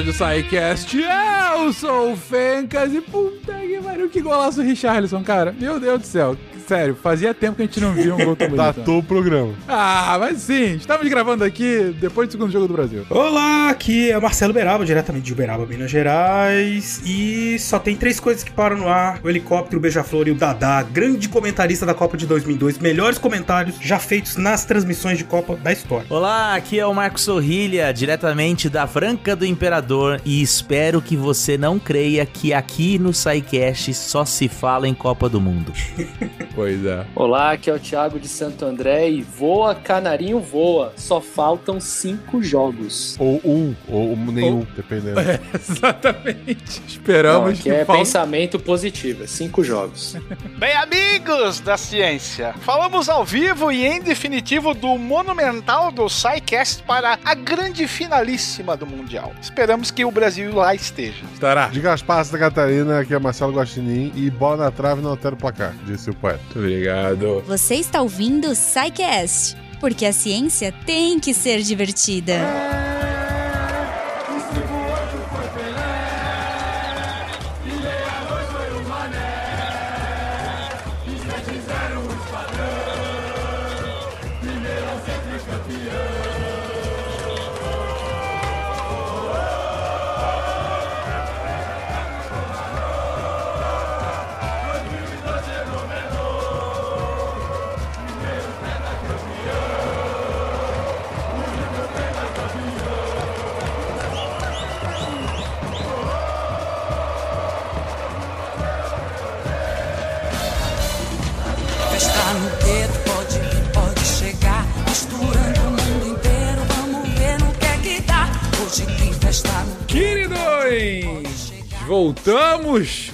episódio do SciCast. Eu sou o Fencas e puta pariu, que golaço Richarlison, cara. Meu Deus do céu. Sério, fazia tempo que a gente não via um gol tão bonito. Datou o programa. Ah, mas sim, estamos gravando aqui depois do segundo jogo do Brasil. Olá, aqui é o Marcelo Beraba, diretamente de Uberaba, Minas Gerais. E só tem três coisas que param no ar: o helicóptero, o beija-flor e o Dadá, grande comentarista da Copa de 2002. Melhores comentários já feitos nas transmissões de Copa da história. Olá, aqui é o Marcos Sorrilha, diretamente da Franca do Imperador. E espero que você não creia que aqui no SciCast só se fala em Copa do Mundo. Pois é. Olá, aqui é o Thiago de Santo André e voa, canarinho voa. Só faltam cinco jogos. Ou um, ou nenhum, dependendo. É, exatamente. Não, Esperamos aqui é falte- pensamento positivo, é cinco jogos. Bem, amigos da ciência, falamos ao vivo e em definitivo do monumental do SciCast para a grande finalíssima do Mundial. Esperamos que o Brasil lá esteja. Estará. De Gaspar Santa Catarina, aqui é Marcelo Guaxinim e bola na trave não altera o placar, disse o poeta. Muito obrigado. Você está ouvindo o SciCast, porque a ciência tem que ser divertida.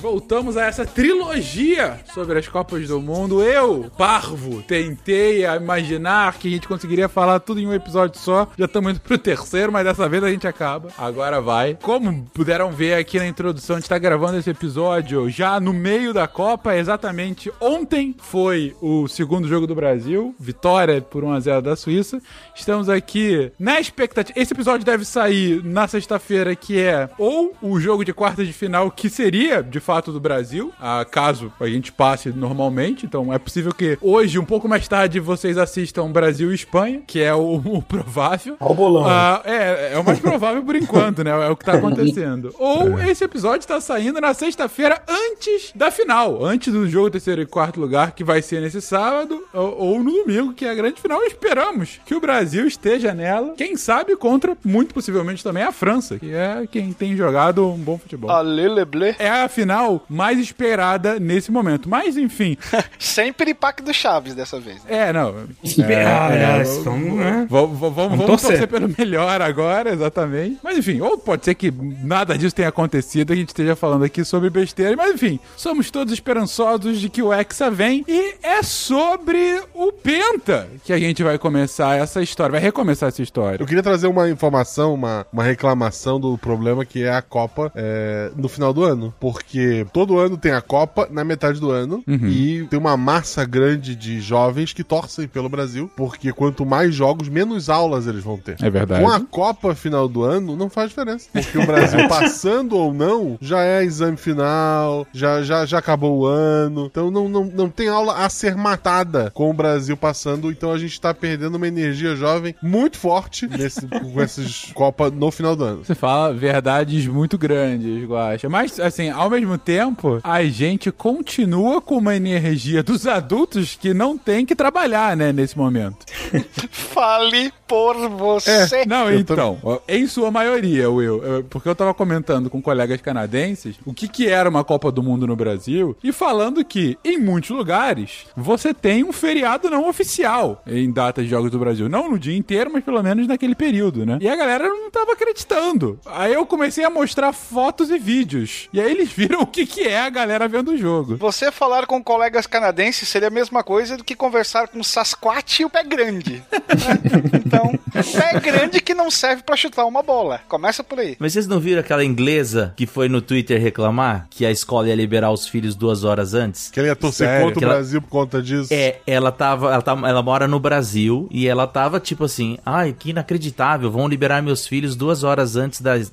Voltamos! A essa trilogia sobre as Copas do Mundo. Eu, Parvo, tentei imaginar que a gente conseguiria falar tudo em um episódio só. Já estamos indo pro terceiro, mas dessa vez a gente acaba. Agora vai. Como puderam ver aqui na introdução, a gente tá gravando esse episódio já no meio da Copa. Exatamente ontem foi o segundo jogo do Brasil. Vitória por 1x0 da Suíça. Estamos aqui na expectativa. Esse episódio deve sair na sexta-feira, que é ou o jogo de quartas de final, que seria de fato do Brasil, ah, caso a gente passe normalmente. Então é possível que hoje, um pouco mais tarde, vocês assistam Brasil e Espanha, que é o, o provável. O bolão. Ah, é, é o mais provável por enquanto, né? É o que tá acontecendo. Ou esse episódio tá saindo na sexta-feira antes da final, antes do jogo terceiro e quarto lugar, que vai ser nesse sábado, ou, ou no domingo, que é a grande final. Esperamos que o Brasil esteja nela. Quem sabe contra, muito possivelmente também, a França, que é quem tem jogado um bom futebol. Aleleble. É a final mais esperada nesse momento. Mas, enfim. Sem piripaque do Chaves dessa vez. né? É, não. Ah, é, aliás, vamos, né? Vamos, vamos, vamos torcer. torcer. pelo melhor agora, exatamente. Mas enfim, ou pode ser que nada disso tenha acontecido, a gente esteja falando aqui sobre besteira. Mas enfim, somos todos esperançosos de que o Hexa vem. E é sobre o Penta que a gente vai começar essa história, vai recomeçar essa história. Eu queria trazer uma informação, uma, uma reclamação do problema que é a Copa é, no final do ano. Porque todo ano tem a Copa na metade do ano e tem uma massa grande de jovens que torcem pelo Brasil, porque quanto mais jogos, menos aulas eles vão ter. É verdade. Com a Copa final do ano, não faz diferença. Porque o Brasil passando ou não, já é exame final, já, já, já acabou o ano. Então não, não, não tem aula a ser matada com o Brasil passando. Então a gente tá perdendo uma energia jovem muito forte nesse, com essas Copa no final do ano. Você fala verdades muito grandes, Guaxa. Mas, assim, ao mesmo tempo, a gente continua com uma energia dos adultos que não tem que trabalhar, né, nesse momento. Fale por você. Não, Eu então, em sua maioria, Will, eu- porque eu tava comentando com colegas canadenses o que que era uma Copa do Mundo no Brasil e falando que, em muitos lugares, você tem um feriado não oficial em datas de Jogos do Brasil. Não no dia inteiro, mas pelo menos naquele período, né? E a galera não tava acreditando. Aí eu comecei a mostrar fotos e vídeos. E aí eles viram o que que é a galera vendo o jogo. Você falar com colegas canadenses seria a mesma coisa do que conversar com o Sasquatch e o pé grande. Então, pé grande que não serve pra chutar uma bola. Começa por aí. Mas vocês não viram aquela inglesa que foi no Twitter reclamar que a escola ia liberar os filhos duas horas antes? Que ele ia torcer Sério? contra o ela- Brasil por conta disso. É, ela tava, ela tava, ela mora no Brasil e ela tava tipo assim, ai, que inacreditável, vão liberar meus filhos duas horas antes da, da,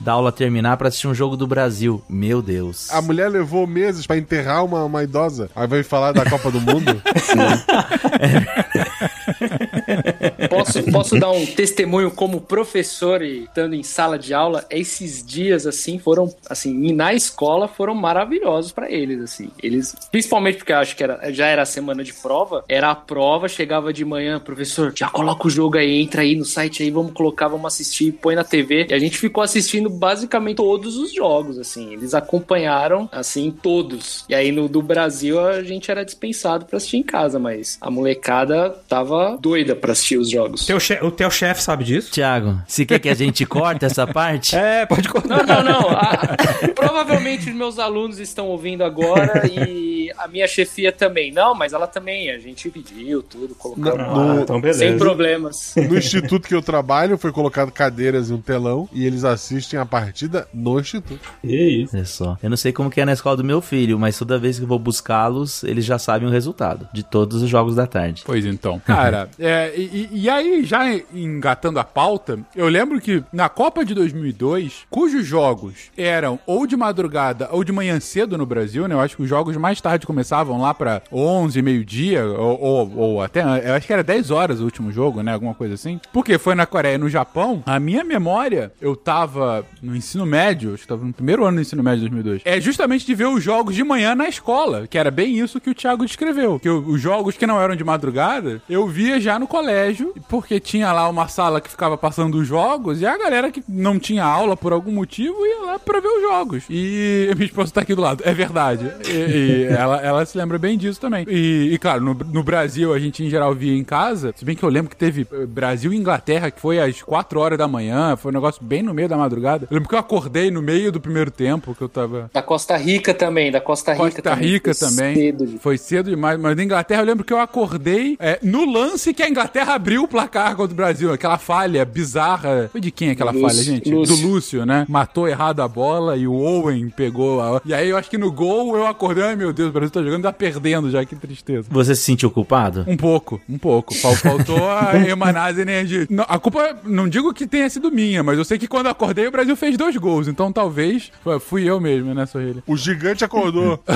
da aula terminar pra assistir um jogo do Brasil. Meu Deus. A mulher levou meses pra enterrar uma, uma idosa. Aí vai falar da Copa do Mundo? Posso, posso dar um testemunho como professor e estando em sala de aula? Esses dias, assim, foram, assim, na escola foram maravilhosos pra eles, assim. Eles, principalmente porque eu acho que era, já era a semana de prova, era a prova, chegava de manhã, professor, já coloca o jogo aí, entra aí no site aí, vamos colocar, vamos assistir, põe na TV. E a gente ficou assistindo basicamente todos os jogos, assim. Eles acompanharam, assim, todos. E aí no do Brasil a gente era dispensado pra assistir em casa, mas a molecada tava doida pra assistir os jogos. Teu che- o teu chefe sabe disso? Tiago, se quer que a gente corte essa parte? É, pode Não, contar. não, não. A- provavelmente os meus alunos estão ouvindo agora e a minha chefia também. Não, mas ela também. A gente pediu tudo, colocamos No- lá. no- então beleza. Sem problemas. No instituto que eu trabalho, foi colocado cadeiras e um telão e eles assistem a partida no instituto. Que isso. Olha só. Eu não sei como que é na escola do meu filho, mas toda vez que eu vou buscá-los, eles já sabem o resultado de todos os jogos da tarde. Pois então. Cara, é, e, e- e já engatando a pauta, eu lembro que na Copa de 2002, cujos jogos eram ou de madrugada ou de manhã cedo no Brasil, né? Eu acho que os jogos mais tarde começavam lá pra 11, meio-dia, ou, ou, ou até, eu acho que era 10 horas o último jogo, né? Alguma coisa assim. Porque foi na Coreia e no Japão. A minha memória, eu tava no ensino médio, acho que tava no primeiro ano do ensino médio de 2002, é justamente de ver os jogos de manhã na escola, que era bem isso que o Thiago descreveu. Que os jogos que não eram de madrugada, eu via já no colégio, porque tinha lá uma sala que ficava passando os jogos, e a galera que não tinha aula por algum motivo ia lá pra ver os jogos. E minha esposa tá aqui do lado, é verdade. E, e ela, ela se lembra bem disso também. E, e, claro, no, no Brasil a gente em geral via em casa, se bem que eu lembro que teve eh, Brasil e Inglaterra, que foi às 4 horas da manhã, foi um negócio bem no meio da madrugada. Eu lembro que eu acordei no meio do primeiro tempo, que eu tava. Da Costa Rica também, da Costa Rica Costa também. Rica Foi também. cedo Foi cedo demais. Mas na Inglaterra eu lembro que eu acordei é, no lance que a Inglaterra abriu o placar contra o Brasil. Aquela falha bizarra. Foi de quem aquela Lúcio. falha, gente? Lúcio. Do Lúcio, né? Matou errado a bola e o Owen pegou a... E aí eu acho que no gol eu acordei, ai meu Deus, o Brasil tá jogando, tá perdendo já, que tristeza. Você se sentiu culpado? Um pouco, um pouco. Fal- Faltou a emanar as energias. Não, a culpa, não digo que tenha sido minha, mas eu sei que quando acordei o Brasil fez dois gols. Então talvez fui eu mesmo, né, Sorrilha? O gigante acordou.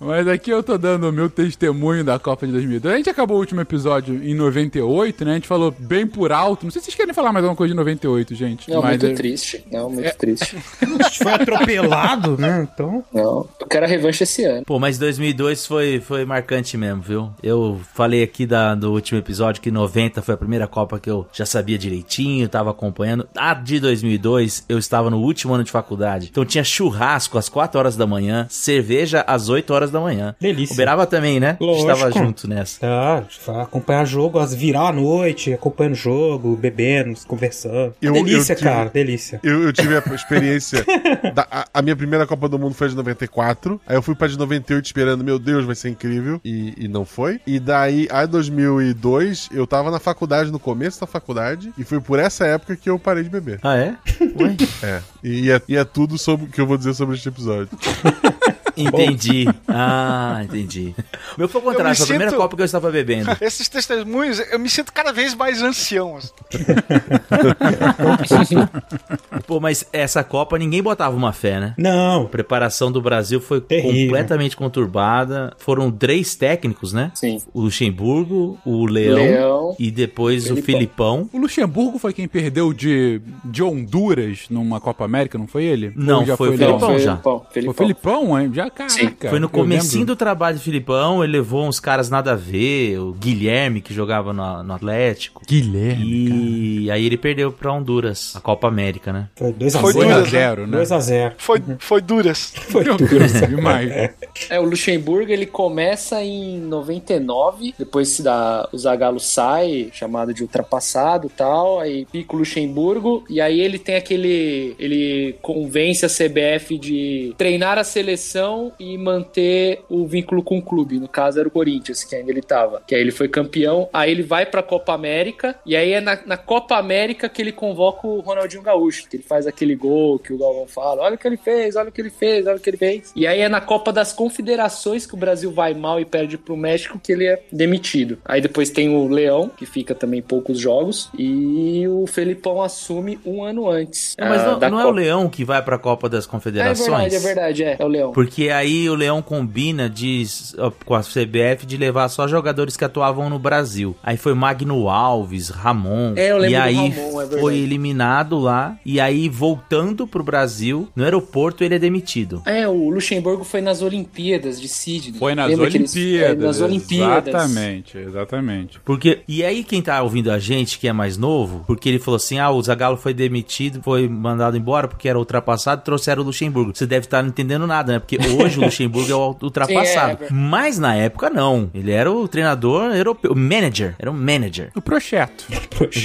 Mas aqui eu tô dando o meu testemunho da Copa de 2002. A gente acabou o último episódio em 98, né? A gente falou bem por alto. Não sei se vocês querem falar mais alguma coisa de 98, gente. Não, Mas muito é- triste. Não, muito É. triste. A gente foi atropelado, né? Então. Não, eu quero a revanche esse ano. Pô, mas 2002 foi, foi marcante mesmo, viu? Eu falei aqui da, do último episódio que 90 foi a primeira Copa que eu já sabia direitinho, tava acompanhando. A de 2002, eu estava no último ano de faculdade. Então tinha churrasco às 4 horas da manhã, cerveja às 8 horas da manhã. Delícia. O Beraba também, né? Lógico. Estava junto nessa. Tá, acompanhar jogo, as virar à noite, acompanhando o jogo, bebendo, conversando. Eu- delícia, eu tive- cara, delícia. Eu, eu tive a experiência. da- a, a minha primeira Copa do Mundo foi de 94. Aí eu fui pra de 98 esperando, meu Deus, vai ser incrível. E, e não foi. E daí, a 2002, eu tava na faculdade, no começo da faculdade. E foi por essa época que eu parei de beber. Ah, é? Ué? É. E é, e é tudo sobre que eu vou dizer sobre este episódio. Entendi. Ah, entendi. O meu foi o contrário, foi a primeira sinto- Copa que eu estava bebendo. Esses testemunhos, eu me sinto cada vez mais ancião. assim. Pô, mas essa Copa ninguém botava uma fé, né? Não, A preparação do Brasil foi Terrível. completamente conturbada. Foram três técnicos, né? Sim. O Luxemburgo, o Leão, Leão. e depois o. Filipão. O Luxemburgo foi quem perdeu de, de Honduras numa Copa América, não foi ele? Não, Ou já foi o Leão? Felipão foi já. Felipão, Foi o Felipão, hein? Já, caraca. Sim. Foi no comecinho do trabalho do Filipão, ele levou uns caras nada a ver, o Guilherme, que jogava no, no Atlético. Guilherme, E aí ele perdeu pra Honduras, a Copa América, né? foi 2x0. Foi 2 a 0, né? 2x0. Foi, foi duras. Foi Meu tudo. Deus, demais. É, o Luxemburgo ele começa em 99, depois se dá, o Zagallo sai, chamado de ultrapassado e tal, aí pica o Luxemburgo, e aí ele tem aquele. Ele convence a CBF de treinar a seleção e manter o vínculo com o clube. No caso era o Corinthians, que ainda ele tava. Que aí ele foi campeão, aí ele vai pra Copa América, e aí é na, na Copa América que ele convoca o Ronaldinho Gaúcho, que ele faz aquele gol que o Galvão fala, olha o que ele fez, olha o que ele fez, olha o que ele fez. E aí é na Copa das Confederações que o Brasil vai mal e perde pro México que ele é demitido. Aí depois tem o Leão, que fica também poucos jogos, e o Felipão assume um ano antes. É, mas ah, não, não é o. Leão que vai pra Copa das É Confederações? verdade, é verdade, é, é o Leão. Porque aí o Leão combina de, com a CBF de levar só jogadores que atuavam no Brasil. Aí foi Magno Alves, Ramon. É, eu lembro e do aí Ramon, é foi eliminado lá. E aí, voltando pro Brasil, no aeroporto ele é demitido. É, o Luxemburgo foi nas Olimpíadas de Sydney. Foi nas Lembra que eles- Olimpíadas. é, nas Olimpíadas. Exatamente, exatamente. Porque, e aí quem tá ouvindo a gente, que é mais novo, porque ele falou assim, ah, o Zagallo foi demitido, foi mandado embora porque era ultrapassado, trouxeram o Luxemburgo. Você deve estar não entendendo nada, né? Porque hoje o Luxemburgo é o ultrapassado. Sim, é, é. Mas na época não. Ele era o treinador europeu, o manager, era um manager. O projeto.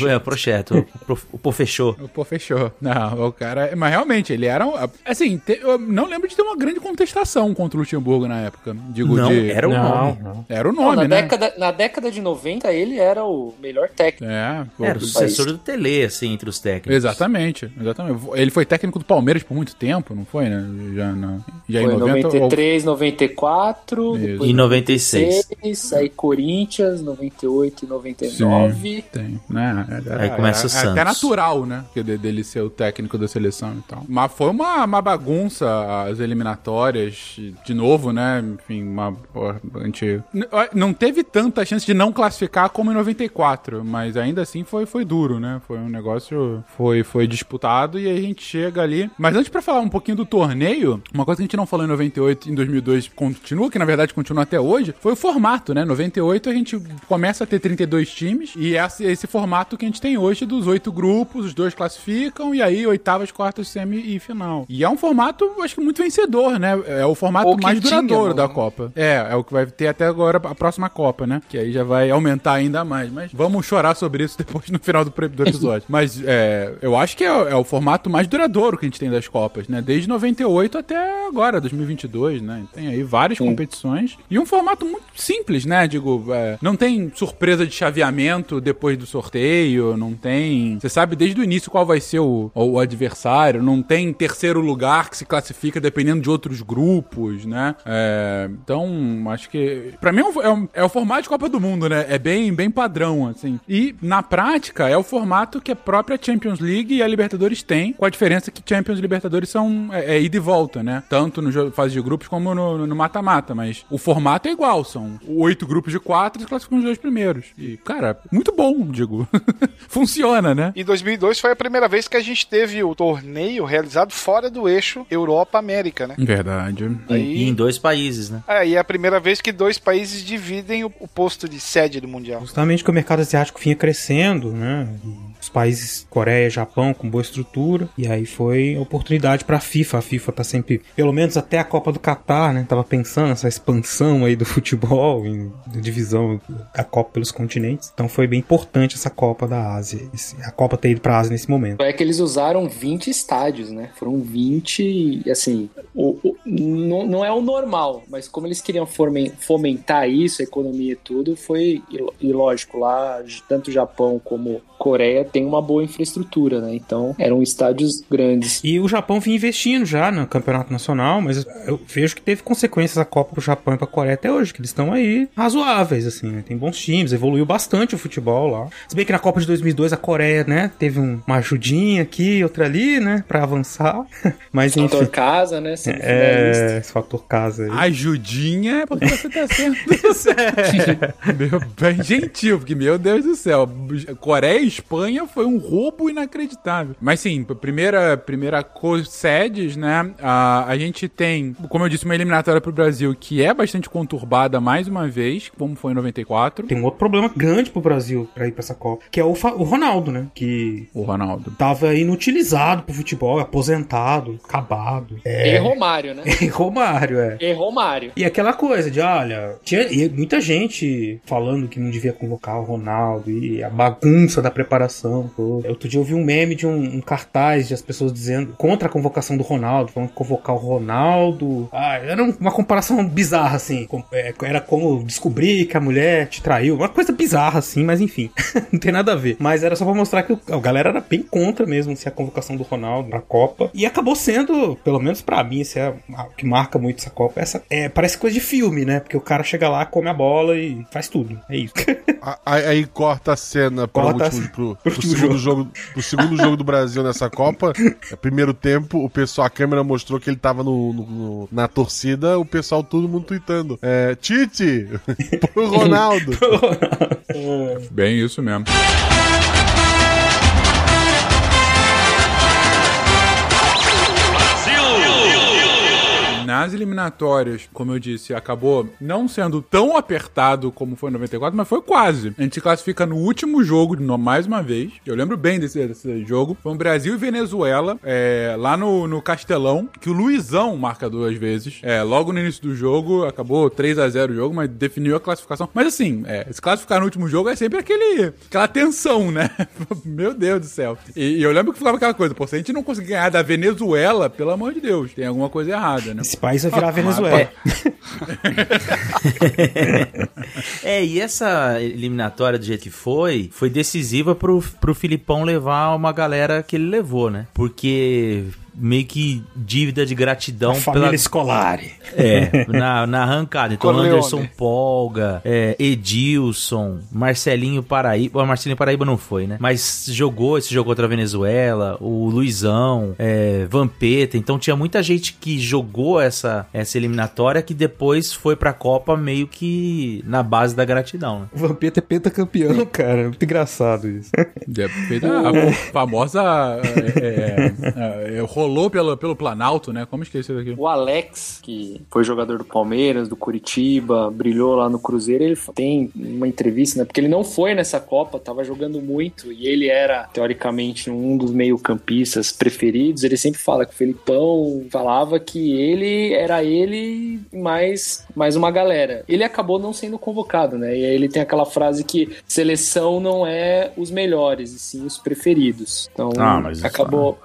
É, o projeto, o, pô fechou. O pô fechou. Não, o cara. Mas realmente, ele era. um- Assim, te- eu não lembro de ter uma grande contestação contra o Luxemburgo na época. Digo, Não, de... era o nome. Era o Não, nome, na, né? década, na década de 90, ele era o melhor técnico. É, pô, Era o sucessor do Tele, assim, entre os técnicos. Exatamente, exatamente. Ele foi técnico do Palmeiras por muito tempo, não foi, né? Já, na, já Foi em em 90. 93, 94, Isso. depois Em 96. 96, aí Corinthians, 98 e 99. Tem, né? Era- Aí começa o é, é Até Santos. natural, né? Dele ser o técnico da seleção e tal. Mas foi uma, uma bagunça as eliminatórias, de novo, né? Enfim, uma. A gente. Não teve tanta chance de não classificar como em 94, mas ainda assim foi, foi duro, né? Foi um negócio. Foi, foi disputado e aí a gente chega ali. Mas antes pra falar um pouquinho do torneio, uma coisa que a gente não falou em 98 e em 2002 continua, que na verdade continua até hoje, foi o formato, né? 98 a gente começa a ter 32 times e esse, esse formato que a gente tem hoje dos oito grupos, os dois classificam e aí oitavas, quartas, semi e final. E é um formato, acho que muito vencedor, né? É o formato mais duradouro da Copa. É, é o que vai ter até agora a próxima Copa, né? Que aí já vai aumentar ainda mais. Mas vamos chorar sobre isso depois no final do, do episódio. Mas é, eu acho que é, é o formato mais duradouro que a gente tem das Copas, né? Desde 98 até agora, 2022, né? Tem aí várias competições. E um formato muito simples, né? Digo, é, não tem surpresa de chaveamento depois do sorteio, não tem. Você sabe desde o início qual vai ser o, o adversário, não tem terceiro lugar que se classifica dependendo de outros grupos, né? É, então, acho que. Pra mim é, é um- é o formato de Copa do Mundo, né? É bem, bem padrão, assim. E, na prática, é o formato que a própria Champions League e a Libertadores têm, com a diferença que Champions e Libertadores são é, é ida e volta, né? Tanto no jogo- fase de grupos como no mata-mata, mas o formato é igual, são oito grupos de quatro e classificam os dois primeiros. E, cara, muito bom, digo. Funciona, né? Em 2002 foi a primeira vez que a gente teve o torneio realizado fora do eixo Europa-América, né? Verdade. E em dois países, né? É, e é a primeira vez que dois países dividem o, o posto de sede do Mundial. Justamente que o mercado asiático vinha crescendo, né? Países Coreia, Japão com boa estrutura. E aí foi a oportunidade pra FIFA. A FIFA tá sempre, pelo menos até a Copa do Catar, né? Tava pensando nessa expansão aí do futebol, em divisão da Copa pelos continentes. Então foi bem importante essa Copa da Ásia. a Copa ter ido pra Ásia nesse momento. É que eles usaram 20 estádios, né? Foram 20, e, assim, o, o- não, não é o normal, mas como eles queriam fomentar isso, a economia e tudo, foi, e lógico, lá, tanto Japão como Coreia tem uma boa infraestrutura, né? Então, eram estádios grandes. E o Japão vinha investindo já no campeonato nacional, mas eu vejo que teve consequências a Copa pro Japão e pra Coreia até hoje, que eles estão aí razoáveis, assim, né? Tem bons times, evoluiu bastante o futebol lá. Se bem que na Copa de 2002 a Coreia, né, teve um- uma ajudinha aqui, outra ali, né, pra avançar. Mas enfim, Fator casa, né? É, esse fator casa aí. Ajudinha é porque você tá sendo. meu, bem gentil, porque, meu Deus do céu, Coreia e Espanha foi um roubo inacreditável. Mas sim, primeira, primeira co-sedes, né? A, a gente tem, como eu disse, uma eliminatória pro Brasil que é bastante conturbada mais uma vez, como foi em 94. Tem um outro problema grande pro Brasil pra ir pra essa Copa, que é o, o Ronaldo, né, que O Ronaldo. tava inutilizado pro futebol, aposentado, acabado. E Romário, né? E Romário, é. E Romário. E aquela coisa de, olha, tinha muita gente falando que não devia convocar o Ronaldo e a bagunça da preparação. Toda. Outro dia eu vi um meme de um, um cartaz de as pessoas dizendo contra a convocação do Ronaldo, falando que convocar o Ronaldo. Ah, era um- uma comparação bizarra, assim. É, Era como descobrir que a mulher te traiu. Uma coisa bizarra, assim, mas enfim. não tem nada a ver. Mas era só pra mostrar que a galera era bem contra mesmo se a convocação do Ronaldo pra Copa. E acabou sendo, pelo menos pra mim, isso é o que marca muito essa Copa. Essa, é, parece coisa de filme, né? Porque o cara chega lá, come a bola e faz tudo. É isso. Aí, aí corta a cena pro, Corta último, pro, pro pro segundo jogo. pro segundo jogo do Brasil nessa Copa. É, primeiro tempo, o pessoal, a câmera mostrou que ele tava no, no- no- na torcida, o pessoal todo mundo tweetando. É, Tite! Pro Ronaldo! Bem isso mesmo. Nas eliminatórias, como eu disse, acabou não sendo tão apertado como foi em 94, mas foi quase. A gente classifica no último jogo, mais uma vez. Eu lembro bem desse, desse jogo. Foi um Brasil e Venezuela, é, lá no, no Castelão, que o Luizão marca duas vezes. É, logo no início do jogo, acabou 3 a 0 o jogo, mas definiu a classificação. Mas assim, é, se classificar no último jogo é sempre aquele, aquela tensão, né? Meu Deus do céu. E, e eu lembro que ficava aquela coisa, pô, se a gente não conseguir ganhar da Venezuela, pelo amor de Deus, tem alguma coisa errada, né? Esse país vai virar a Venezuela. É, e essa eliminatória do jeito que foi, foi decisiva pro, pro Filipão levar uma galera que ele levou, né? Porque meio que dívida de gratidão a família Scolari. É, na, na arrancada. Então, Corleone. Anderson Polga, é, Edilson, Marcelinho Paraíba. O Marcelinho Paraíba não foi, né? Mas jogou esse jogo contra a Venezuela, o Luizão, é, Vampeta. Então tinha muita gente que jogou essa, essa eliminatória que depois foi pra Copa meio que na base da gratidão, né? O Vampeta é pentacampeão, cara. Muito engraçado isso. É, fez a famosa. é, é, é, rolou pelo, pelo Planalto, né? Como esquecer daqui? O Alex, que foi jogador do Palmeiras, do Curitiba, brilhou lá no Cruzeiro, ele tem uma entrevista, né? Porque ele não foi nessa Copa, tava jogando muito e ele era, teoricamente, um dos meio-campistas preferidos. Ele sempre fala que o Felipão falava que ele era ele e mais, mais uma galera. Ele acabou não sendo convocado, né? E aí ele tem aquela frase que seleção não é os melhores, e sim os preferidos. Então, Ah, mas isso acabou,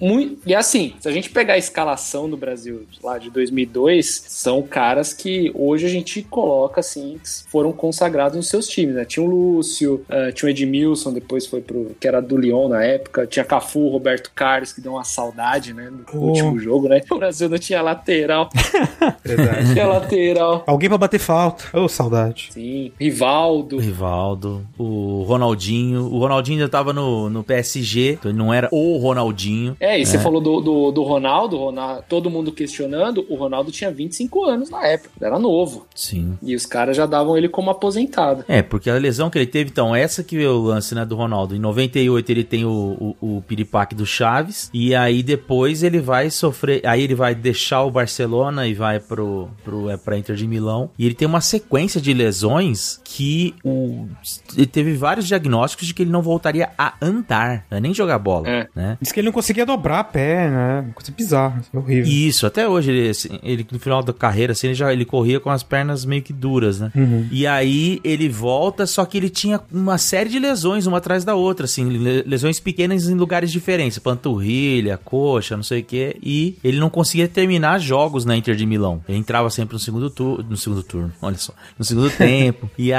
muito, e assim, se a gente pegar a escalação do Brasil lá de 2002, são caras que hoje a gente coloca assim, que foram consagrados nos seus times, né? Tinha o Lúcio, eh, tinha o Edmilson, depois foi pro, que era do Lyon na época, tinha Cafu, Roberto Carlos, que deu uma saudade, né, no Oh. último jogo, né? O Brasil não tinha lateral, Verdade. tinha lateral. Alguém pra bater falta. Ô, saudade. Sim, Rivaldo. Rivaldo, o Ronaldinho. O Ronaldinho ainda tava no, no PSG, então ele não era o Ronaldinho. É, e você falou do, do, do Ronaldo, Ronaldo, todo mundo questionando, o Ronaldo tinha 25 anos na época, era novo. Sim. E os caras já davam ele como aposentado. É, porque a lesão que ele teve, então, essa que é o lance, né, do Ronaldo. Em 98 ele tem o, o, o piripaque do Chaves, e aí depois ele vai sofrer, aí ele vai deixar o Barcelona e vai pro, pro é, pra Inter de Milão, e ele tem uma sequência de lesões que o, ele teve vários diagnósticos de que ele não voltaria a andar, né, nem jogar bola, É. né. Diz que ele não conseguia dobrar a pé, né? Coisa bizarra. assim, horrível. Isso, até hoje, ele, assim, ele no final da carreira, assim, ele já ele corria com as pernas meio que duras, né? E aí ele volta, só que ele tinha uma série de lesões, uma atrás da outra, assim, le- lesões pequenas em lugares diferentes, panturrilha, coxa, não sei o que, e ele não conseguia terminar jogos na Inter de Milão. Ele entrava sempre no segundo turno, no segundo turno, olha só, no segundo tempo. E aí,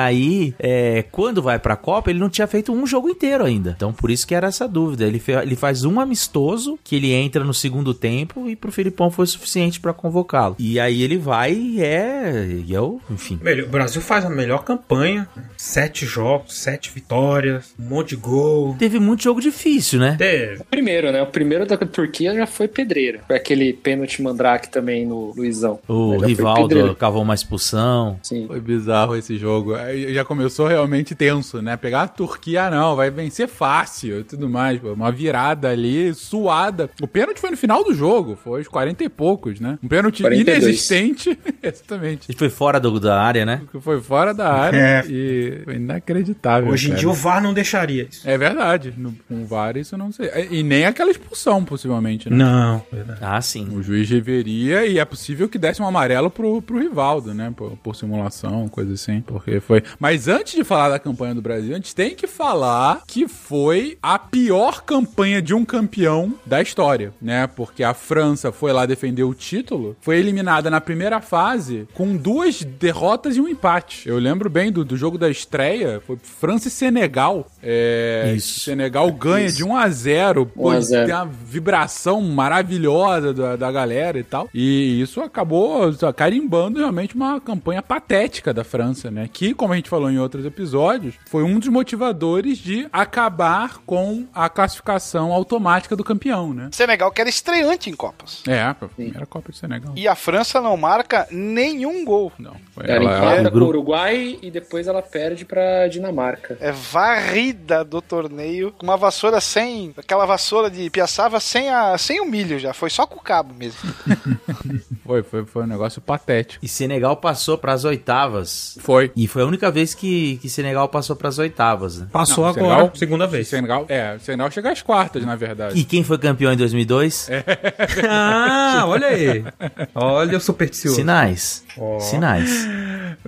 é, quando vai pra Copa, ele não tinha feito um jogo inteiro ainda. Então, por isso que era essa dúvida. Ele, fe- ele faz um amistoso, que ele entra no segundo tempo, e pro Filipão foi suficiente pra convocá-lo. E aí ele vai e é. E eu, enfim. Melhor- O Brasil faz a melhor campanha. Sete jogos, sete vitórias, um monte de gol. Teve muito jogo difícil, né? Teve. O primeiro, né? O primeiro da Turquia já foi pedreira. Foi aquele pênalti mandrake também no Luizão. O Rivaldo cavou uma expulsão. Sim. Foi bizarro esse jogo. Já começou realmente tenso, né? Pegar a Turquia, não, vai vencer fácil e tudo mais. Pô. Uma virada ali suada. O pênalti foi no final do jogo, foi os 40 e poucos, né? Um pênalti 42. inexistente, exatamente. Ele foi fora do- da área, né? Que foi fora da área É. e foi inacreditável. Hoje em cara. dia o VAR não deixaria isso. É verdade. No, com o VAR isso não sei. E nem aquela expulsão, possivelmente, né? Não, verdade. Ah, sim. O juiz reveria e é possível que desse um amarelo pro, pro Rivaldo, né? Por, por simulação, coisa assim. Porque foi. Mas antes de falar da campanha do Brasil, a gente tem que falar que foi a pior campanha de um campeão da história, né? Porque a França foi lá defender o título, foi eliminada na primeira fase com duas derrotas e um empate. Eu lembro bem do, do jogo da estreia, foi França e Senegal. É, Isso. Senegal ganha de 1 a 0 Pô, 1 a 0. tem uma vibração maravilhosa da, da galera e tal. E isso acabou carimbando realmente uma campanha patética da França, né? Que, como a gente falou em outros episódios, foi um dos motivadores de acabar com a classificação automática do campeão, né? Senegal que era estreante em Copas. É, a primeira Copa de Senegal. E a França não marca nenhum gol. Não, foi Ela ela, ela- com o Uruguai e depois ela perde pra Dinamarca. É varrida do torneio com uma vassoura sem. Aquela vassoura de piaçava sem, a, sem o milho já. Foi só com o cabo mesmo. foi, foi, foi um negócio patético. E Senegal passou pras oitavas. Foi. E foi a única vez que, que Senegal passou pras oitavas, né? Passou Não, agora, Senegal- segunda vez. Senegal, é, Senegal chega às quartas, na verdade. E quem foi campeão em 2002? ah, olha aí. Olha o supersticioso. Sinais. Sinais.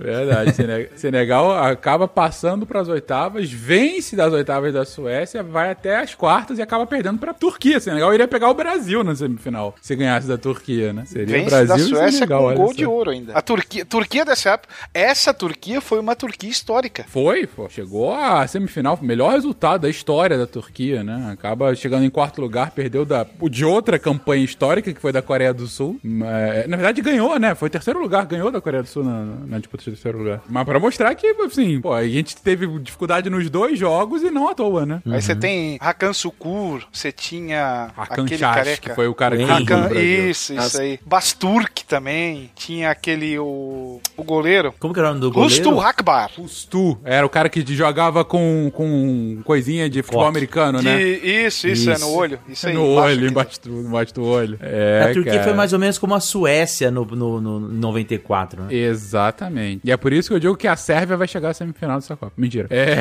Verdade. Sene- Senegal acaba passando para as oitavas, vence das oitavas da Suécia, vai até as quartas e acaba perdendo para a Turquia. Senegal iria pegar o Brasil na semifinal, se ganhasse da Turquia, né? Seria Vence Brasil da e Suécia Senegal, com olha gol de ouro ainda. A Turquia, Turquia dessa época, essa Turquia foi uma Turquia histórica. Foi, pô, chegou à semifinal, melhor resultado da história da Turquia, né? Acaba chegando em quarto lugar, perdeu da, o de outra campanha histórica, que foi da Coreia do Sul. Mas, na verdade, ganhou, né? Foi terceiro lugar, ganhou da Coreia do Sul na, na disputa terceiro lugar. Mas pra mostrar que, assim, pô, a gente teve dificuldade nos dois jogos e não à toa, né? Aí você tem Hakan Sukur, você tinha Hakan aquele Şaş, careca. que foi o cara que Hakan- isso, isso aí. Basturk também. Tinha aquele, o, o goleiro. Como que era o nome do Rustu goleiro? Akbar. Stu, era o cara que jogava com, com coisinha de futebol Coque. americano, De- né? Isso, isso, é Isso. no olho. Isso aí. no embaixo olho, embaixo do, embaixo do olho. É, a Turquia cara. foi mais ou menos como a Suécia no, no, no 94, né? Exatamente. E é por isso que eu digo que a Sérvia vai chegar à semifinal dessa Copa. Mentira. É.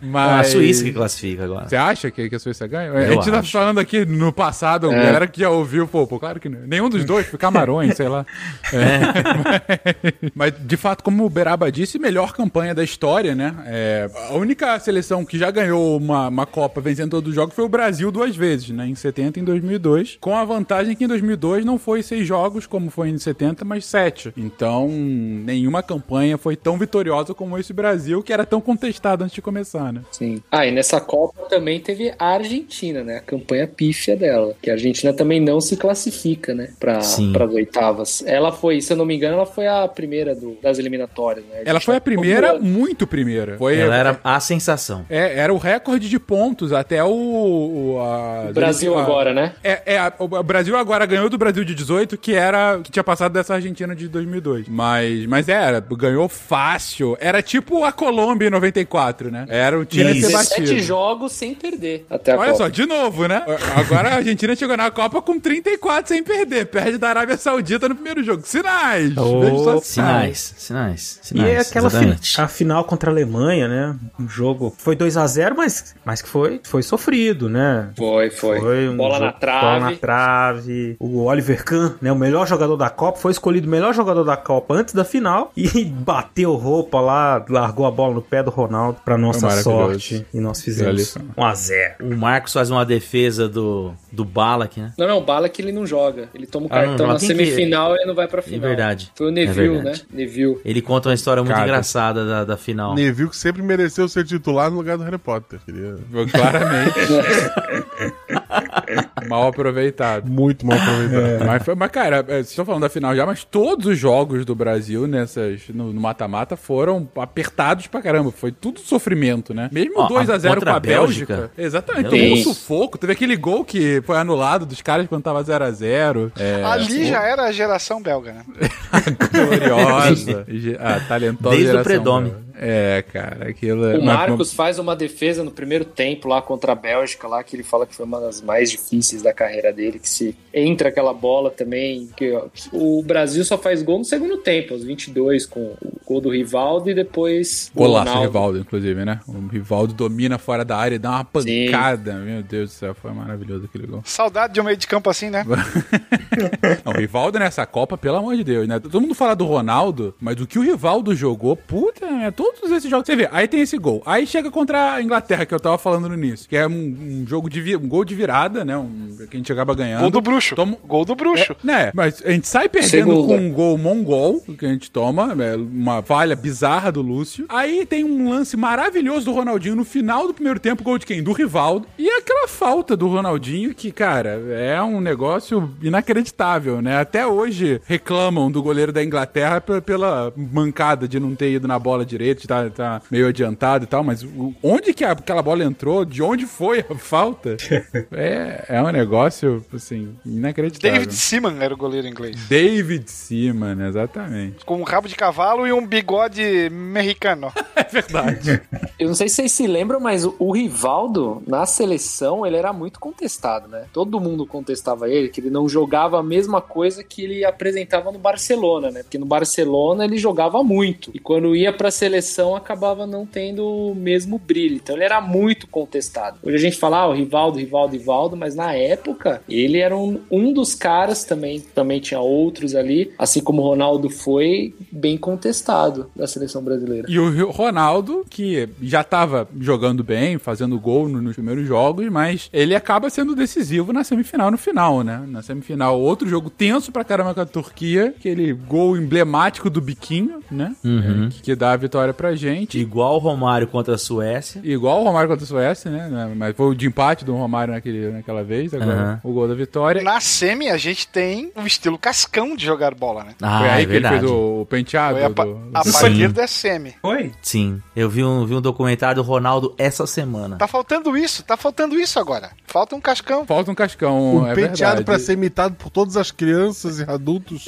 Mas. A Suíça que classifica agora. Você acha que, que a Suíça ganha? a gente tá acho. falando aqui no passado, a galera que já ouviu, pô, pô, claro que não. Nenhum dos dois, foi Camarões, sei lá. É. Mas, de fato, como o Beraba disse, melhor campanha da história, né? É, a única seleção que já ganhou uma, uma Copa vencendo todos os jogos foi o Brasil duas vezes, né? Em 70 e em 2002. Com a vantagem que em 2002 não foi seis jogos, como foi em 70, mas sete. Então, nenhuma campanha foi tão vitoriosa como esse Brasil, que era tão contestado antes de começar, né? Sim. Ah, e nessa Copa também teve a Argentina, né? A campanha pífia dela. Que a Argentina também não se classifica, né? Pra, Sim. as oitavas. Ela foi, se eu não me engano, ela foi a primeira do- das eliminatórias, né? Ela foi a primeira, muito primeira. Foi, Ela era a sensação. É, era o recorde de pontos até o. o a- O Brasil a- agora, né? É, é, a- o Brasil agora ganhou do Brasil de 18, que era que tinha passado dessa Argentina de 2002. Mas, mas era, ganhou fácil. Era tipo a Colômbia em 94, né? Era o time a ser Isso. 17 batido. jogos sem perder até a Olha Copa. só, de novo, né? Agora a Argentina chegou na Copa com 34 sem perder. Perde da Arábia Saudita no primeiro jogo. Sinais! Oh, só Sinais, sinais, E sinais. é aquela fi- a final contra a Alemanha, né? Um jogo foi 2 a 0 mas, mas que foi, foi sofrido, né? Foi, foi. um bola na jogo- trave. Bola na trave. O Oliver Kahn, né, o melhor jogador da Copa, foi escolhido o melhor jogador da Copa antes da final e bateu roupa lá, largou a bola no pé do Ronaldo pra nossa maravilhoso. sorte. E nós fizemos Ali. 1 a 0 O Marcos faz uma defesa do, do Balak, né? Não, não, o Bala que ele não joga. Ele toma o Ah, não cartão joga. na Quem que- semifinal e não vai pra final. verdade. Foi o É Neville, né? verdade. Neville. Ele conta uma história muito Cara. engraçada da, da final. Neville que sempre mereceu ser titular no lugar do Harry Potter. Queria... Claramente. Mal aproveitado. Muito mal aproveitado. Mas, foi- mas, cara, é, vocês estão falando da final já, mas todos os jogos do Brasil nessas, no mata-mata foram apertados pra caramba. Foi tudo sofrimento, né? Mesmo Ó, 2x0 contra com a a Bélgica. Bélgica. Exatamente, tomou um sufoco. Teve aquele gol que foi anulado dos caras quando tava 0x0. É, Ali já era a geração belga, né? gloriosa. A talentosa Desde o Predome. É, cara, aquilo... é- O mas- Marcos faz uma defesa no primeiro tempo lá contra a Bélgica, lá que ele fala que foi uma das mais difíceis da carreira dele, que se entra aquela bola também, que ó, o Brasil só faz gol no segundo tempo, aos 22, com gol do Rivaldo e depois Golaço do Ronaldo. Rivaldo, inclusive, né? O Rivaldo domina fora da área e dá uma Sim. pancada. Meu Deus do céu, foi maravilhoso aquele gol. Saudade de um meio de campo assim, né? Não, o Rivaldo nessa Copa, pelo amor de Deus, né? Todo mundo fala do Ronaldo, mas o que o Rivaldo jogou, puta, né? Todos esses jogos. Você vê, aí tem esse gol. Aí chega contra a Inglaterra, que eu tava falando no início, que é um, um jogo de um gol de virada, né? Um, que a gente acaba ganhando. Gol do bruxo. Toma- Gol do bruxo. É, né? Mas a gente sai perdendo Segunda. com um gol mongol, que a gente toma, é, uma falha bizarra do Lúcio. Aí tem um lance maravilhoso do Ronaldinho no final do primeiro tempo, gol de quem? Do Rivaldo. E aquela falta do Ronaldinho, que, cara, é um negócio inacreditável, né? Até hoje reclamam do goleiro da Inglaterra pe- pela mancada de não ter ido na bola direito, de tá, tá meio adiantado e tal, mas onde que aquela bola entrou, de onde foi a falta, é, é um negócio, assim, inacreditável. David Seaman era o goleiro inglês. David Seaman, exatamente. Com um rabo de cavalo e um bigode mexicano. É verdade. Eu não sei se vocês se lembram, mas o- o Rivaldo, na seleção, ele era muito contestado, né? Todo mundo contestava ele, que ele não jogava a mesma coisa que ele apresentava no Barcelona, né? Porque no Barcelona ele jogava muito. E quando ia pra seleção, acabava não tendo o mesmo brilho. Então ele era muito contestado. Hoje a gente fala, ah, o Rivaldo, Rivaldo, Rivaldo, mas na época ele era um, um dos caras também. Também tinha outros ali, assim como o Ronaldo foi, bem contestado da seleção brasileira. E o Ronaldo, que já tava jogando bem, fazendo gol no- nos primeiros jogos, mas ele acaba sendo decisivo na semifinal no final, né? Na semifinal, outro jogo tenso pra caramba com a Turquia, aquele gol emblemático do biquinho, né? Uhum. É, que, dá a vitória pra gente. Igual o Romário contra a Suécia. Igual o Romário contra a Suécia, né? Mas foi o de empate do Romário naquele, naquela vez, agora Aham. o gol da vitória. Na semi, a gente tem o estilo cascão de jogar bola, né? Ah, foi aí é que ele fez o penteado. Foi a, do- a Sim. partir da semi. Oi? Sim, eu vi um, vi um documentário do Ronaldo essa semana. Tá faltando isso, tá faltando isso agora. Falta um cascão. Falta um cascão, Um é penteado pra ser imitado por todas as crianças e adultos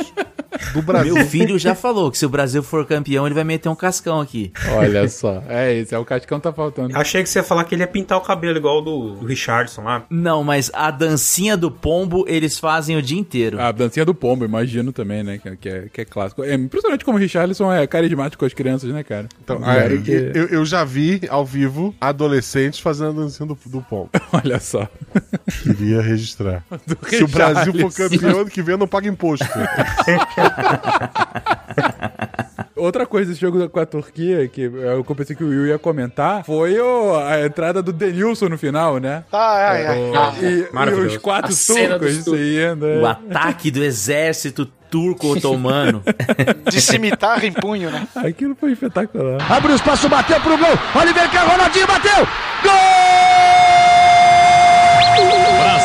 do Brasil. Meu filho já falou que se o Brasil for campeão, ele vai meter um cascão aqui. Olha só. É isso, é o cascão tá faltando. Achei que você ia falar que ele ia pintar o cabelo igual do, do Richardson lá. Não, mas a dancinha do pombo eles fazem o dia inteiro. A dancinha do pombo, imagino também, né? Que, que é, que é clássico. É impressionante como o Richarlison é carismático com as crianças, né, cara? Então, Um ah, cara que- eu, eu já vi ao vivo adolescentes fazendo a dancinha do, do pombo. Olha só. Queria registrar. Do Se o Brasil for campeão, ano que vem não paga imposto. Outra coisa desse jogo com a Turquia, que eu pensei que o Will ia comentar, foi o- a entrada do Denilson no final, né? Ai, ai, ai. Ah, E, e maravilhoso. os quatro turcos. O é. ataque do exército turco-otomano. De cimitarra em punho, né? Aquilo foi espetacular. Abre o espaço, bateu pro gol. Oliver Carro, Ronaldinho bateu.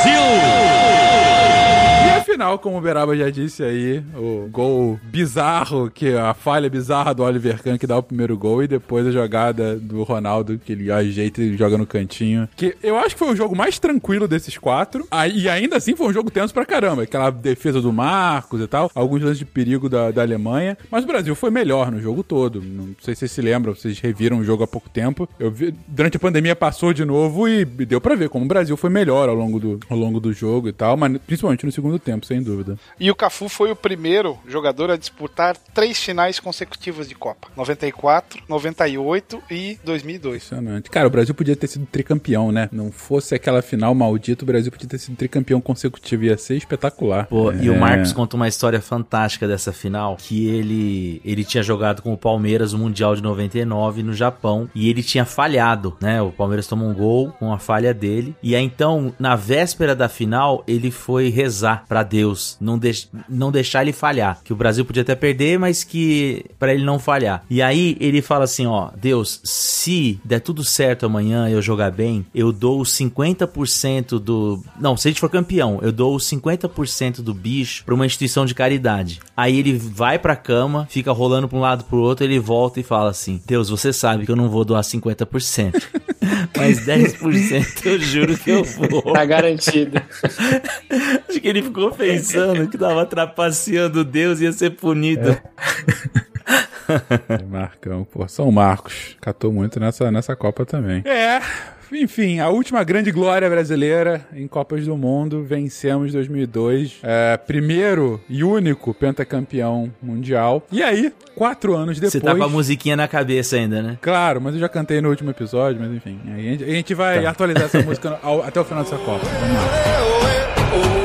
E afinal, como o Beraba já disse aí, o gol bizarro, que a falha bizarra do Oliver Kahn que dá o primeiro gol e depois a jogada do Ronaldo que ele ajeita e joga no cantinho. Que eu acho que foi o jogo mais tranquilo desses quatro. Aí, e ainda assim foi um jogo tenso pra caramba. Aquela defesa do Marcos e tal, alguns lances de perigo da, da Alemanha. Mas o Brasil foi melhor no jogo todo. Não sei se vocês se lembram, vocês reviram o jogo há pouco tempo. Eu vi, durante a pandemia passou de novo e deu pra ver como o Brasil foi melhor ao longo do, ao longo do jogo e tal, mas principalmente no segundo tempo, sem dúvida. E o Cafu foi o primeiro jogador a disputar três finais consecutivas de Copa: 94, 98 e 2002. Impressionante. Cara, o Brasil podia ter sido tricampeão, né? Não fosse aquela final maldita, o Brasil podia ter sido tricampeão consecutivo. Ia ser espetacular. Pô, e o É. Marcos conta uma história fantástica dessa final, que ele ele tinha jogado com o Palmeiras o Mundial de 99 no Japão e ele tinha falhado, né? O Palmeiras tomou um gol com a falha dele e aí então, na véspera da final, ele foi rezar pra Deus Deus, não, deix, não deixar ele falhar. Que o Brasil podia até perder, mas que para ele não falhar. E aí ele fala assim, ó, Deus, se der tudo certo amanhã eu jogar bem, eu dou os 50% do, não, se a gente for campeão, eu dou os 50% do bicho para uma instituição de caridade. Aí ele vai pra cama, fica rolando pra um lado pro outro, ele volta e fala assim: "Deus, você sabe que eu não vou doar 50%, mas 10% eu juro que eu vou". Tá garantido. Acho que ele ficou pensando que tava trapaceando Deus e ia ser punido. Marcão, pô, São Marcos. Catou muito nessa, nessa Copa também. É. Enfim, a última grande glória brasileira em Copas do Mundo, vencemos 2002, é, primeiro e único pentacampeão mundial. E aí, quatro anos depois... Você tá com a musiquinha na cabeça ainda, né? Claro, mas eu já cantei no último episódio, mas enfim, a gente, a gente vai Tá. atualizar essa música ao- até o final dessa Copa. Vamos lá.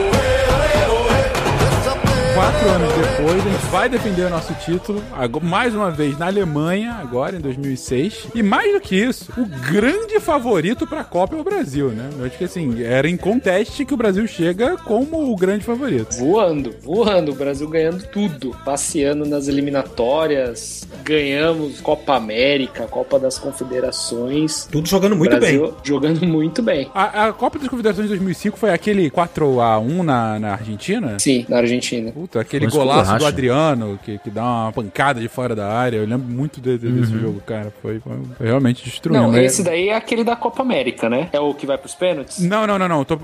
Quatro anos depois, a gente vai defender o nosso título, mais uma vez na Alemanha, agora em 2006. E mais do que isso, o grande favorito pra Copa é o Brasil, né? Eu acho que assim, era em conteste que o Brasil chega como o grande favorito. Voando, voando. O Brasil ganhando tudo. Passeando nas eliminatórias. Ganhamos Copa América, Copa das Confederações. Tudo jogando muito Brasil bem. Jogando muito bem. A, a Copa das Confederações de 2005 foi aquele 4x1 na, na Argentina? Sim, na Argentina. Puta, aquele golaço do. Adriano, que, que dá uma pancada de fora da área. Eu lembro muito de- de- desse jogo, cara. Foi, foi realmente destruindo. Não, esse daí é aquele da Copa América, né? É o que vai pros pênaltis? Não, não, não, não. Tô-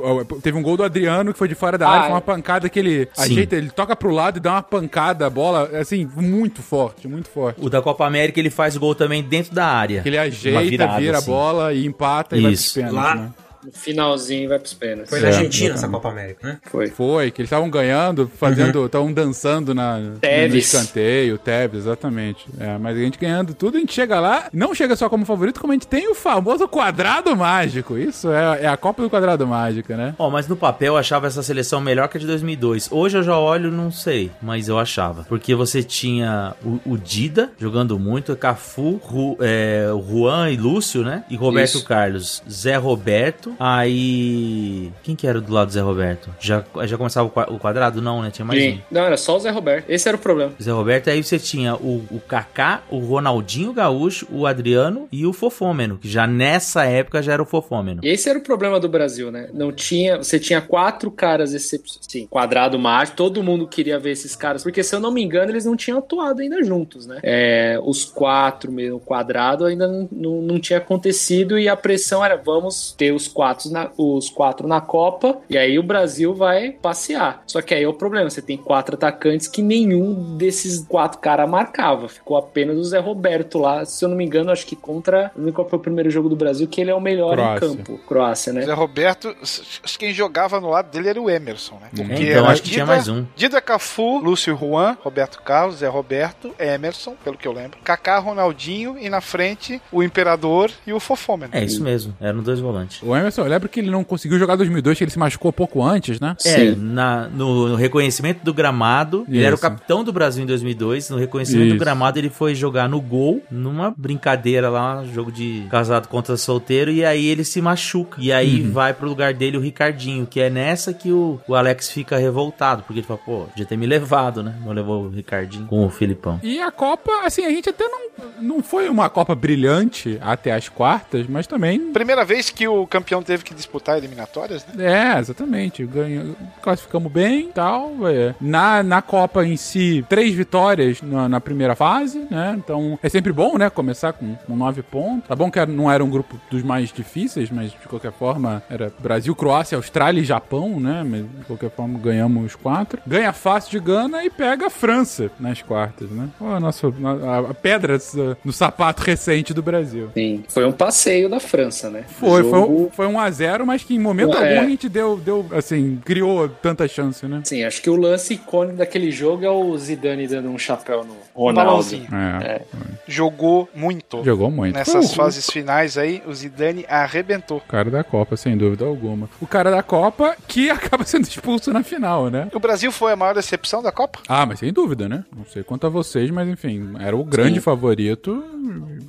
teve um gol do Adriano que foi de fora da Ah, área, foi é. uma pancada que ele Sim. ajeita, ele toca pro lado e dá uma pancada, a bola, assim, muito forte, muito forte. O da Copa América ele faz gol também dentro da área. Que ele ajeita, virada, vira assim. a bola e empata e vai pros Isso. pênaltis, Lá- né? No finalzinho vai pros pênaltis. Foi na É, Argentina essa. Copa América, né? Foi. Foi, que eles estavam ganhando, fazendo, estavam dançando na, no escanteio, Tevez, exatamente. É, mas a gente ganhando tudo, a gente chega lá, não chega só como favorito, como a gente tem o famoso quadrado mágico. Isso é, é a Copa do Quadrado Mágico, né? Ó, mas no papel eu achava essa seleção melhor que a de 2002. Hoje eu já olho, não sei, mas eu achava. Porque você tinha o, o Dida jogando muito, Cafu, Ru- é, o Juan e Lúcio, né? E Roberto Isso. Carlos, Zé Roberto. Aí. Quem que era do lado do Zé Roberto? Já, já começava o qua- o quadrado? Não, né? Tinha mais Sim. um. Não, era só o Zé Roberto. Esse era o problema. Zé Roberto, aí você tinha o, o Kaká, o Ronaldinho Gaúcho, o Adriano e o Fofômeno, que já nessa época já era o Fofômeno. E esse era o problema do Brasil, né? Não tinha. Você tinha quatro caras excep... Sim, quadrado mágico, todo mundo queria ver esses caras, porque se eu não me engano, eles não tinham atuado ainda juntos, né? É, os quatro mesmo, quadrado, ainda não, não, não tinha acontecido e a pressão era: vamos ter os quatro, na, os quatro na Copa, e aí o Brasil vai passear. Só que aí é o problema: você tem quatro atacantes que nenhum desses quatro caras marcava. Ficou apenas o Zé Roberto lá, se eu não me engano, acho que contra. Não qual foi o primeiro jogo do Brasil, que ele é o melhor Croácia. em campo. Croácia, né? Zé Roberto, s- s- quem jogava no lado dele era o Emerson, né? Porque É, então acho que tinha mais um. Dida Cafu, Lúcio Juan, Roberto Carlos, Zé Roberto, Emerson, pelo que eu lembro. Kaká, Ronaldinho e na frente o Imperador e o Fofômeno. É isso mesmo, eram dois volantes. O Emerson, eu lembro que ele não conseguiu jogar 2002, que ele se machucou pouco antes, né? É, Sim. na- no, no reconhecimento do gramado, ele era o Isso. capitão do Brasil em 2002. No reconhecimento Isso. do gramado, ele foi jogar no gol, numa brincadeira lá, jogo de casado contra solteiro, e aí ele se machuca. E aí Uhum. vai pro lugar dele o Ricardinho, que é nessa que o, o Alex fica revoltado, porque ele fala, pô, podia ter me levado, né? Não levou o Ricardinho com o Filipão. E a Copa, assim, a gente até não, não foi uma Copa brilhante até as quartas, mas também. Primeira vez que o campeão teve que disputar eliminatórias, né? É, exatamente. Ganha, classificamos bem e tal. é. Na, na Copa em si, três vitórias na, na primeira fase, né? Então é sempre bom, né? Começar com, com nove pontos. Tá bom que não era um grupo dos mais difíceis, mas de qualquer forma era Brasil, Croácia, Austrália e Japão, né? Mas de qualquer forma ganhamos os quatro. Ganha fácil de Gana e pega a França nas quartas, né? A, nossa, a, a pedra no sapato recente do Brasil. Sim. Foi um passeio da França, né? Foi, foi, um, foi um a 0 mas que em momento É. algum a gente deu, deu, assim, criou tanta chance, né? Sim, acho que o lance icônico daquele jogo é o Zidane dando um chapéu no Um Ronaldo. balãozinho. É, Jogou muito. jogou muito. Nessas o- fases finais aí, o Zidane arrebentou. O cara da Copa, sem dúvida alguma. O cara da Copa que acaba sendo expulso na final, né? O Brasil foi a maior decepção da Copa? Ah, mas sem dúvida, né? Não sei quanto a vocês, mas enfim, era o grande Sim. favorito.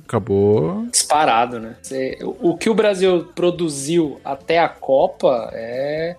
Acabou. Disparado, né? O que o Brasil produziu até a Copa é.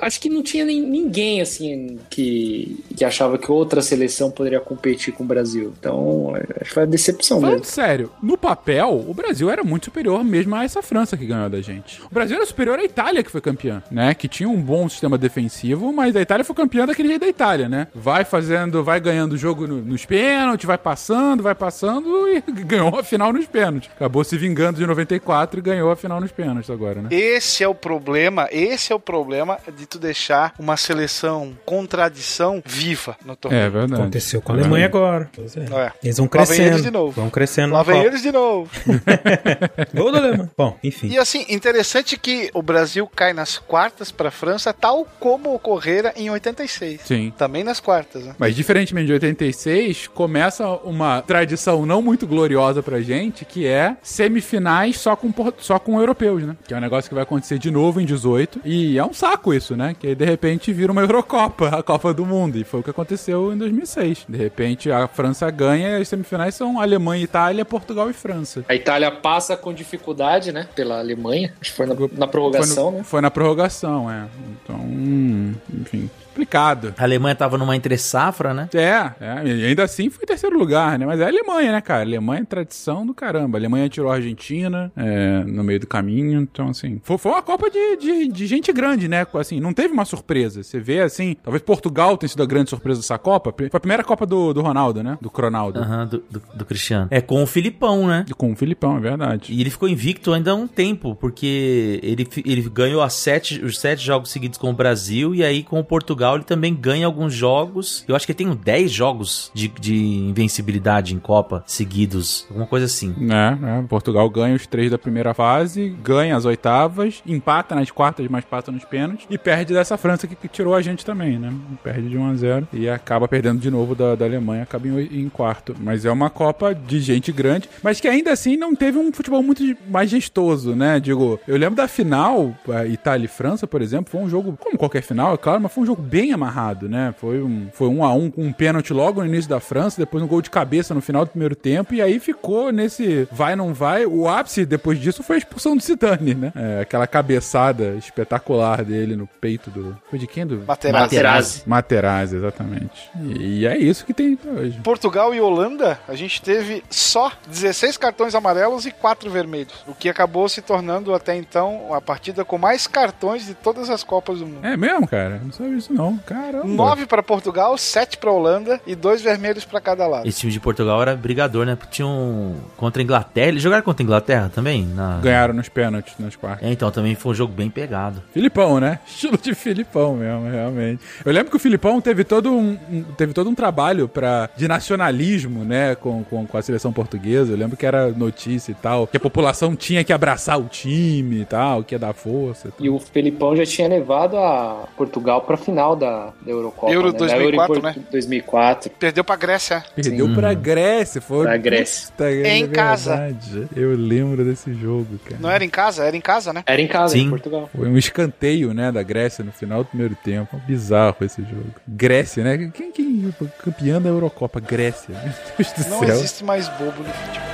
acho que não tinha nem, ninguém assim que, que achava que outra seleção poderia competir com o Brasil. Então, acho que foi a decepção Falando mesmo. sério, no papel, o Brasil era muito superior mesmo a essa França que ganhou da gente. O Brasil era superior à Itália que foi campeã, né? Que tinha um bom sistema defensivo, mas a Itália foi campeã daquele jeito da Itália, né? Vai fazendo, vai ganhando o jogo no- nos pênaltis, vai passando, vai passando e ganhou a final nos pênaltis. Acabou se vingando de 94 e ganhou a final nos pênaltis agora, né? Esse é o problema, esse é o problema de tu deixar uma seleção contradição viva no É torneio. verdade. Aconteceu com a Alemanha agora. Pois é. É. Eles vão Lá vem crescendo. eles de novo. Vão crescendo. Lá vem eles de novo. Gol da Alemanha. Bom, enfim. E assim, interessante que o Brasil cai nas quartas pra França, tal como ocorrera em 86. Sim. Também nas quartas, né? Mas diferentemente de 86, começa uma tradição não muito gloriosa pra gente, que é semifinais só com, só com europeus, né? Que é um negócio que vai acontecer de novo em 18. E é um saco isso, né? Que aí, de repente vira uma Eurocopa, a Copa do Mundo. E foi o que aconteceu em 2006. De repente a França ganha e as semifinais são Alemanha, Itália, Portugal e França. A Itália passa com dificuldade, né? Pela Alemanha. Acho que foi na, na prorrogação, foi no, né? Foi na prorrogação, é. Então, hum, enfim, complicado. A Alemanha tava numa entre safra, né? É, é, e ainda assim foi terceiro lugar, né? Mas é a Alemanha, né, cara? A Alemanha é tradição do caramba. A Alemanha tirou a Argentina é, no meio do caminho, então, assim. Foi, foi uma Copa de, de, de gente grande, né? Assim, não teve uma surpresa. Você vê, assim, talvez Portugal tenha sido a grande surpresa dessa Copa. Foi a primeira Copa do, do Ronaldo, né? Do Cronaldo. Aham, do, do, do Cristiano. É com o Filipão, né? Com o Filipão, é verdade. E ele ficou invicto ainda há um tempo, porque ele, ele ganhou as sete, os sete jogos seguidos com o Brasil, e aí com o Portugal ele também ganha alguns jogos. Eu acho que tem 10 jogos de, de invencibilidade em Copa seguidos, alguma coisa assim. né? né? Portugal ganha os três da primeira fase, ganha as oitavas, empata nas quartas, mas passa nos pênaltis e perde dessa França que, que tirou a gente também, né? Perde de 1 a 0 e acaba perdendo de novo da, da Alemanha, acaba em, em quarto. Mas é uma Copa de gente grande, mas que ainda assim não teve um futebol muito majestoso, né? Digo, eu lembro da final, Itália e França, por exemplo, foi um jogo, como qualquer final, é claro, mas foi um jogo bem amarrado, né? Foi um, foi um a um com um pênalti logo no início da França, depois um gol de cabeça no final do primeiro tempo, e aí ficou nesse vai, não vai. O ápice depois disso foi a expulsão do Zidane, né? É, aquela cabeçada espetacular dele no peito do. Foi de quem? Do Materazzi. Materazzi. Materazzi, exatamente. E, e é isso que tem hoje. Portugal e Holanda, a gente teve só 16 cartões amarelos e 4 vermelhos. O que acabou se tornando até então a partida com mais cartões de todas as Copas do Mundo. É mesmo, cara? Não sabia isso não. Caramba. 9 para Portugal, 7 para Holanda e dois vermelhos para cada lado. Esse time de Portugal era brigador, né? Porque tinha um. Contra a Inglaterra. Eles jogaram contra a Inglaterra também? Na... Ganharam nos pênaltis, nas quartas. É, então também foi um jogo bem pegado. Filipão, né? Estilo de Filipão mesmo, realmente. Eu lembro que o Filipão teve todo um, um- teve todo um trabalho pra, de nacionalismo, né, com, com, com a seleção portuguesa. Eu lembro que era notícia e tal, que a população tinha que abraçar o time e tal, que ia dar força. e tal. E o Felipão já tinha levado a Portugal pra final da, da Eurocopa. Euro né? 2004, da Euro né? Portu- 2004. Perdeu para Grécia. Perdeu pra Grécia, foi. Pra Grécia. Puta, é Em casa. Eu lembro desse jogo, cara. Não era em casa? Era em casa, né? Era em casa, Sim. em Portugal. Foi um escanteio, né, da Grécia no final do primeiro tempo. Bizarro esse jogo. Grécia, né? Quem que campeã da Eurocopa? Grécia. Meu Deus do Não céu. existe mais bobo no futebol.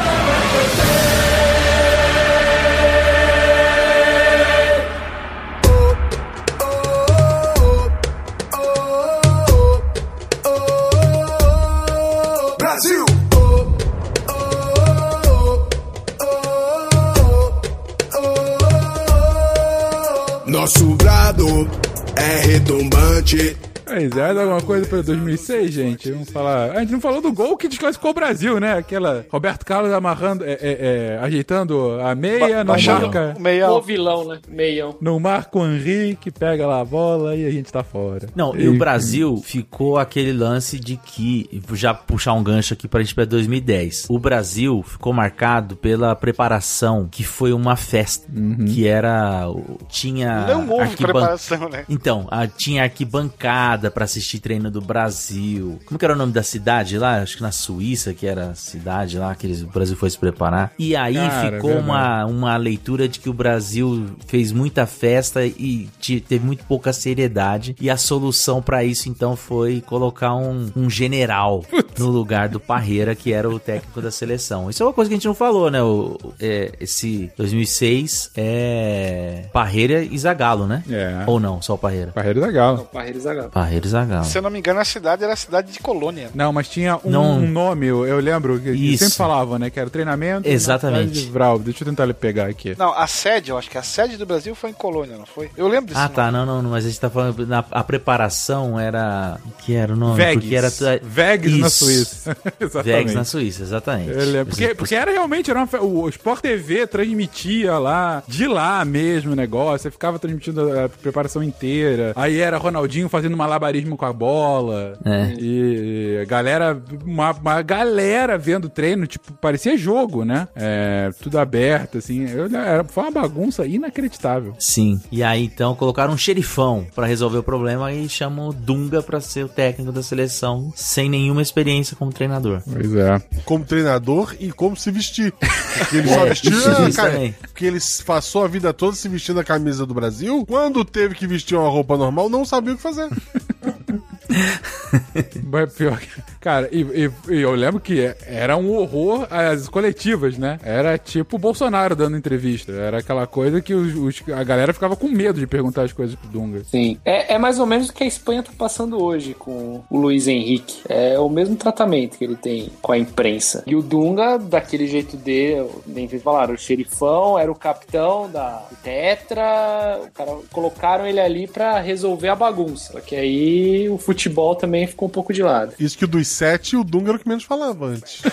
Nosso brado é retumbante. Pois é, alguma coisa para 2006, gente? Vamos falar. A gente não falou do gol que desclassificou o Brasil, né? Aquela Roberto Carlos amarrando, é, é, é, ajeitando a meia, não Baixando marca. o meião. O vilão, né? Meião. Não marca o Henri, que pega lá a bola e a gente tá fora. Não, e o Brasil ficou aquele lance de que, já puxar um gancho aqui pra gente pra 2010. O Brasil ficou marcado pela preparação, que foi uma festa, que era, o- tinha... Não houve arquiban- preparação, né? Então, a- tinha arquibancada, madrugada pra assistir treino do Brasil. Como que era o nome da cidade lá? Acho que na Suíça, que era a cidade lá que eles- o Brasil foi se preparar. E aí Cara, ficou verdade. uma, uma leitura de que o Brasil fez muita festa e te- teve muito pouca seriedade. E a solução pra isso, então, foi colocar um, um general no lugar do Parreira, que era o técnico da seleção. Isso é uma coisa que a gente não falou, né? O, é, esse 2006 é Parreira e Zagallo, né? É. Ou não, só o Parreira? Parreira da Galo. Parreira e Zagallo. Parreira e Zagallo. Se eu não me engano, a cidade era a cidade de Colônia. Não, mas tinha um Não. nome, eu, eu lembro, que, Isso. sempre falavam, né? Que era treinamento. na Exatamente. de Vral. Deixa eu tentar pegar aqui. Não, a sede, eu acho que a sede do Brasil foi em Colônia, não foi? Eu lembro desse Ah, nome. tá, não, não, não, mas a gente tá falando, na, a preparação era, que era o nome? Vegas. Porque era... Vegas na Isso. Suíça. Exatamente. Vegas na Suíça, exatamente. Eu lembro. Porque, porque era realmente, era uma o Sport TV transmitia lá, de lá mesmo o negócio, você ficava transmitindo a preparação inteira. Aí era Ronaldinho fazendo malabarismo com a bola. É. E a galera, uma, uma galera vendo treino, tipo, parecia jogo, né? É, tudo aberto, assim. Eu, era, foi uma bagunça inacreditável. Sim. E aí então colocaram um xerifão pra resolver o problema e chamam o Dunga pra ser o técnico da seleção sem nenhuma experiência como treinador. Pois é. Como treinador e como se vestir. Porque ele só vestia, cara. Porque ele passou a vida toda se vestindo a camisa do Brasil. Quando teve que vestir uma roupa normal, não sabia o que fazer. Mas pior que- Cara, e, e- e eu lembro que era um horror as coletivas, né? Era tipo o Bolsonaro dando entrevista. Era aquela coisa que os- os- a galera ficava com medo de perguntar as coisas pro Dunga. Sim. É, é mais ou menos o que a Espanha tá passando hoje com o Luiz Henrique. É o mesmo tratamento que ele tem com a imprensa. E o Dunga, daquele jeito dele, nem vocês falaram, o xerifão, era o capitão da Tetra. O cara, colocaram ele ali pra resolver a bagunça. Só que aí o futebol também ficou um pouco de lado. Isso que o dos sete, era o que menos falava antes.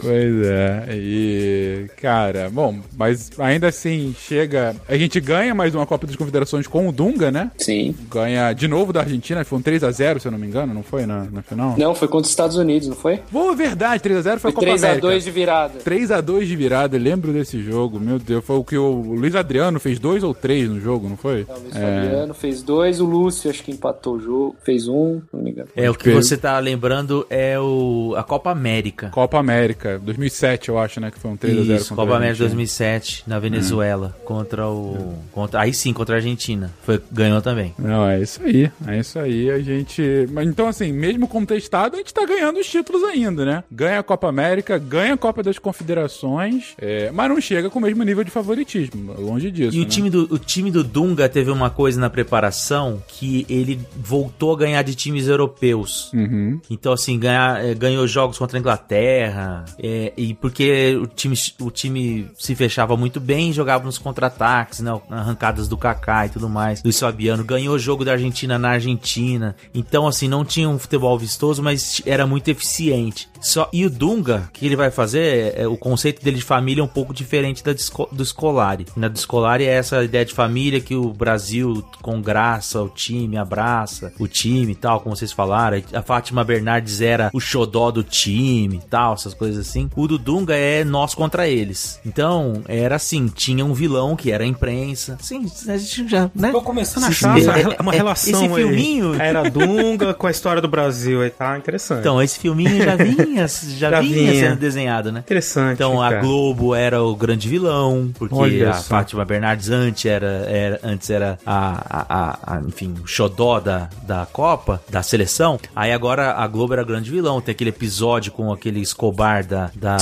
Pois é, e cara, bom, mas ainda assim chega. A gente ganha mais uma Copa das Confederações com o Dunga, né? Sim. Ganha de novo da Argentina, foi um 3x0, se eu não me engano, não foi na, na final? Não, foi contra os Estados Unidos, não foi? Boa, verdade, 3x0 foi Foi a Copa América. 3x2 de virada. 3x2 de virada, lembro desse jogo, meu Deus, foi o que o Luiz Adriano fez dois ou três no jogo, não foi? O Luiz Fabiano fez dois, o Lúcio acho que empatou o jogo, fez um, não me engano. É, o que você tá lembrando é o, a Copa América. Copa América, 2007 eu acho, né, que foi um 3x0 Isso, Copa América 2007, na Venezuela, contra o... Contra, aí sim, contra a Argentina. Foi, ganhou também. Não, é isso aí, é isso aí, a gente... Mas então assim, mesmo contestado, a gente tá ganhando os títulos ainda, né? Ganha a Copa América, ganha a Copa das Confederações, é, mas não chega com o mesmo nível de favoritismo, longe disso, E o né? time, do, o time do Dunga teve uma coisa na preparação que ele voltou a ganhar de times europeus. Uhum. Então, assim, ganhar, eh, ganhou jogos contra a Inglaterra. Eh, e porque o time, o time se fechava muito bem, jogava nos contra-ataques, né? Arrancadas do Kaká e tudo mais. Luiz Fabiano ganhou o jogo da Argentina na Argentina. Então, assim, não tinha um futebol vistoso, mas era muito eficiente. Só, e o Dunga, que ele vai fazer, é, o conceito dele de família é um pouco diferente da do Scolari. Na do Scolari é essa ideia de família que o Brasil congraça o time, abraça o time e tal, como vocês falaram. A Fátima Bernardes era o xodó do time e tal, essas coisas assim. O do Dunga é nós contra eles. Então, era assim, tinha um vilão que era a imprensa. Sim, a gente já, né? Tô começando a achar essa É- uma é- relação Esse aí. filminho... Era Dunga com a história do Brasil, aí tá interessante. Então, esse filminho já vinha, já, Já vinha, vinha. sendo desenhado, né? interessante. Então a cara. Globo era o grande vilão, porque Olha a só. Fátima Bernardes antes era, era- antes era a, a- a- a- enfim, o xodó da, da Copa, da seleção. Aí agora a Globo era o grande vilão. Tem aquele episódio com aquele Escobar da, da,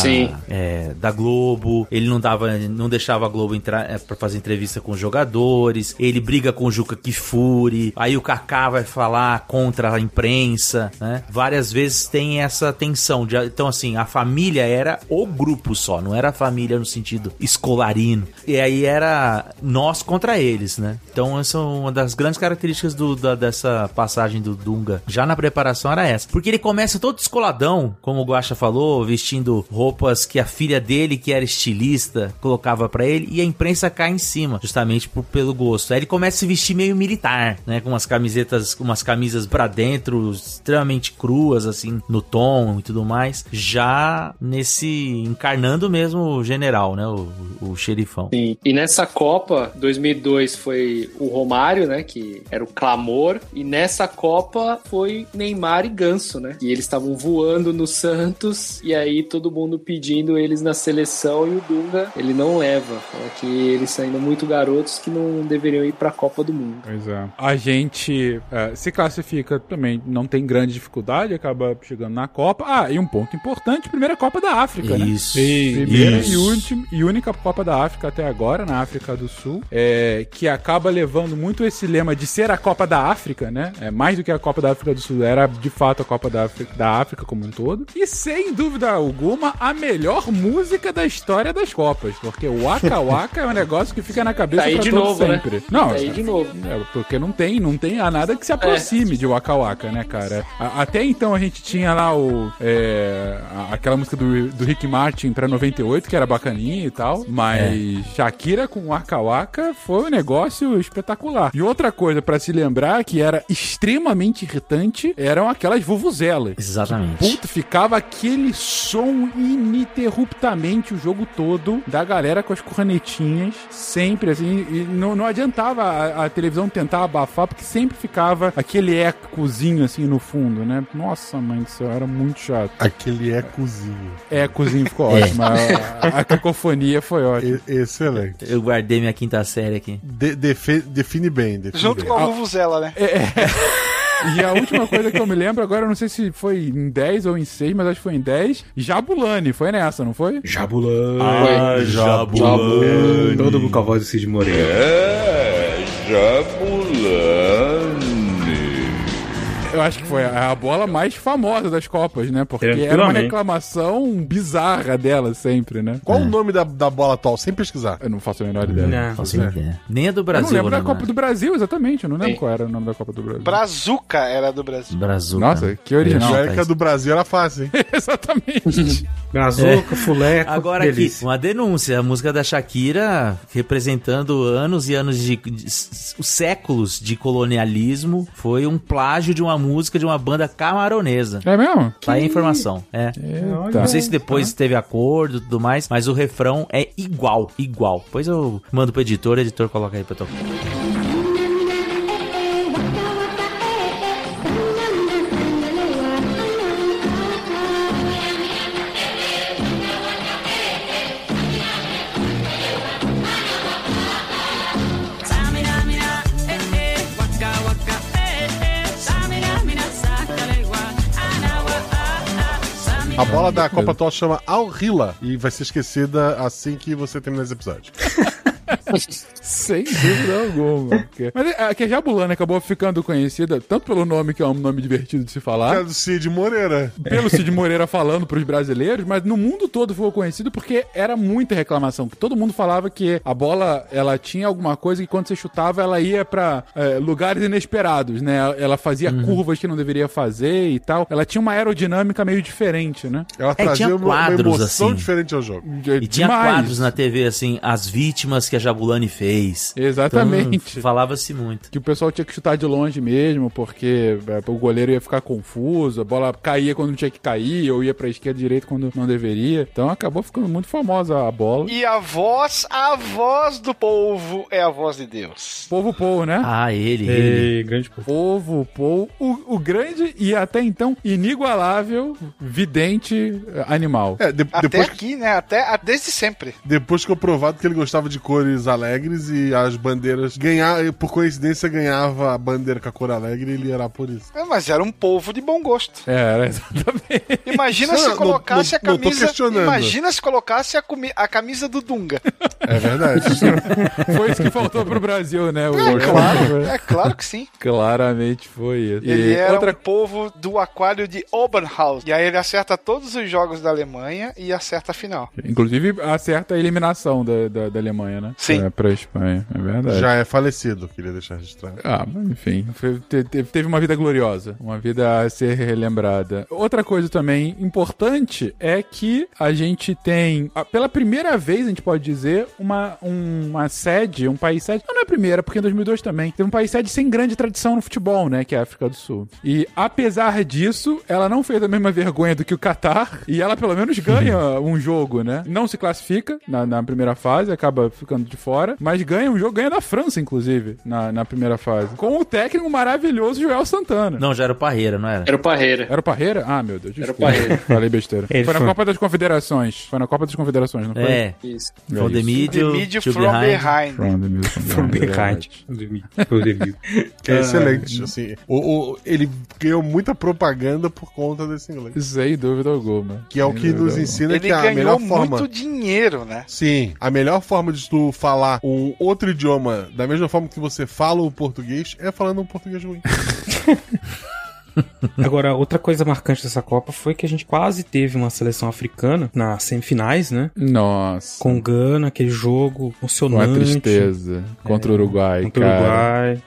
é, da Globo. Ele não dava, não deixava a Globo entrar é, para fazer entrevista com os jogadores. Ele briga com o Juca Kifuri. Aí o Kaká vai falar contra a imprensa, né? Várias vezes tem essa tensão. de- então assim, a família era o grupo só, não era a família no sentido escolarino. E aí era nós contra eles, né? Então essa é uma das grandes características do, da- dessa passagem do Dunga. Já na preparação era essa. Porque ele começa todo descoladão, como o Guaxa falou, vestindo vestindo roupas que a filha dele, que era estilista, colocava pra ele e a imprensa cai em cima, justamente por, pelo gosto. Aí ele começa a se vestir meio militar, né? Com umas camisetas, umas camisas pra dentro, extremamente cruas, assim, no tom e tudo mais. Já nesse. encarnando mesmo o general, né? O, o xerifão. Sim. E nessa Copa, 2002 foi o Romário, né? Que era o clamor. E nessa Copa foi Neymar e Ganso, né? E eles estavam voando no Santos. E aí todo mundo pedindo eles na seleção. E o Dunga, ele não leva. Fala que eles são ainda muito garotos que não deveriam ir pra Copa do Mundo. Pois é. A gente é, se classifica também, não tem grande dificuldade, acaba chegando na Copa. Ah, e um ponto importante: primeira Copa da África, né? Isso. Primeira Isso. e, última, e única Copa da África até agora, na África do Sul, é, que acaba levando muito esse lema de ser a Copa da África, né? É, mais do que a Copa da África do Sul, era de fato a Copa da África, da África como um todo. E sem dúvida alguma, a melhor música da história das Copas, porque o Waka Waka é um negócio que fica na cabeça Tá aí pra de todo novo, né? sempre. Não, Tá aí de novo. é, porque não tem, não tem a nada que se aproxime de Waka Waka, né, cara? A- até então a gente tinha lá o. é, aquela música do, do Rick Martin pra 98, que era bacaninha e tal. Mas Shakira com Waka Waka foi um negócio espetacular. E outra coisa pra se lembrar que era extremamente irritante eram aquelas vuvuzelas. Exatamente. Puta, ficava aquele som ininterruptamente o jogo todo da galera com as cornetinhas, sempre assim, e não, não adiantava a, a televisão tentar abafar, porque sempre ficava aquele ecozinho assim no fundo, né? Nossa, mãe do céu, era muito chato. Aquele ecozinho. Ecozinho ficou ótimo, a, a cacofonia foi ótima. E- excelente. Eu guardei minha quinta série aqui. De- defe- define bem. Define Junto bem. com a Vuvuzela, né? E a última coisa que eu me lembro agora, eu não sei se foi em 10 ou em 6, mas acho que foi em 10. Jabulani, foi nessa, não foi? Jabulani. Ah, Jabulani. Todo mundo com a voz do Cid Moreira. Eu acho que foi a bola mais famosa das Copas, né? Porque era uma reclamação bizarra dela sempre, né? Qual o nome da, da bola atual? Sem pesquisar. Eu não faço a menor ideia. Não. Faço ideia. Nem a do Eu Brasil, não lembro da né, Copa do Brasil, exatamente. Eu não lembro Sim. qual era o nome da Copa do Brasil. Brazuca era do Brasil. Brasil. Nossa, que original. É a do Brasil era fácil, hein? exatamente. Brazuca, fuleco, Agora aqui, delícia. uma denúncia. A música da Shakira, representando anos e anos de, de- s- séculos de colonialismo, foi um plágio de uma música de uma banda camaronesa. É mesmo? Tá aí a informação. É. Eita. Não sei se depois teve acordo e tudo mais, mas o refrão é igual, igual. Depois eu mando pro editor, o editor coloca aí pra tocar. A bola da Copa atual chama Al Hila e vai ser esquecida assim que você terminar esse episódio. Sem dúvida alguma. Porque... Mas é, é que a Jabulani acabou ficando conhecida tanto pelo nome, que é um nome divertido de se é falar, do Cid Moreira. pelo Cid Moreira falando pros brasileiros, mas no mundo todo ficou conhecido porque era muita reclamação. Que todo mundo falava que a bola, ela tinha alguma coisa que quando você chutava, ela ia pra é, lugares inesperados, né? Ela fazia curvas que não deveria fazer e tal. Ela tinha uma aerodinâmica meio diferente, né? Ela É, trazia tinha uma, uma quadros, emoção assim. diferente ao jogo. E tinha quadros na TV, assim, as vítimas que a Jabulani fez. Exatamente. Então, Falava-se muito. Que o pessoal tinha que chutar de longe mesmo, porque é, o goleiro ia ficar confuso, a bola caía quando não tinha que cair, ou ia pra esquerda e direita quando não deveria. Então acabou ficando muito famosa a bola. E a voz, a voz do povo é a voz de Deus. Povo Pou, né? Ah, ele, ele. Ei, grande povo. Povo Pou, o, o grande e até então inigualável vidente eh, animal. É, de- Até depois, aqui, né? Até a- desde sempre. depois ficou provado que ele gostava de cores alegres e as bandeiras ganhar, por coincidência ganhava a bandeira com a cor alegre e ele era por isso. É, Mas era um povo de bom gosto. É, era exatamente. Imagina Não, se colocasse não- a não tô camisa. Imagina se colocasse a, a camisa do Dunga. É verdade. Foi isso que faltou pro Brasil, né? O- É claro, é claro que sim. Claramente foi isso. Ele E era outra um povo do aquário de Oberhaus. E aí ele acerta todos os jogos da Alemanha e acerta a final. Inclusive, acerta a eliminação da, da, da Alemanha, né? Sim. É, pra Espanha, é verdade. Já é falecido, queria deixar registrado. Ah, mas enfim, foi- te- te- teve uma vida gloriosa, uma vida a ser relembrada. Outra coisa também importante é que a gente tem, pela primeira vez, a gente pode dizer, uma, um- uma sede, um país sede. Não, não é a primeira, porque em 2002 também. Teve um país sede sem grande tradição no futebol, né? Que é a África do Sul. E apesar disso, ela não fez a mesma vergonha do que o Catar. E ela pelo menos ganha um jogo, né? Não se classifica na, na primeira fase, acaba ficando de fora. Mas ganha um jogo, ganha da França, inclusive, na, na primeira fase. Com o técnico maravilhoso Joel Santana. Não, já era o Parreira, não era? Era o Parreira. Era o Parreira? Ah, meu Deus. Era o desculpa. Parreira. Falei besteira. Ele foi na foi. Copa das Confederações. Foi na Copa das Confederações, não foi? É. Isso. From the middle, The mid to from behind. behind. From the middle, from From behind. behind. From the view. Que é excelente, assim. O, o- ele ganhou muita propaganda por conta desse inglês. Sem dúvida alguma. Que é o que nos ensina Ele que a ganhou melhor muito forma... dinheiro, né? Sim, a melhor forma de tu falar um outro idioma da mesma forma que você fala o português é falando um português ruim. Agora, outra coisa marcante dessa Copa foi que a gente quase teve uma seleção africana nas semifinais, né? Nossa. Com Gana, aquele jogo Com a emocionante. tristeza. Contra o Uruguai, Contra o cara.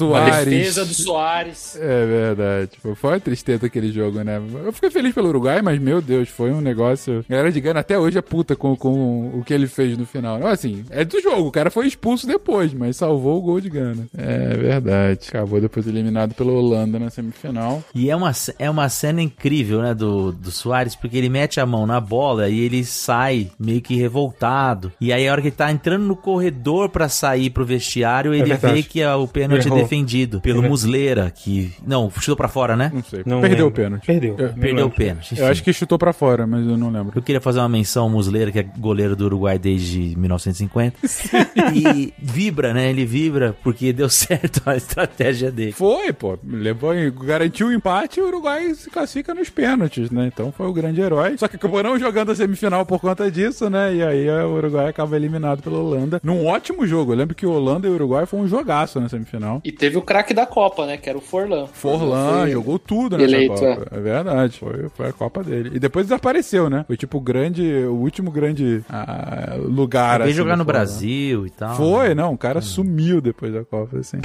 Uruguai. A Soares. defesa do Soares. É verdade. Foi uma tristeza aquele jogo, né? Eu fiquei feliz pelo Uruguai, mas, meu Deus, foi um negócio. A galera de Gana até hoje é puta com, com o que ele fez no final. Não, assim, é do jogo. O cara foi expulso depois, mas salvou o gol de Gana. É verdade. Acabou depois eliminado pela Holanda na semifinal. E é uma, é uma cena incrível, né, do, do Soares, porque ele mete a mão na bola e ele sai meio que revoltado. E aí, a hora que ele tá entrando no corredor pra sair pro vestiário, ele verdade. vê que é o pênalti. Defendido pelo É. Muslera, que. Não, chutou pra fora, né? Não sei. Não Perdeu lembro. o pênalti. Perdeu. Eu- Não Perdeu o pênalti. Eu acho que chutou pra fora, mas eu não lembro. Eu queria fazer uma menção ao Muslera, que é goleiro do Uruguai desde 1950. e vibra, né? Ele vibra porque deu certo a estratégia dele. Foi, pô. Levou, garantiu o empate e o Uruguai se classifica nos pênaltis, né? Então foi o grande herói. Só que acabou não jogando a semifinal por conta disso, né? E aí o Uruguai acaba eliminado pela Holanda. Num ótimo jogo. Eu lembro que Holanda e Uruguai foi um jogaço na semifinal. E teve o craque da Copa, né? Que era o Forlan. Forlan Foi- jogou tudo nessa eleito, Copa. É. verdade. Foi, foi a Copa dele. E depois desapareceu, né? Foi tipo o grande, o último grande ah, lugar. Veio assim, jogar no Forlan. Brasil e tal. Foi, não. O cara sumiu depois da Copa, assim.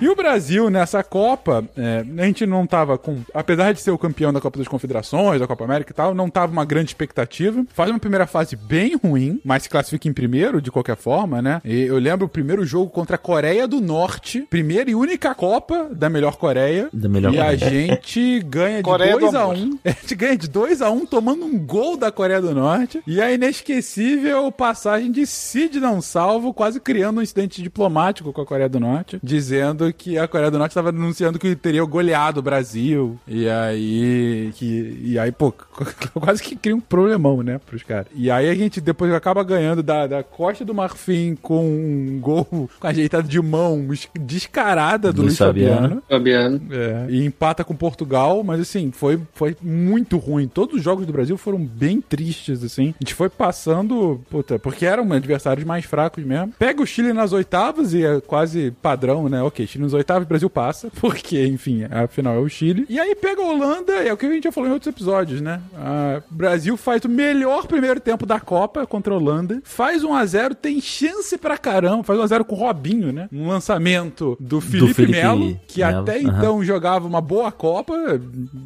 E o Brasil, nessa Copa, é, a gente não tava com. Apesar de ser o campeão da Copa das Confederações, da Copa América e tal, não tava uma grande expectativa. Faz uma primeira fase bem ruim, mas se classifica em primeiro, de qualquer forma, né? E eu lembro o primeiro jogo contra a Coreia do Norte, primeira e única Copa da melhor Coreia. Da melhor e a Coreia. gente ganha de Coreia do 2 a amor. 1 A gente ganha de 2 a 1 tomando um gol da Coreia do Norte. E a inesquecível passagem de Cid não salvo, quase criando um incidente diplomático com a Coreia do Norte, dizendo que a Coreia do Norte estava anunciando que teria goleado o Brasil. E aí. Que, e aí, pô, quase que cria um problemão, né, pros caras. E aí a gente depois acaba ganhando da, da Costa do Marfim com um gol com ajeitado de mão descarada do Luiz Luiz Fabiano. Fabiano. Fabiano. É, e empata com Portugal, mas assim, foi, foi muito ruim. Todos os jogos do Brasil foram bem tristes, assim. A gente foi passando, puta, porque eram adversários mais fracos mesmo. Pega o Chile nas oitavas e é quase padrão, né? Ok, Chile nas oitavas, Brasil passa, porque, enfim, afinal é o Chile. E aí pega a Holanda, é o que a gente já falou em outros episódios, né? Ah, Brasil faz o melhor primeiro tempo da Copa contra a Holanda, faz 1 a 0 tem chance pra caramba, faz 1 a 0 com o Robinho, né? Um lançamento do Felipe, Felipe Melo, que Melo, até aham. então jogava uma boa Copa,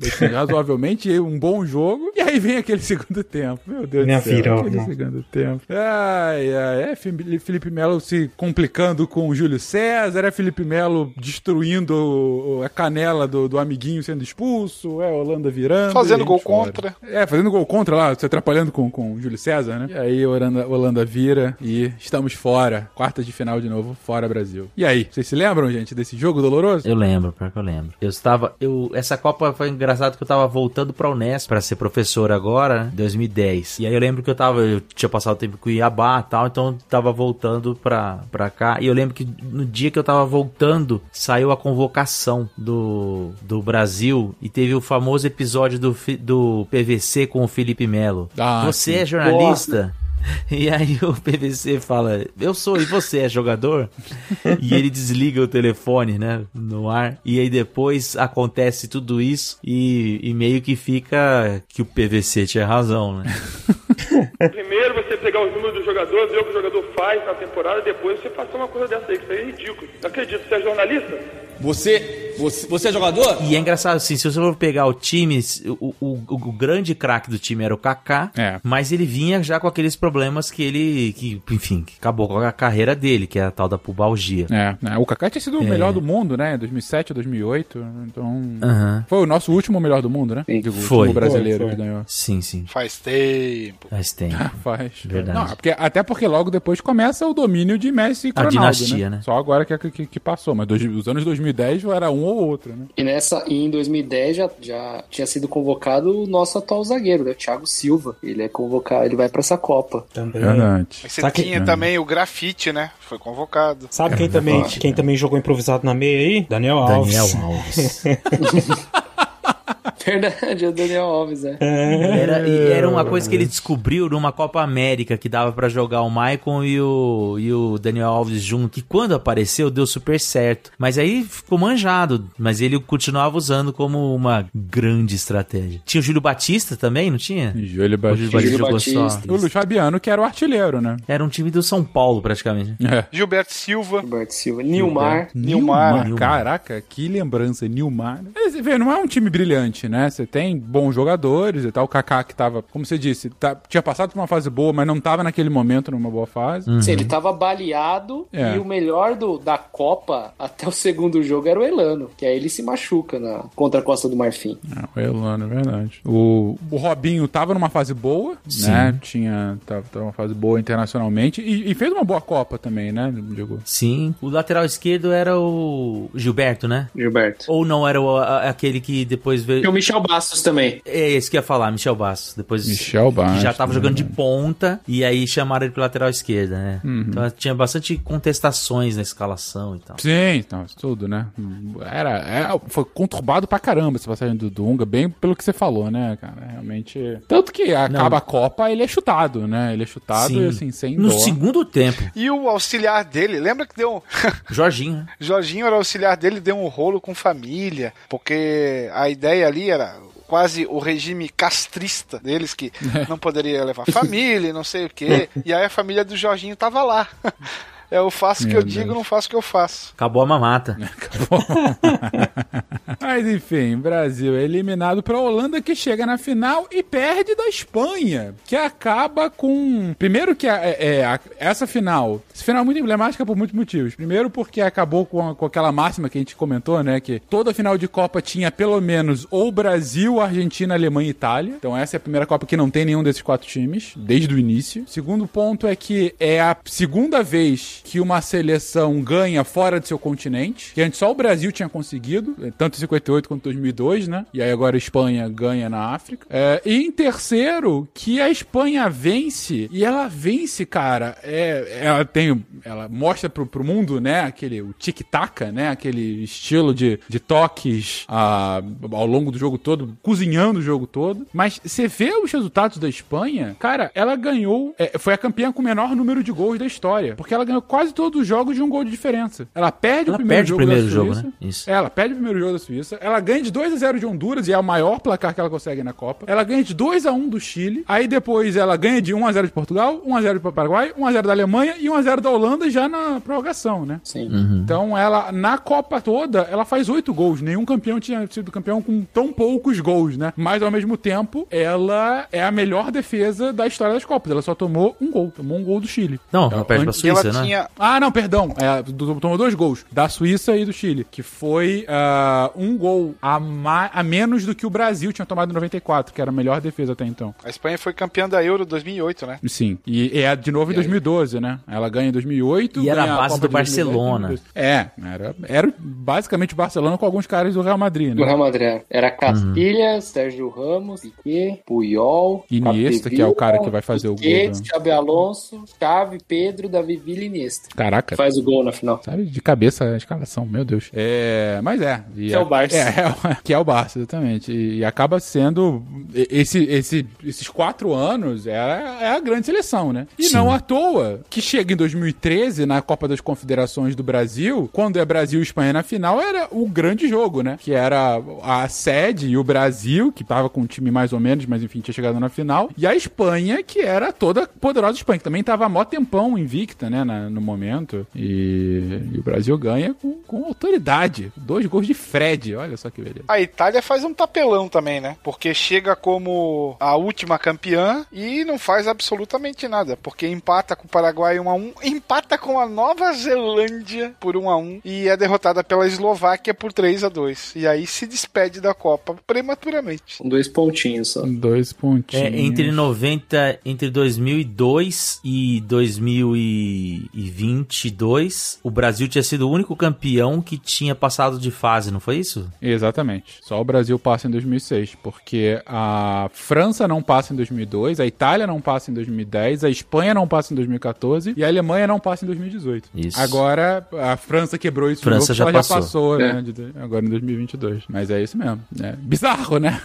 assim, razoavelmente, um bom jogo. E aí vem aquele segundo tempo. Meu Deus Minha do céu. virou, aquele não. segundo tempo. Ai, ai, é Felipe Melo se complicando com o Júlio César, é Felipe Melo destruindo o- a canela do, do amiguinho sendo expulso, é a Holanda virando. Fazendo gol fora. contra. É, fazendo gol contra lá, se atrapalhando com, com o Júlio César, né? E aí a Holanda, Holanda vira e estamos fora. Quartas de final de novo, fora Brasil. E aí, vocês se lembram, gente, desse jogo doloroso? Eu lembro, pior que eu lembro. Eu estava. Eu, essa Copa foi engraçado que eu tava voltando pra Unesp pra ser professor agora, né? 2010. E aí eu lembro que eu tava. Eu tinha passado tempo com o Iabá e tal, então eu tava voltando pra, pra cá. E eu lembro que no dia que eu tava voltando, saiu a convocação do, do Brasil e teve o famoso episódio do, do PVC com o Felipe Melo. Ah, Você sim. é jornalista? E aí o PVC fala, eu sou, e você é jogador? e ele desliga o telefone, né, no ar. E aí depois acontece tudo isso e, e meio que fica que o PVC tinha razão, né? Primeiro pegar os números do jogador, ver o que o jogador faz na temporada, depois você faça uma coisa dessa aí, que isso aí é ridículo. Não acredito, você é jornalista? Você, você, você é jogador? E é engraçado assim, se você for pegar o time, o, o, o grande craque do time era o Kaká, É. mas ele vinha já com aqueles problemas que ele, que, enfim, que acabou com a carreira dele, que é a tal da pubalgia. É, né? o Kaká tinha sido o É. melhor do mundo, né? 2007, 2008. Então. Aham. Foi o nosso último melhor do mundo, né? Sim. Digo, o Foi. último brasileiro Foi, foi. que ganhou. Sim, sim. Faz tempo. Faz tempo. Faz. Verdade. Não, porque, até porque logo depois começa o domínio de Messi e A Ronaldo, dinastia, né? né? Só agora que, que, que passou. Mas dois, os anos 2010 era um ou outro, né? E nessa, e em 2010 já, já tinha sido convocado o nosso atual zagueiro, né? O Thiago Silva. Ele é convocado, ele vai pra essa Copa. Também. Verdade. Mas você Sabe que- tinha também o grafite, né? Foi convocado. Sabe quem também, quem também jogou improvisado na meia aí? Daniel Alves. Daniel Alves. Verdade, é o Daniel Alves, é. Era, e era uma coisa que ele descobriu numa Copa América que dava pra jogar o Maicon e o, e o Daniel Alves junto. Que quando apareceu deu super certo. Mas aí ficou manjado. Mas ele continuava usando como uma grande estratégia. Tinha o Júlio Batista também, não tinha? Júlio O Batista. Júlio Batista Júlio só. Batista. O Luiz Fabiano, que era o artilheiro, né? Era um time do São Paulo, praticamente. É. Gilberto Silva. Roberto Silva. Nilmar. Nilmar. Nilmar. Caraca, que lembrança, Nilmar. Você vê, não é um time brilhante, né? Você tem bons jogadores e tal. O Kaká que tava, como você disse, tá- tinha passado por uma fase boa, mas não tava naquele momento numa boa fase. Sim, ele tava baleado É. e o melhor do, da Copa até o segundo jogo era o Elano, que aí ele se machuca na, contra a Costa do Marfim. É, o Elano, é verdade. O, o Robinho tava numa fase boa, né? Tinha tava, tava numa fase boa internacionalmente e, e fez uma boa Copa também, né? Digo. Sim. O lateral esquerdo era o Gilberto, né? Gilberto. Ou não era o- a- aquele que depois veio. Michel Bastos também. É esse que ia falar, Michel Bastos. Depois Michel Bastos, já tava jogando de ponta e aí chamaram ele pro lateral esquerda, né? Uhum. Então tinha bastante contestações na escalação e tal. Sim, então, tudo, né? Era, é, foi conturbado pra caramba essa passagem do Dunga, bem pelo que você falou, né, cara? Realmente. Tanto que acaba a Copa, ele é chutado, né? Ele é chutado Sim. assim, sem No dó. segundo tempo, E o auxiliar dele, lembra que deu um. Jorginho, né? Jorginho era auxiliar dele, deu um rolo com família, porque a ideia ali era quase o regime castrista deles, que não poderia levar família e não sei o quê. E aí a família do Jorginho tava lá. Eu faço o que eu digo, não faço o que eu faço. Acabou a mamata. Mas enfim, Brasil é eliminado pra Holanda que chega na final e perde da Espanha, que acaba com. Primeiro que a- é, é, a- essa final. Essa final é muito emblemática por muitos motivos. Primeiro porque acabou com, a- com aquela máxima que a gente comentou, né? Que toda final de Copa tinha pelo menos ou Brasil, Argentina, Alemanha e Itália. Então essa é a primeira Copa que não tem nenhum desses quatro times, desde o início. Segundo ponto é que é a segunda vez que uma seleção ganha fora do seu continente, que antes só o Brasil tinha conseguido, eh, tanto em 58 quanto em 2002, né? E aí agora a Espanha ganha na África. É, e em terceiro, que a Espanha vence, e ela vence, cara, é, ela tem, ela mostra pro, pro mundo, né, aquele, o tic-tac, né, aquele estilo de, de toques ah, ao longo do jogo todo, cozinhando o jogo todo, mas você vê os resultados da Espanha, cara, ela ganhou, é, foi a campeã com o menor número de gols da história, porque ela ganhou quase todos os jogos de um gol de diferença. Ela perde Ela o primeiro perde o jogo primeiro da jogo, Suíça, né? Isso. ela perde o primeiro jogo da Suíça. Ela ganha de 2 a 0 de Honduras e é o maior placar que ela consegue na Copa. Ela ganha de 2 a 1 do Chile. Aí depois ela ganha de 1 a 0 de Portugal, 1 a 0 do Paraguai, 1 a 0 da Alemanha e 1 a 0 da Holanda já na prorrogação, né? Sim. Então ela na Copa toda, ela faz 8 gols. Nenhum campeão tinha sido campeão com tão poucos gols, né? Mas ao mesmo tempo, ela é a melhor defesa da história das Copas. Ela só tomou um gol, tomou um gol do Chile. Não, Então, ela perde pra Suíça, né? Tinha. ah, não, perdão. É, do- tomou dois gols. Da Suíça e do Chile. Que foi ah, um gol a, ma- a menos do que o Brasil tinha tomado em 94, que era a melhor defesa até então. A Espanha foi campeã da Euro 2008, né? Sim. E é de novo em 2012, né? Ela ganha em 2008. E era a base Copa do de 2010, Barcelona. 2012. É, era, era basicamente o Barcelona com alguns caras do Real Madrid, Do né? Real Madrid. Era Castilha, Sérgio Ramos, Piquet, Puyol, Iniesta, que é o cara que vai fazer o gol, Piquet, né? Xabi Alonso, Xavi, Pedro, Davi Villa e Iniesta. Caraca. Faz o gol na final. Sabe, de cabeça a escalação, meu Deus. É, mas é. e Que é o Barça. É, é, que é o Barça, exatamente. E, e acaba sendo. Esse, esse, esses quatro anos é, a- é a grande seleção, né? E Sim. não à toa que chega em 2013, na Copa das Confederações do Brasil, quando é Brasil e Espanha na final, era o grande jogo, né? Que era a sede e o Brasil, que tava com um time mais ou menos, mas enfim, tinha chegado na final. E a Espanha, que era toda poderosa Espanha, que também tava há mó tempão invicta, né? na- no momento. E, e o Brasil ganha com, com autoridade. Dois gols de Fred, olha só que beleza. A Itália faz um papelão também, né? Porque chega como a última campeã e não faz absolutamente nada. Porque empata com o Paraguai 1x1, empata com a Nova Zelândia por 1x1 e é derrotada pela Eslováquia por 3x2. E aí se despede da Copa prematuramente. Com dois pontinhos só. Dois pontinhos. É, entre 90, entre 2002 e 2022, o Brasil tinha sido o único campeão que tinha passado de fase, não foi isso? Exatamente. Só o Brasil passa em 2006, porque a França não passa em 2002, a Itália não passa em 2010, a Espanha não passa em 2014 e a Alemanha não passa em 2018. Isso. Agora a França quebrou isso França novo, já passou. já passou, É. né, de- agora em 2022. Mas é isso mesmo. É bizarro, né?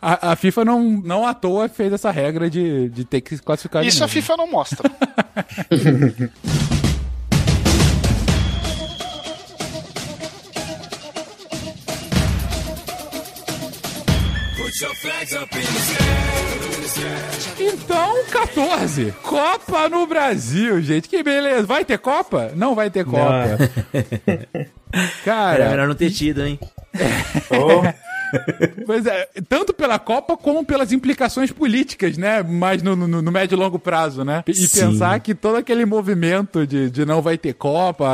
A, a FIFA não, não à toa fez essa regra de, de ter que se classificar de Isso a. FIFA não mostra. Então, 14. Copa no Brasil, gente. Que beleza. Vai ter Copa? Não vai ter Copa. Cara, Era melhor não ter tido, hein? Pois é, tanto pela Copa como pelas implicações políticas, né? Mas no, no- no médio e longo prazo, né? E Sim. pensar que todo aquele movimento de, de não vai ter Copa,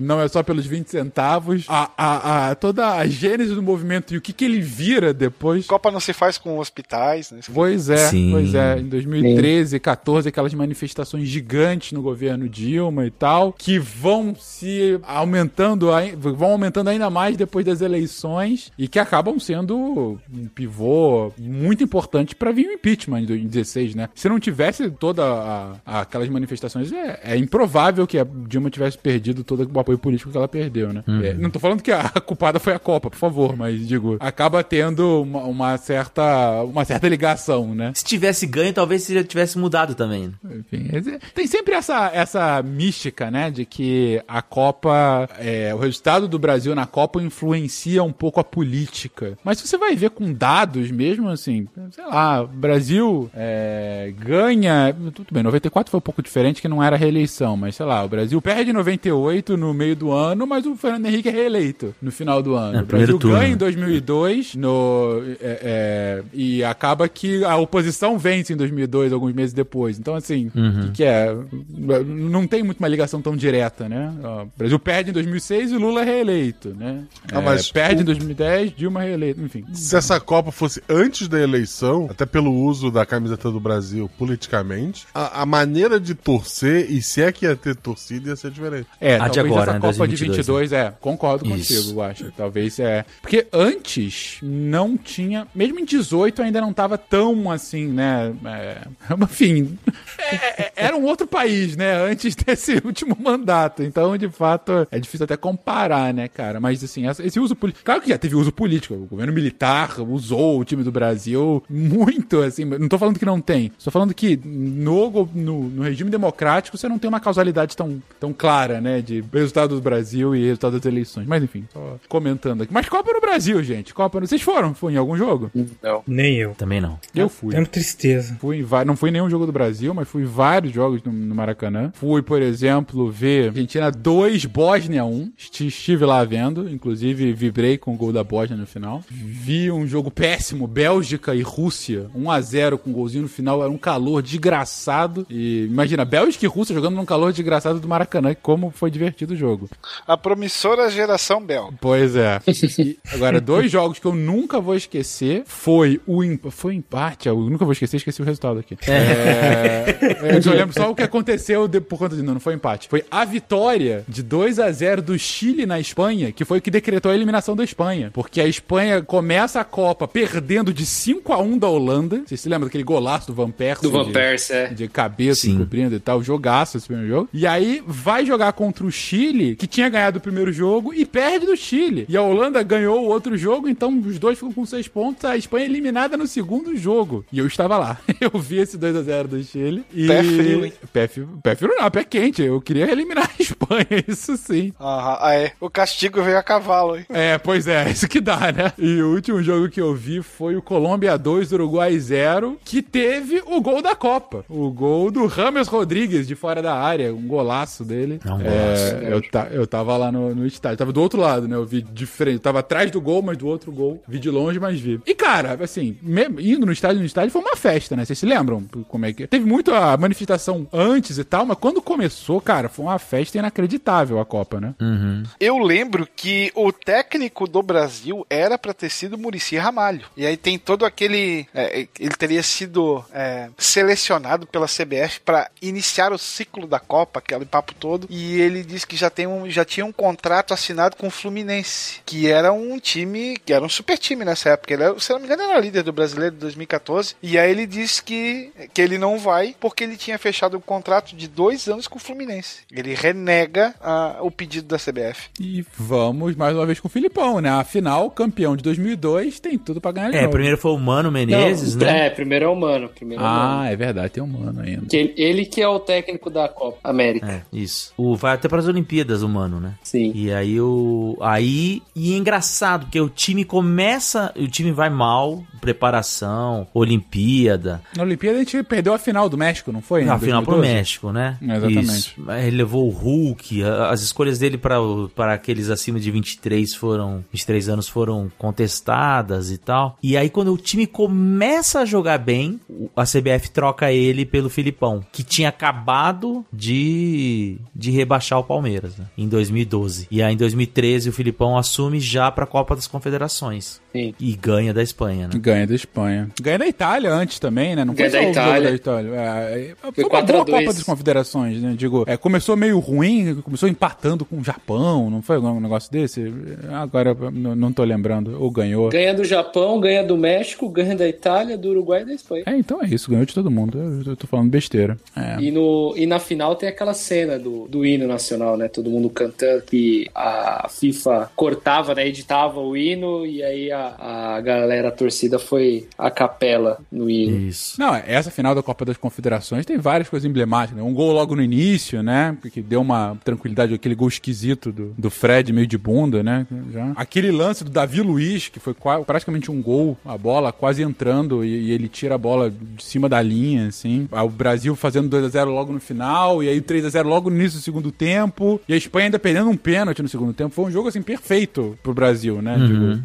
não é só pelos 20 centavos, a, a, a- toda a gênese do movimento e o que, que ele vira depois. Copa não se faz com hospitais, né? Pois é, Sim. pois é. Em 2013, 14, aquelas manifestações gigantes no governo Dilma e tal, que vão se aumentando, vão aumentando ainda mais depois das eleições e que acabam sendo um pivô muito importante para vir o impeachment em 2016, né? Se não tivesse toda a- a- aquelas manifestações, é, é improvável que a Dilma tivesse perdido todo o apoio político que ela perdeu, né? É, não tô falando que a culpada foi a Copa, por favor, mas digo, acaba tendo uma, uma certa uma certa ligação, né? Se tivesse ganho, talvez se já tivesse mudado também. Enfim, esse- tem sempre essa, essa mística, né, de que a Copa, é, o resultado do Brasil na Copa influencia um pouco a política. Mas se você vai ver com dados mesmo, assim, sei lá, o Brasil é, ganha, tudo bem, 94 foi um pouco diferente, que não era reeleição, mas sei lá, o Brasil perde em 98 no meio do ano, mas o Fernando Henrique é reeleito no final do ano. É, o Brasil turno, ganha em né? 2002 no, é, é, e acaba que a oposição vence em 2002, alguns meses depois. Então, assim, o que, que é? Não tem muito uma ligação tão direta, né? O Brasil perde em 2006 e Lula é reeleito, né? Ah, É, mas perde o- em 2010, Dilma é reeleito, enfim. Se essa Copa fosse antes da eleição, até pelo uso da camiseta do Brasil politicamente, a, a maneira de torcer, e se é que ia ter torcida, ia ser diferente. É, A de talvez agora, essa né, Copa de 2022, 22, é, concordo Isso. contigo, eu acho. Talvez é. Porque antes não tinha. Mesmo em 18 ainda não tava tão assim, né? É, enfim. é- é- era um outro país, né? Antes desse último mandato. Então, de fato, é difícil até comparar, né, cara? Mas assim, esse uso político. Claro que já teve uso político. O governo militar usou o time do Brasil muito, assim. Não tô falando que não tem. Tô falando que no, no, no regime democrático você não tem uma causalidade tão, tão clara, né? De resultado do Brasil e resultado das eleições. Mas enfim, só comentando aqui. Mas Copa no Brasil, gente. Copa no... Vocês foram? Foi em algum jogo? Não. Nem eu. Também não. Eu fui. É uma tristeza. Fui em va- não fui em nenhum jogo do Brasil, mas fui em vários jogos no, no Maracanã. Fui, por exemplo, ver Argentina 2, Bósnia 1. Esti- Estive lá vendo, inclusive vibrei com o gol da Bósnia no final. Vi um jogo péssimo, Bélgica e Rússia, 1 a 0 com um golzinho no final, era um calor desgraçado. E imagina, Bélgica e Rússia jogando num calor desgraçado do Maracanã, como foi divertido o jogo. A promissora geração Bel. Pois é. E agora, dois jogos que eu nunca vou esquecer foi o foi empate, eu nunca vou esquecer, esqueci o resultado aqui. É, eu só lembro só o que aconteceu de- por conta de não, não foi empate. Foi a vitória de 2 a 0 do Chile na Espanha, que foi o que decretou a eliminação da Espanha, porque a Espanha Espanha começa a Copa perdendo de 5 a 1 da Holanda. Vocês se lembram daquele golaço do Van Persie? Do Van de- Persie, é. De cabeça Sim. encobrindo e tal. Jogaço esse primeiro jogo. E aí vai jogar contra o Chile, que tinha ganhado o primeiro jogo, e perde do Chile. E a Holanda ganhou o outro jogo, então os dois ficam com seis pontos. A Espanha eliminada no segundo jogo. E eu estava lá. Eu vi esse 2x0 do Chile. E... Pé frio, hein? Pé, frio- pé frio não, pé quente. Eu queria eliminar a Espanha, isso sim. Aham, ah, é. O castigo veio a cavalo, hein? É, pois é, isso que dá, né? E o último jogo que eu vi foi o Colômbia 2, Uruguai 0, que teve o gol da Copa. O gol do Rames Rodrigues de fora da área, um golaço dele. É um É, eu, ta- eu tava lá no, no estádio, tava do outro lado, né? Eu vi de frente, eu tava atrás do gol, mas do outro gol. Vi de longe, mas vi. E cara, assim, me- indo no estádio, no estádio foi uma festa, né? Vocês se lembram como é que. Teve muito a manifestação antes e tal, mas quando começou, cara, foi uma festa inacreditável a Copa, né? Eu lembro que o técnico do Brasil era pra ter sido Murici Ramalho. E aí tem todo aquele. é, ele teria sido é, selecionado pela CBF pra iniciar o ciclo da Copa, aquele papo todo. E ele disse que já, tem um, já tinha um contrato assinado com o Fluminense, que era um time, que era um super time nessa época. Ele era, se não me engano, era líder do brasileiro de 2014. E aí ele disse que, que ele não vai porque ele tinha fechado um contrato de dois anos com o Fluminense. Ele renega ah, o pedido da CBF. E vamos mais uma vez com o Filipão, né? Afinal, campeão de 2002 tem tudo pra ganhar de É, novo. primeiro foi o Mano Menezes, Não, né? É, primeiro é o Mano. Primeiro é o Mano. Ah, é verdade, tem um mano ainda. Que ele, ele que é o técnico da Copa América. É, isso. O, vai até para as Olimpíadas, o Mano, né? Sim. E aí o. Aí. E é engraçado, porque o time começa. O time vai mal, preparação, Olimpíada. Na Olimpíada a gente perdeu a final do México, não foi? Em A final pro 2012? México, né? Exatamente. Isso. Ele levou o Hulk, as escolhas dele para para aqueles acima de 23 foram 23 anos foram contestadas e tal. E aí quando o time começa a jogar bem, a CBF troca ele pelo Filipão, que tinha acabado de de rebaixar o Palmeiras, né? Em 2012. E aí em 2013 o Filipão assume já para a Copa das Confederações Sim. e ganha da Espanha, né? Ganha da Espanha. Ganha da Itália antes também, né? Não Ganha foi da Itália. da Itália. É, foi, Foi uma 4 a boa 2. Copa das Confederações, né? Digo, é, começou meio ruim, começou empatando com o Japão, não foi algum negócio desse? Agora eu não, não tô lembrando. Ou ganhou. Ganha do Japão, ganha do México, ganha da Itália, do Uruguai e da Espanha. É, então é isso, ganhou de todo mundo. Eu, eu tô falando besteira. É. E, no, e na final tem aquela cena do, do hino nacional, né? Todo mundo cantando que a FIFA cortava, né? Editava o hino e aí a, a galera, a torcida foi a capela no hino. Isso. Não, essa final da Copa das Confederações tem várias coisas emblemáticas. Né? Um gol logo no início, né? Que deu uma tranquilidade, aquele gol esquisito do, do Fred, meio de bunda, né? Já. Aquele lance do Davi Luiz, que foi praticamente um gol, a bola quase entrando e, e ele tira a bola de cima da linha, assim. O Brasil fazendo 2x0 logo no final, e aí 3x0 logo no início do segundo tempo, e a Espanha ainda perdendo um pênalti no segundo tempo. Foi um jogo, assim, perfeito pro Brasil, né? Digo,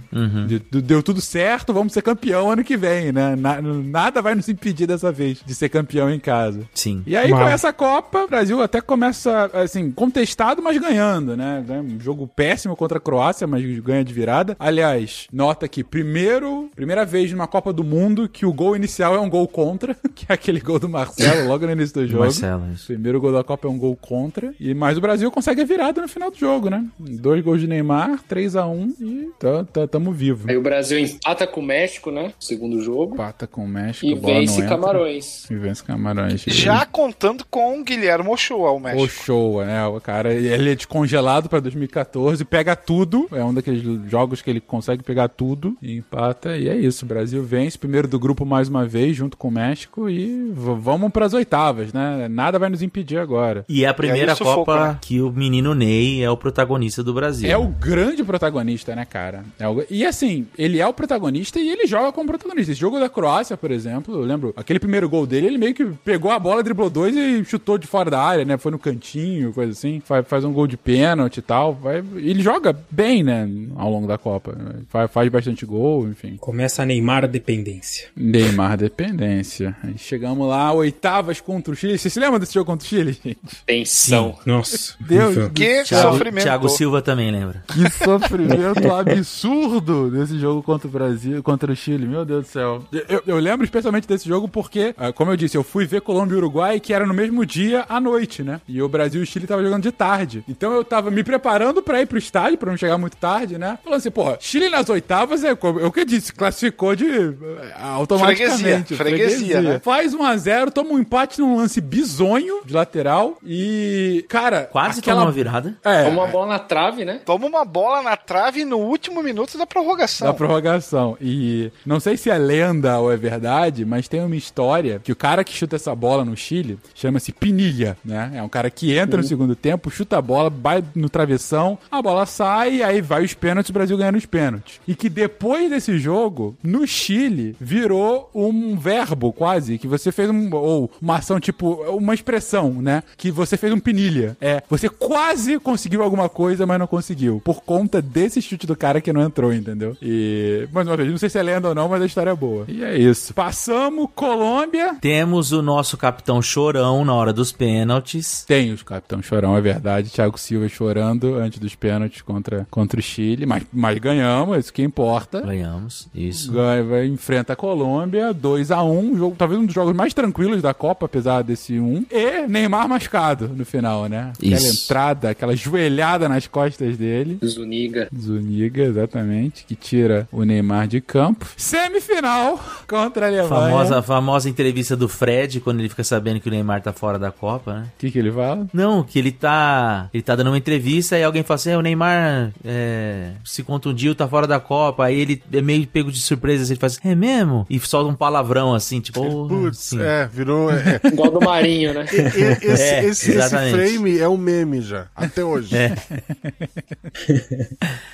de- de- deu tudo certo, vamos ser campeão ano que vem, né? Na- nada vai nos impedir dessa vez de ser campeão em casa. Sim. E aí, com essa Copa, o Brasil até começa, assim, contestado, mas ganhando, né? Um jogo péssimo contra a Croácia, mas ganha de virada. Aliás, nota que primeiro, primeira vez numa Copa do Mundo que o gol inicial é um gol contra, que é aquele gol do Marcelo logo no início do jogo. Marcelo, isso. Primeiro gol da Copa é um gol contra. E, mas o Brasil consegue a virada no final do jogo, né? Dois gols de Neymar, 3 a 1 e tá, tá, tamo vivo. Aí o Brasil empata com o México, né? Segundo jogo. Pata com o México, E vence entra. Camarões. E vence Camarões. Já contando com o Guilherme Ochoa, o México. show, né? O cara, ele é descongelado pra 2014, pega tudo. É um daqueles jogos que ele consegue pegar tudo e empata. E é isso. O Brasil vence, primeiro do grupo mais uma vez, junto com o México. E vamos pras oitavas, né? Nada vai nos impedir agora. E é a primeira sufoco, Copa né? que o menino Ney é o protagonista do Brasil. É o grande protagonista, né, cara? É o- E assim, ele é o protagonista e ele joga como protagonista. Esse jogo da Croácia, por exemplo, eu lembro, aquele primeiro gol dele, ele meio que pegou a bola, driblou dois e chutou de fora da área, né? Foi no cantinho, coisa assim. Faz, faz um gol de pênalti e tal. Vai... Ele joga bem, né, ao longo da Copa. Faz, faz bastante gol, enfim. Começa a Neymar a dependência. Neymar dependência. Aí chegamos lá, oitavas contra o Chile. Você se lembra desse jogo contra o Chile, gente? Tensão. Nossa. Deus. Que Thiago, sofrimento. Thiago Silva também lembra. Que sofrimento absurdo desse jogo contra o Brasil, contra o Chile, meu Deus do céu. Eu, eu lembro especialmente desse jogo porque, ah, como eu disse, eu fui ver Colômbia e Uruguai, que era no mesmo dia à noite, né? E o Brasil e o Chile estavam jogando de tarde. Então eu tava me preparando pra ir pro estádio, pra não chegar muito tarde, né? Falando assim, porra, Chile na nas oitavas é como- é o que eu disse, classificou de é, automaticamente. Freguesia, né? Faz 1x0, toma um empate num lance bizonho de lateral e, cara. Quase aquela- tomou uma virada. É, Toma uma bola na trave, né? Toma uma bola na trave no último minuto da prorrogação. Da prorrogação. E não sei se é lenda ou é verdade, mas tem uma história que o cara que chuta essa bola no Chile chama-se Pinilha, né? É um cara que entra no segundo tempo, chuta a bola, vai no travessão, a bola sai, aí vai os pênaltis, o Brasil ganha nos pênaltis. E que depois desse jogo, no Chile, virou um verbo quase, que você fez um, ou uma ação tipo, uma expressão, né? Que você fez um Pinilha. É, você quase conseguiu alguma coisa, mas não conseguiu. Por conta desse chute do cara que não entrou, entendeu? E, mais uma vez, não sei se é lenda ou não, mas a história é boa. E é isso. Passamos, Colômbia. Temos o nosso capitão chorão na hora dos pênaltis. Tem os Capitão Chorão, é verdade. Thiago Silva chorando antes dos pênaltis contra, contra o Chile. Mas, mas ganhamos, isso que importa. Ganhamos, isso. Ganha, vai, enfrenta a Colômbia, 2x1, jogo, talvez um dos jogos mais tranquilos da Copa, apesar desse 1. E Neymar machucado no final, né? Aquela Isso. entrada, aquela joelhada nas costas dele. Zuniga. Zuniga, exatamente, que tira o Neymar de campo. Semifinal contra a Alemanha. Famosa, famosa entrevista do Fred, quando ele fica sabendo que o Neymar tá fora da Copa, né? O que, que ele fala? Não, que ele tá. Ele tá dando uma entrevista e alguém fala assim: é, o Neymar é, se contundiu, tá fora da Copa. Aí ele é meio pego de surpresa, assim, ele faz, é mesmo? E solta um palavrão assim, tipo, porra, Putz, assim. é, virou. é. Igual do Marinho, né? E- e- esse, É, esse- esse frame é um meme já, até hoje. É.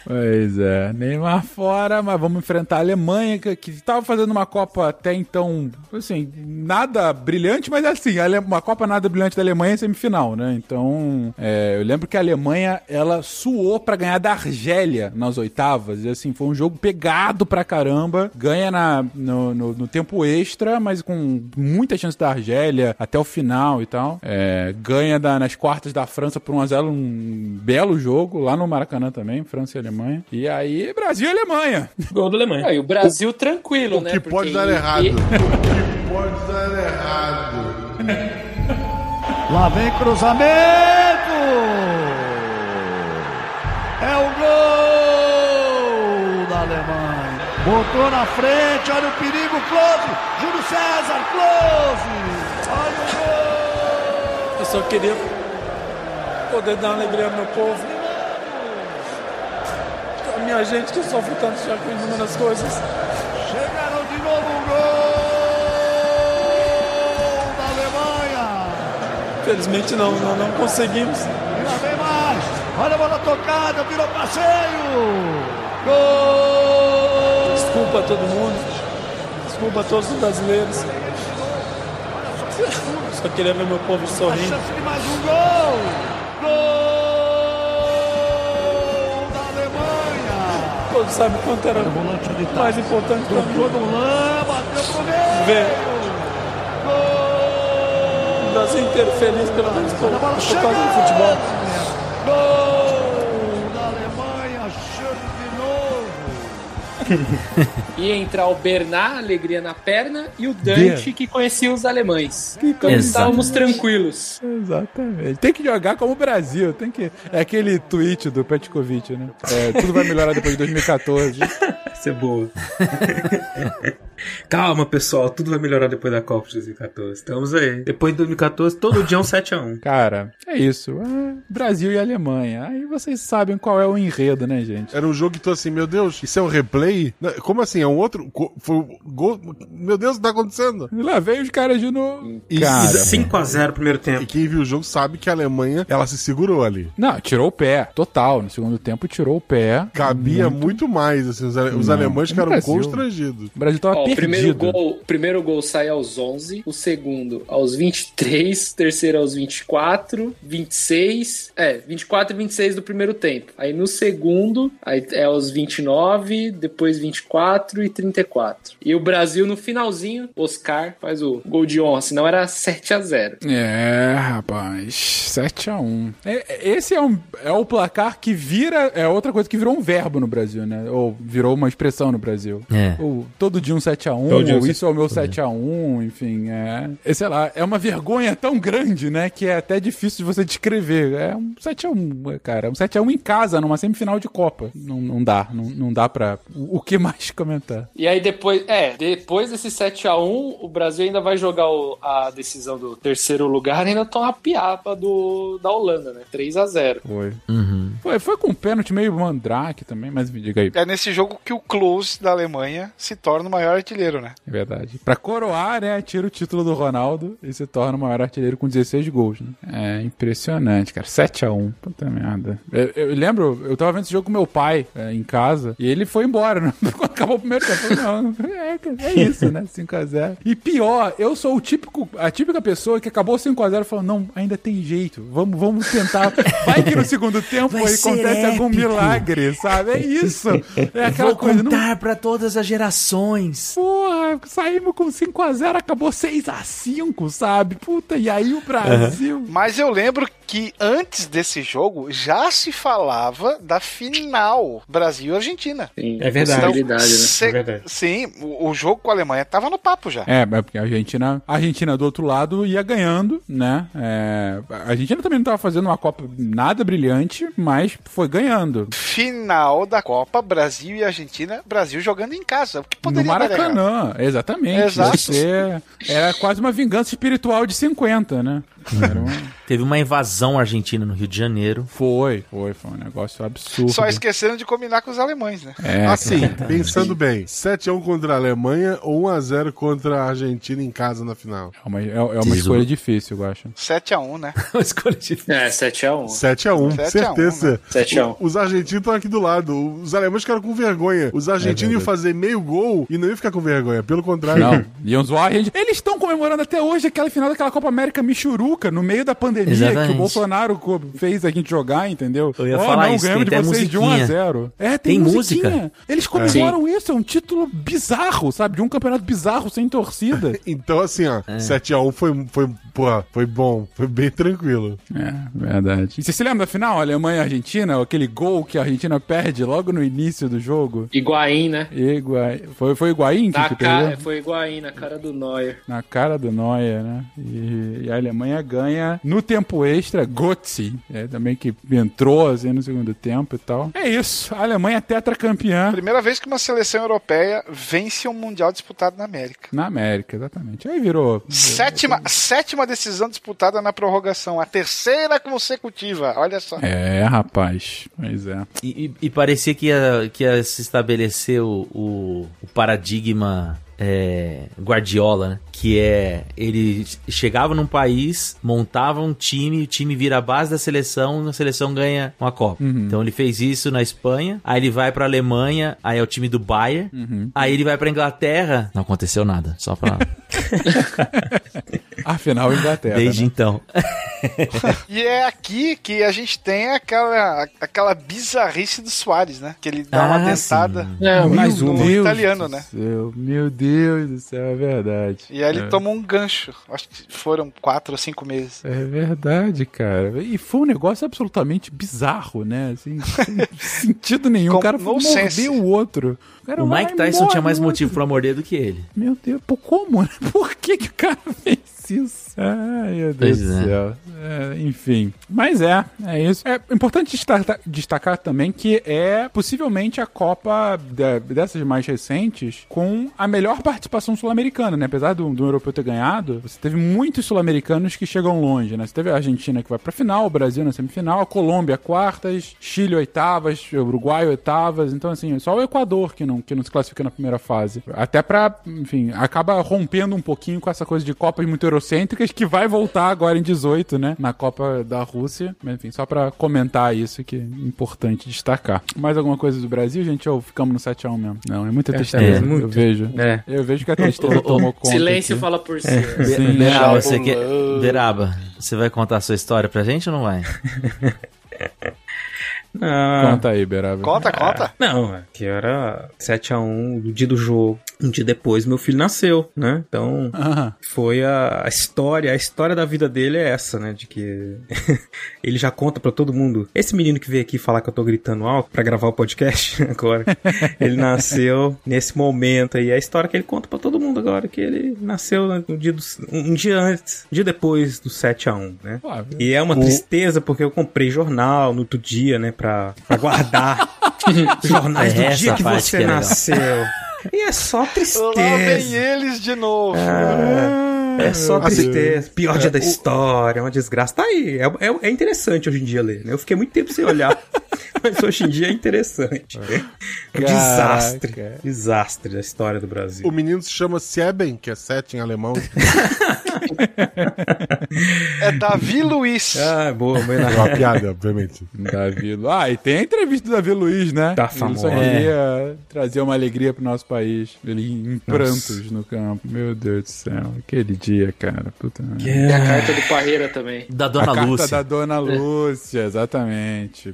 Pois é, Neymar fora, mas vamos enfrentar a Alemanha, que, que tava fazendo uma Copa até então, assim, nada brilhante, mas assim, a Ale- uma Copa nada brilhante da Alemanha é semifinal, né? Então, é, eu lembro que a Alemanha, ela suou pra ganhar da Argélia nas oitavas, e assim, foi um jogo pegado pra caramba, ganha na, no, no- no tempo extra, mas com muita chance da Argélia até o final e tal. É, ganha da- nas quartas da França por 1x0, um belo jogo, lá no Maracanã também, França e Alemanha. E aí, Brasil e Alemanha. Gol da Alemanha. Aí o Brasil tranquilo, O né? que Porque pode dar errado. e- O que pode dar errado. Lá vem cruzamento! É o gol. Botou na frente, olha o perigo, close! Júlio César, close! Olha o gol! Eu só queria poder dar alegria ao meu povo. A minha gente que sofre tanto já com inúmeras coisas. Chegaram de novo o gol da Alemanha! Felizmente não, não, não conseguimos. E lá vem mais! Olha a bola tocada, virou passeio! Gol! Desculpa a todo mundo. Desculpa a todos os brasileiros. Só queria ver meu povo A sorrindo. chance de mais um gol! Gol da Alemanha! Todos sabem quanto era O mais importante pra mim. Lã, bateu pro meio! Ver Gol! o Brasil inteiro feliz pelo menos por, por causa do futebol. Ia entrar o Bernard, alegria na perna, e o Dante, que conhecia os alemães. Então Exatamente. estávamos tranquilos. Exatamente. Tem que jogar como o Brasil, tem que... É aquele tweet do Petkovic, né? É, tudo vai melhorar depois de 2014. Isso é boa. Calma, pessoal. Tudo vai melhorar depois da Copa de 2014. Estamos aí. Depois de 2014, todo dia é um 7x1. Cara, é isso. É Brasil e Alemanha. Aí vocês sabem qual é o enredo, né, gente? Era um jogo que tu assim, meu Deus, isso é um replay? Como assim? É um outro? Foi um gol? Meu Deus, o que tá acontecendo? E lá vem os caras de novo. E- Cara, 5x0 primeiro E tempo. quem viu o jogo sabe que a Alemanha, ela se segurou ali. Não, tirou o pé, total. No segundo tempo tirou o pé. Cabia muito, mais, assim, os, ale- os Não, alemães ficaram constrangidos. O Brasil tava Ó, o perdido. primeiro gol, o primeiro gol sai aos 11, o segundo aos 23, terceiro aos 24, 26, é, 24 e 26 do primeiro tempo. Aí no segundo, aí é aos 29, depois 24 e 34. E o Brasil no finalzinho, Oscar faz o gol de honra, senão era 7 a 0. É, rapaz. 7x1. É, esse é, um, é o placar que vira. É outra coisa que virou um verbo no Brasil, né? Ou virou uma, expressão no Brasil. É. O todo dia um 7x1, Todo dia um ou isso é o meu 7x1, enfim, é, é. Sei lá, é uma vergonha tão grande, né? Que é até difícil de você descrever. É um 7x1, cara. Um 7x1 em casa, numa semifinal de Copa. Não, não dá, não, não dá pra. O, o que mais comentar? E aí depois, é, depois desse 7x1, o Brasil ainda vai jogar o- a decisão do terceiro lugar e ainda toma a piapa do, da Holanda, né? 3x0. Foi. Uhum. Foi, foi com um pênalti meio mandrake também, mas me diga aí. É nesse jogo que o Klose da Alemanha se torna o maior artilheiro, né? É verdade. Pra coroar, né, tira o título do Ronaldo e se torna o maior artilheiro com 16 gols, né? É impressionante, cara. 7x1. Puta merda. Eu, eu lembro, eu tava vendo esse jogo com meu pai é, em casa e ele foi embora, né? Quando acabou o primeiro tempo. eu falei, Não, é, cara, é isso, né? 5x0. E pior, eu sou o típico, a típica pessoa que acabou 5x0 e falou: não, ainda tem jeito. Vamos, vamos tentar. Vai que no segundo tempo Vai acontece algum épico. milagre, sabe? É isso. É aquela Vou coisa. não- pra todas as gerações. Porra, saímos com 5x0, acabou 6x5, sabe? Puta, e aí o Brasil. Mas eu lembro que antes desse jogo já se falava da final Brasil e Argentina. Sim, É verdade. possibilidade, né? se- É verdade. Sim, o, o jogo com a Alemanha tava no papo já. É, é porque a Argentina, a Argentina do outro lado ia ganhando, né? É, a Argentina também não tava fazendo uma Copa nada brilhante, mas foi ganhando. Final da Copa Brasil e Argentina, Brasil jogando em casa. O que No poderia errado? Maracanã, exatamente. Exato. Você, era quase uma vingança espiritual de 50, né? Era um- Teve uma invasão argentina no Rio de Janeiro. Foi, foi, foi um negócio absurdo. Só esqueceram de combinar com os alemães, né? É, Assim, cara. pensando bem, 7x1 contra a Alemanha ou 1x0 contra a Argentina em casa na final? É uma, é, é uma escolha difícil, eu acho. 7x1, né? Uma escolha difícil. É, 7x1. 7x1, 7 a 1, certeza. né? 7 a 1. Os argentinos estão aqui do lado. Os alemães ficaram com vergonha. Os argentinos iam fazer meio gol e não iam ficar com vergonha. Pelo contrário. Não, iam zoar a gente. Eles estão comemorando até hoje aquela final daquela Copa América No meio da pandemia, Exatamente. que o Bolsonaro fez a gente jogar, entendeu? Eu ia Oh, falar não, isso, ganhamos de vocês de 1 a musiquinha. 0 É, tem, Tem musiquinha. música. Eles comemoram isso, é um título bizarro, sabe? De um campeonato bizarro, sem torcida. Então, assim, ó, É. 7x1 foi, foi, porra, foi bom. Foi bem tranquilo. é, verdade. E você se lembra da final, Alemanha e Argentina? Aquele gol que a Argentina perde logo no início do jogo? Higuaín, né? Igua... Foi, foi Higuaín que, Na que cara, perdeu? foi Higuaín, na cara do Neuer. Na cara do Neuer, né? E, e a Alemanha ganha no tempo extra, Götze, é, também que entrou assim no segundo tempo e tal. É isso, a Alemanha é tetracampeã Primeira vez que uma seleção europeia vence um mundial disputado na América. na América, exatamente. Aí virou. Sétima, sétima decisão disputada na prorrogação, a terceira consecutiva. Olha só. É, rapaz. Pois é. E, e- e parecia que ia, que ia se estabelecer o, o- o paradigma é, Guardiola, né? Que é ele chegava num país, montava um time, o time vira a base da seleção, a seleção ganha uma Copa. Então ele fez isso na Espanha, aí ele vai pra Alemanha, aí é o time do Bayern, aí ele vai pra Inglaterra, não aconteceu nada, só pra Afinal, Inglaterra. desde né? então. E é aqui que a gente tem aquela, aquela bizarrice do Soares, né? Que ele dá uma Ah, dentada É, mais no uma. Deus italiano, né? céu, meu Deus do céu, é verdade. E aí ele é. toma um gancho. Acho que foram quatro ou cinco meses. É verdade, cara. E foi um negócio absolutamente bizarro, né? Assim, sem sentido nenhum. Com- o cara foi no morder o outro. cara O Mike Tyson morre tinha mais o motivo pra morder do que ele. Meu Deus, pô, como? né? Por que, que o cara fez Celsius. Isso? Ai, meu Deus Pois do é. céu. É, enfim. Mas é, é isso. É importante destacar, destacar também que é possivelmente a Copa de- dessas mais recentes com a melhor participação sul-americana, né? Apesar do, do europeu ter ganhado, você teve muitos sul-americanos que chegam longe, né? Você teve a Argentina que vai pra final, o Brasil na semifinal, a Colômbia quartas, Chile oitavas, Uruguai oitavas. Então, assim, só o Equador que não, que não se classifica na primeira fase. Até pra, enfim, acaba rompendo um pouquinho com essa coisa de Copas muito eurocêntricas que vai voltar agora em 18, né? Na Copa da Rússia. Mas, enfim, só pra comentar isso que é importante destacar. Mais alguma coisa do Brasil, gente? Ou ficamos no 7x1 mesmo? Não, é muita É, tristeza. é muito. Eu vejo. É. Eu vejo que a tristeza tomou conta. Silêncio aqui. fala por si. Sim, Beraba, é. você quer... Beraba, você vai contar a sua história pra gente ou não vai? Não. Conta aí, Beraba. Conta, conta. Não, é que era 7x1 do dia do jogo. Um dia depois, meu filho nasceu, né? Então, Aham. foi a, a história, a história da vida dele é essa, né? De que ele já conta pra todo mundo. Esse menino que veio aqui falar que eu tô gritando alto pra gravar o podcast agora, ele nasceu nesse momento aí. É a história que ele conta pra todo mundo agora, que ele nasceu no dia do, um dia antes, um dia depois do 7 a 1 né? Ah, E é uma O- tristeza porque eu comprei jornal no outro dia, né? Pra, pra guardar jornais do É essa dia que você que é legal. nasceu. E é só Lá vem tristeza. eles de novo. É só Assim, tristeza. Pior é, dia da o- história, uma desgraça. Tá aí. É, é- é interessante hoje em dia ler, né? Eu fiquei muito tempo sem olhar. Mas hoje em dia é interessante. É um Caraca. desastre. Desastre da história do Brasil. O menino se chama Sieben, que é sete em alemão. É Davi Luiz. Ah, boa, boa. É uma piada, obviamente. Davi Lu- Ah, e tem a entrevista do Davi Luiz, né? Tá Ele só queria trazer uma alegria pro nosso país. Ele em prantos no campo. Meu Deus do céu. Aquele dia, cara. Puta. E a carta do Parreira também. Da A Dona carta Lúcia. da Dona Lúcia, exatamente.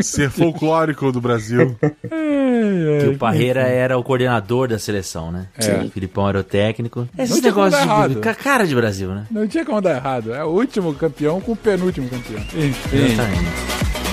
Ser folclórico do Brasil. Que o Parreira era o coordenador da seleção, né? É. O Filipão era o técnico. Como negócios dar de errado. ca- cara de Brasil, né? Não tinha como dar errado. É o último campeão com o penúltimo campeão. Enfim. Exatamente.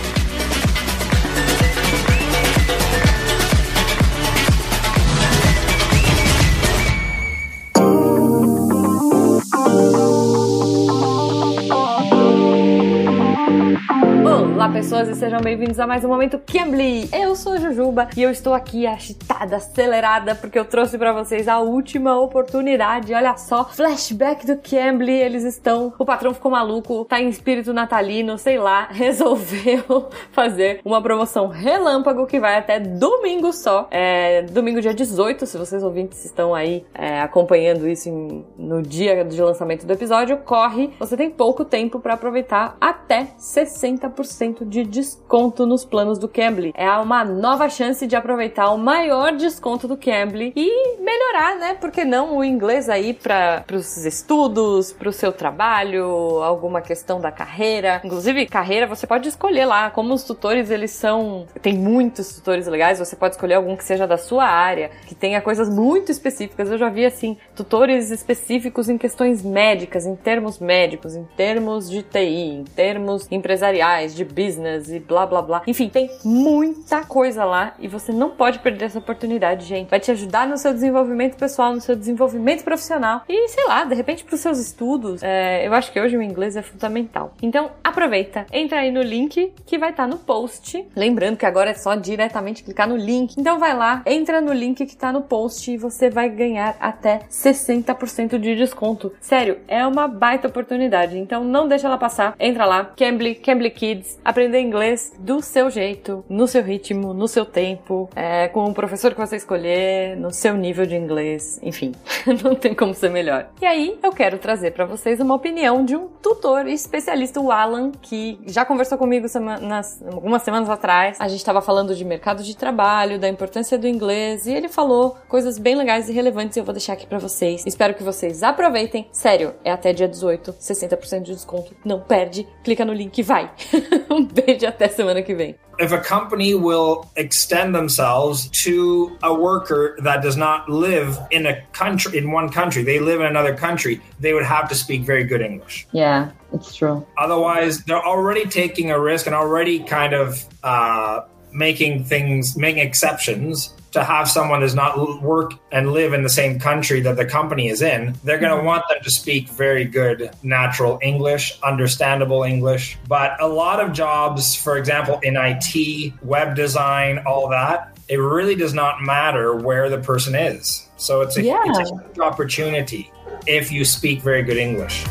Pessoas, e sejam bem-vindos a mais um Momento Cambly. Eu sou Jujuba e eu estou aqui agitada, acelerada, porque eu trouxe pra vocês a última oportunidade. Olha só, flashback do Cambly, eles estão... O patrão ficou maluco, tá em espírito natalino, sei lá, resolveu fazer uma promoção relâmpago que vai até domingo só. É, domingo dia 18, se vocês ouvintes estão aí é, acompanhando isso em- no dia de lançamento do episódio, corre, você tem pouco tempo pra aproveitar até 60% de desconto nos planos do Cambly. É uma nova chance de aproveitar o maior desconto do Cambly e melhorar, né? Porque não o inglês aí para os estudos, para o seu trabalho, alguma questão da carreira. Inclusive, carreira você pode escolher lá. Como os tutores eles são, tem muitos tutores legais. Você pode escolher algum que seja da sua área, que tenha coisas muito específicas. Eu já vi assim tutores específicos em questões médicas, em termos médicos, em termos de TI, em termos empresariais, de business e blá blá blá. Enfim, tem muita coisa lá e você não pode perder essa oportunidade, gente. Vai te ajudar no seu desenvolvimento pessoal, no seu desenvolvimento profissional e, sei lá, de repente pros seus estudos. É, eu acho que hoje o inglês é fundamental. Então, aproveita, entra aí no link que vai estar no post. Lembrando que agora é só diretamente clicar no link. Então vai lá, entra no link que tá no post e você vai ganhar até 60% de desconto. Sério, é uma baita oportunidade. Então não deixa ela passar. Entra lá, Cambly, Cambly Kids, aprender inglês do seu jeito, no seu ritmo, no seu tempo, é, com o professor que você escolher, no seu nível de inglês, enfim, não tem como ser melhor. E aí eu quero trazer para vocês uma opinião de um tutor especialista, o Alan, que já conversou comigo semanas, algumas semanas atrás. A gente estava falando de mercado de trabalho, da importância do inglês, e ele falou coisas bem legais e relevantes e eu vou deixar aqui para vocês. Espero que vocês aproveitem. Sério, é até dia 18, 60% de desconto. Não perde, clica no link e vai. um beijo até semana que vem. if a company will extend themselves to a worker that does not live in a country in one country they live in another country they would have to speak very good english Yeah, it's true. otherwise they're already taking a risk and already kind of uh, making things making exceptions to have someone does not work and live in the same country that the company is in they're going to mm-hmm. want them to speak very good natural english understandable english. But a lot of jobs for example in IT web design all that it really does not matter where the person is. So it's a, Yeah. it's a huge opportunity if you speak very good english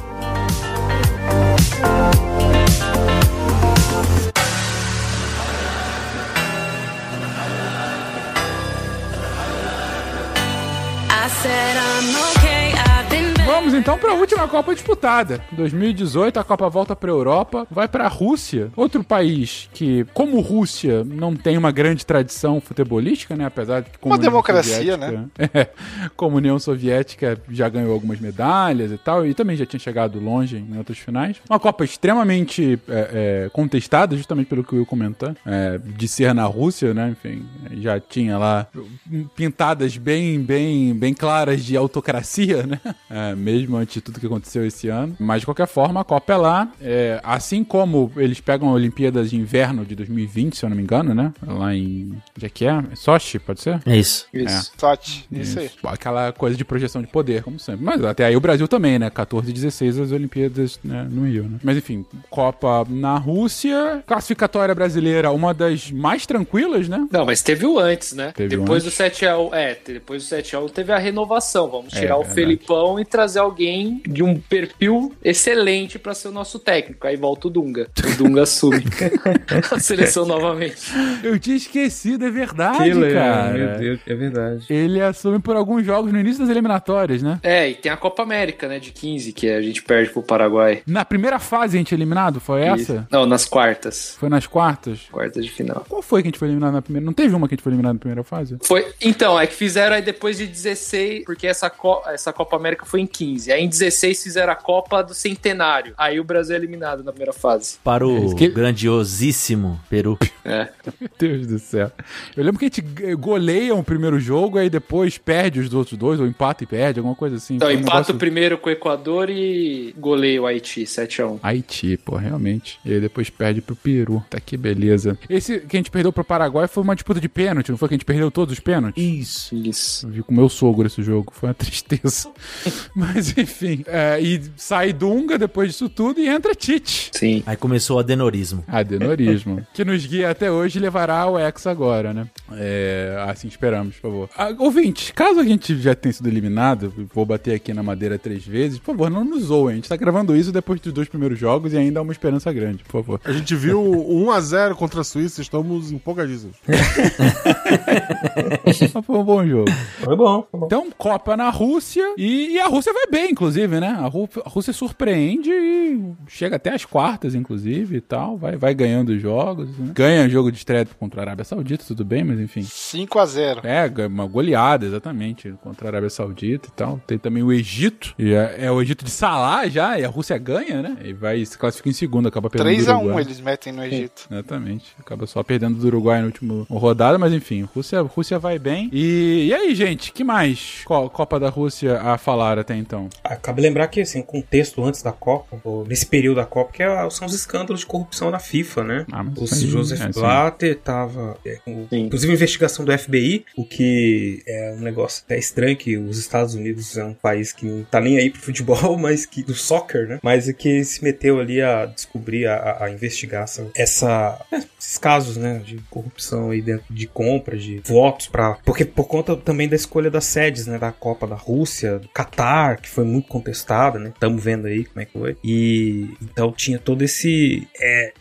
então para a última Copa disputada. 2018 a Copa volta para Europa, vai para a Rússia, outro país que, como Rússia, não tem uma grande tradição futebolística, né? Apesar de que como Uma democracia, Soviética- É, como a União Soviética já ganhou algumas medalhas e tal, e também já tinha chegado longe em outras finais. Uma Copa extremamente é, é, contestada, justamente pelo que eu comentar, é, de ser na Rússia, né? Enfim, já tinha lá pintadas bem, bem, bem claras de autocracia, né? É, mesmo antes de tudo que aconteceu esse ano. Mas de qualquer forma, a Copa é lá. É, assim como eles pegam a Olimpíadas de Inverno de 2020, se eu não me engano, né? Lá em. Onde é que é? Sochi, pode ser? É isso. Isso. Sote. Isso aí. Aquela coisa de projeção de poder, como sempre. Mas até aí o Brasil também, né? 14 e 16 as Olimpíadas né, no Rio, né? Mas enfim, Copa na Rússia, classificatória brasileira, uma das mais tranquilas, né? Não, mas teve o antes, né? Teve o depois antes. do 7x1. É, depois do 7x1 teve a renovação. Vamos É, tirar o verdade. Felipão e trazer alguém de um perfil excelente pra ser o nosso técnico. Aí volta o Dunga. O Dunga assume a seleção novamente. Eu tinha esquecido, é verdade, Que legal, cara. meu Deus, é verdade. Ele assume por alguns jogos no início das eliminatórias, né? É, e tem a Copa América, né, de 15, que a gente perde pro Paraguai. Na primeira fase a gente é eliminado, foi Isso. essa? Não, nas quartas. Foi nas quartas? Quartas de final. Qual foi que a gente foi eliminado na primeira? Não teve uma que a gente foi eliminado na primeira fase? Foi, então, é que fizeram aí depois de 16, porque essa, co- essa Copa América foi em 15. Aí em 16 fizeram a Copa do Centenário. Aí o Brasil é eliminado na primeira fase. Para o Esse que- grandiosíssimo Peru. É. Meu Deus do céu. Eu lembro que a gente goleia o primeiro jogo, aí depois perde os outros dois, ou empata e perde, alguma coisa assim. Então, um empata negócio- o primeiro com o Equador e goleia o Haiti, 7x1. Haiti, pô, realmente. E aí depois perde pro Peru. Tá que beleza. Esse que a gente perdeu pro Paraguai foi uma disputa de pênalti, não foi que a gente perdeu todos os pênaltis? Isso. Isso. Eu vi com meu sogro esse jogo, foi uma tristeza. Mas enfim, é, e sai Dunga depois disso tudo e entra Tite. Sim. Aí começou o adenorismo. Adenorismo. que nos guia até hoje e levará ao ex agora, né? É, assim esperamos, por favor. Ah, ouvinte, caso a gente já tenha sido eliminado, vou bater aqui na madeira três vezes, por favor, não nos zoem. A gente tá gravando isso depois dos dois primeiros jogos e ainda há uma esperança grande, por favor. A gente viu 1x0 contra a Suíça, estamos empolgadíssimos. Mas foi um bom jogo. Foi bom, foi bom. Então, Copa na Rússia e, e a Rússia vai bem, inclusive, né? A, Rú- a Rússia surpreende e chega até as quartas, inclusive, e tal. Vai, vai ganhando os jogos, né? Ganha jogo de estreia contra a Arábia Saudita, tudo bem, mas enfim. 5x0. É, ganha uma goleada, exatamente, contra a Arábia Saudita e tal. Tem também o Egito, e é, é o Egito de Salah já, e a Rússia ganha, né? E vai se classifica em segundo, acaba perdendo do 3x1 Uruguai. eles metem no Egito. Exatamente. Acaba só perdendo do Uruguai no último rodada, mas enfim, Rússia, Rússia vai bem. E, e aí, gente, que mais Co- Copa da Rússia a falar até então? Cabe lembrar que, assim, o contexto antes da Copa, nesse período da Copa, que é- são os escândalos de corrupção da FIFA, né? o isso aí, Joseph é. Blatter tava. é, com- inclusive, investigação do FBI, o que é um negócio até estranho, que os Estados Unidos é um país que não tá nem aí pro futebol, mas que. do soccer, né? Mas é que se meteu ali a descobrir, a, a- investigar essa, essa- é, esses casos, né? De corrupção aí dentro de compra, de votos para Porque por conta também da escolha das sedes, né? Da Copa da Rússia, do Catar, que foi muito contestada, né? Estamos vendo aí como é que foi. E então tinha todo esse é,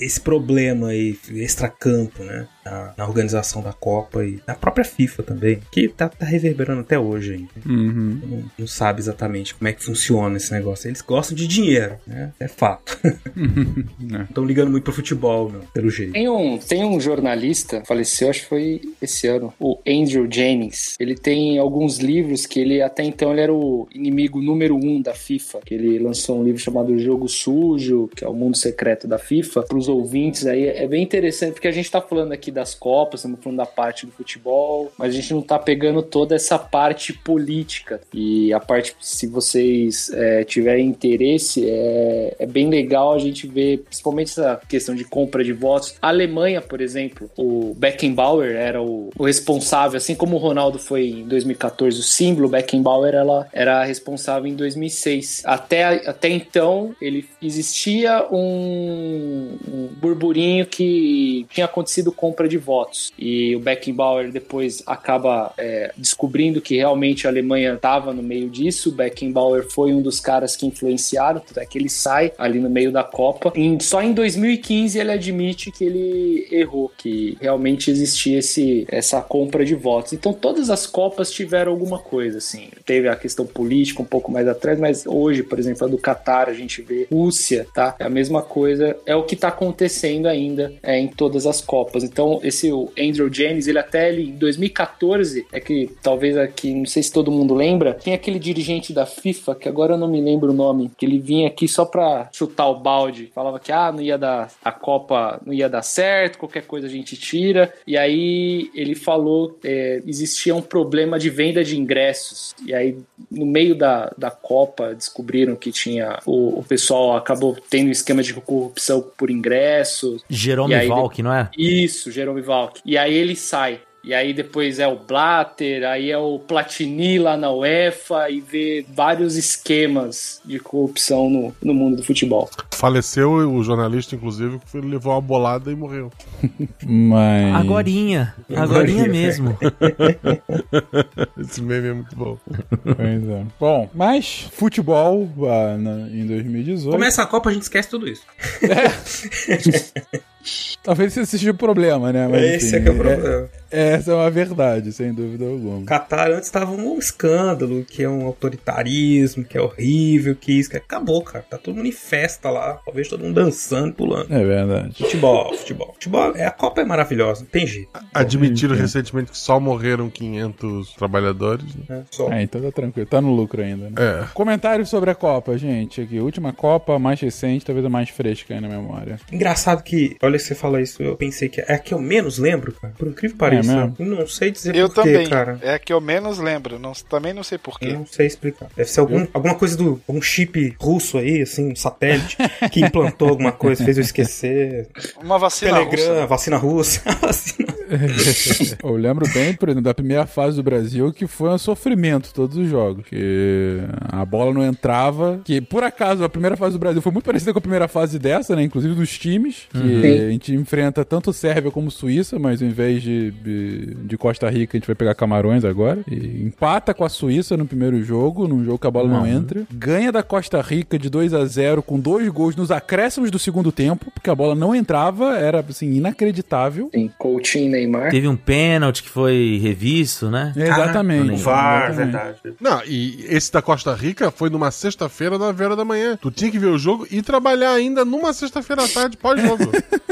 esse problema aí extracampo, né? Na, na organização da Copa e na própria FIFA também, que tá, tá reverberando até hoje ainda. Uhum. Não, não sabe exatamente como é que funciona esse negócio. Eles gostam de dinheiro, né? É fato. Não estão ligando muito pro futebol, não, pelo jeito. Tem um, tem um jornalista, faleceu, acho que foi esse ano, o Andrew Jennings. Ele tem alguns livros que ele, até então, ele era o inimigo número um da FIFA. Que ele lançou um livro chamado Jogo Sujo, que é o mundo secreto da FIFA. Para os ouvintes aí, é bem interessante, porque a gente tá falando aqui das Copas, estamos falando da parte do futebol, mas a gente não tá pegando toda essa parte política. E a parte, se vocês é, tiverem interesse, é, é bem legal a gente ver, principalmente essa questão de compra de votos. A Alemanha, por exemplo, o Beckenbauer era o, o responsável, assim como o Ronaldo foi em 2014, o símbolo Beckenbauer ela era responsável em 2006. Até, até então, ele existia um, um burburinho que tinha acontecido compra compra de votos. E o Beckenbauer depois acaba é, descobrindo que realmente a Alemanha estava no meio disso. O Beckenbauer foi um dos caras que influenciaram, tanto é que ele sai ali no meio da Copa. Em- só em 2015 ele admite que ele errou, que realmente existia esse, essa compra de votos. Então todas as Copas tiveram alguma coisa, assim. Teve a questão política um pouco mais atrás, mas hoje, por exemplo, a do Catar, a gente vê Rússia, tá? É a mesma coisa, é o que tá acontecendo ainda é, em todas as Copas. Então, esse o Andrew James, ele até ele, em 2014, é que talvez aqui, não sei se todo mundo lembra, tem aquele dirigente da FIFA, que agora eu não me lembro o nome, que ele vinha aqui só pra chutar o balde, falava que ah, não ia dar a Copa, não ia dar certo, qualquer coisa a gente tira. E aí ele falou, é, existia um problema de venda de ingressos. E aí, no meio da, da Copa, descobriram que tinha. O, o pessoal acabou tendo esquema de corrupção por ingressos. Jerome Valk, não é? Isso, Jerome Valk. E aí ele sai. E aí depois é o Blatter, aí é o Platini lá na UEFA e vê vários esquemas de corrupção no, no mundo do futebol. Faleceu o jornalista, inclusive, que levou uma bolada e morreu. Mas. Agorinha. Agorinha mesmo. Esse meme é muito bom. Pois é. Bom, mas futebol ah, na- em 2018. Começa a Copa, a gente esquece tudo isso. Talvez esse seja o problema, né? Esse é que é o problema. essa é uma verdade, sem dúvida alguma. Qatar antes estava um escândalo, que é um autoritarismo, que é horrível, que isso, que acabou, cara. Tá todo mundo em festa lá. Talvez todo mundo dançando, pulando. É verdade. Futebol, futebol. Futebol, é, a Copa é maravilhosa, não tem jeito. Admitiram recentemente que só morreram 500 trabalhadores. Né? É, só. É, então tá tranquilo. Tá no lucro ainda, né? É. Comentários sobre a Copa, gente. Aqui, última Copa, mais recente, talvez a mais fresca aí na memória. Engraçado que, olha, você fala isso, eu pensei que é a que eu menos lembro, cara. Por incrível que pareça. mesmo? eu não sei dizer Eu porquê, também. cara. É a que eu menos lembro. Não, também não sei porquê. Eu não sei explicar. Deve ser algum, alguma coisa do. algum chip russo aí, assim, um satélite, que implantou alguma coisa, fez eu esquecer. Uma vacina Telegram, russa. né? vacina russa. vacina... Eu lembro bem, por exemplo, da primeira fase do Brasil, que foi um sofrimento todos os jogos. Que a bola não entrava. Que, por acaso, a primeira fase do Brasil foi muito parecida com a primeira fase dessa, né? Inclusive dos times. Que Uhum. A gente enfrenta tanto Sérvia como Suíça, mas ao invés de, de, de Costa Rica, a gente vai pegar Camarões agora. E empata com a Suíça no primeiro jogo, num jogo que a bola não Uhum. entra. Ganha da Costa Rica de 2 a 0 com dois gols nos acréscimos do segundo tempo, porque a bola não entrava, era assim, inacreditável. Tem Coutinho e Neymar. Teve um pênalti que foi revisto, né? Exatamente. O VAR, Exatamente. verdade. Não, e esse da Costa Rica foi numa sexta-feira, na vera da manhã. Tu tinha que ver o jogo e trabalhar ainda numa sexta-feira à tarde, pós-jogo.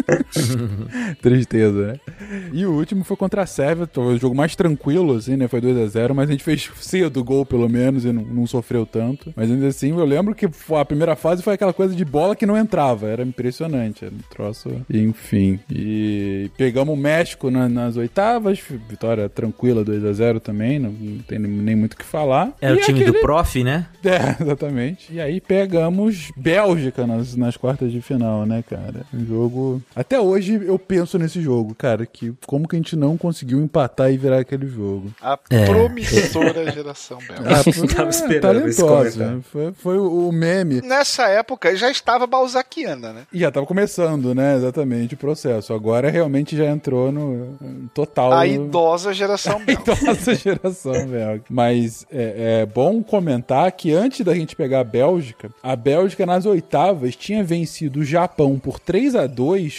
Tristeza, né? E o último foi contra a Sérvia, foi o jogo mais tranquilo, assim, né? Foi 2 a 0 mas a gente fez cedo o gol, pelo menos, e não, não sofreu tanto. Mas ainda assim, eu lembro que a primeira fase foi aquela coisa de bola que não entrava. Era impressionante, era um troço. Enfim. E pegamos o México na- nas oitavas, vitória tranquila, 2 a 0 também, não, não tem nem, muito o que falar. É o E time aquele- do prof, né? é, exatamente. E aí pegamos Bélgica nas, nas quartas de final, né, cara? Um jogo. Até hoje eu penso nesse jogo, cara, que como que a gente não conseguiu empatar e virar aquele jogo. A É. promissora geração belga. Ah, Tava é, esperando esse talentosa. Foi, foi o meme. Nessa época já estava balzaquiana, né? E já tava começando, né? Exatamente o processo. Agora realmente já entrou no no total. A idosa geração belga. Nossa geração, velho. Mas é, é bom comentar que antes da gente pegar a Bélgica, a Bélgica nas oitavas tinha vencido o Japão por 3 a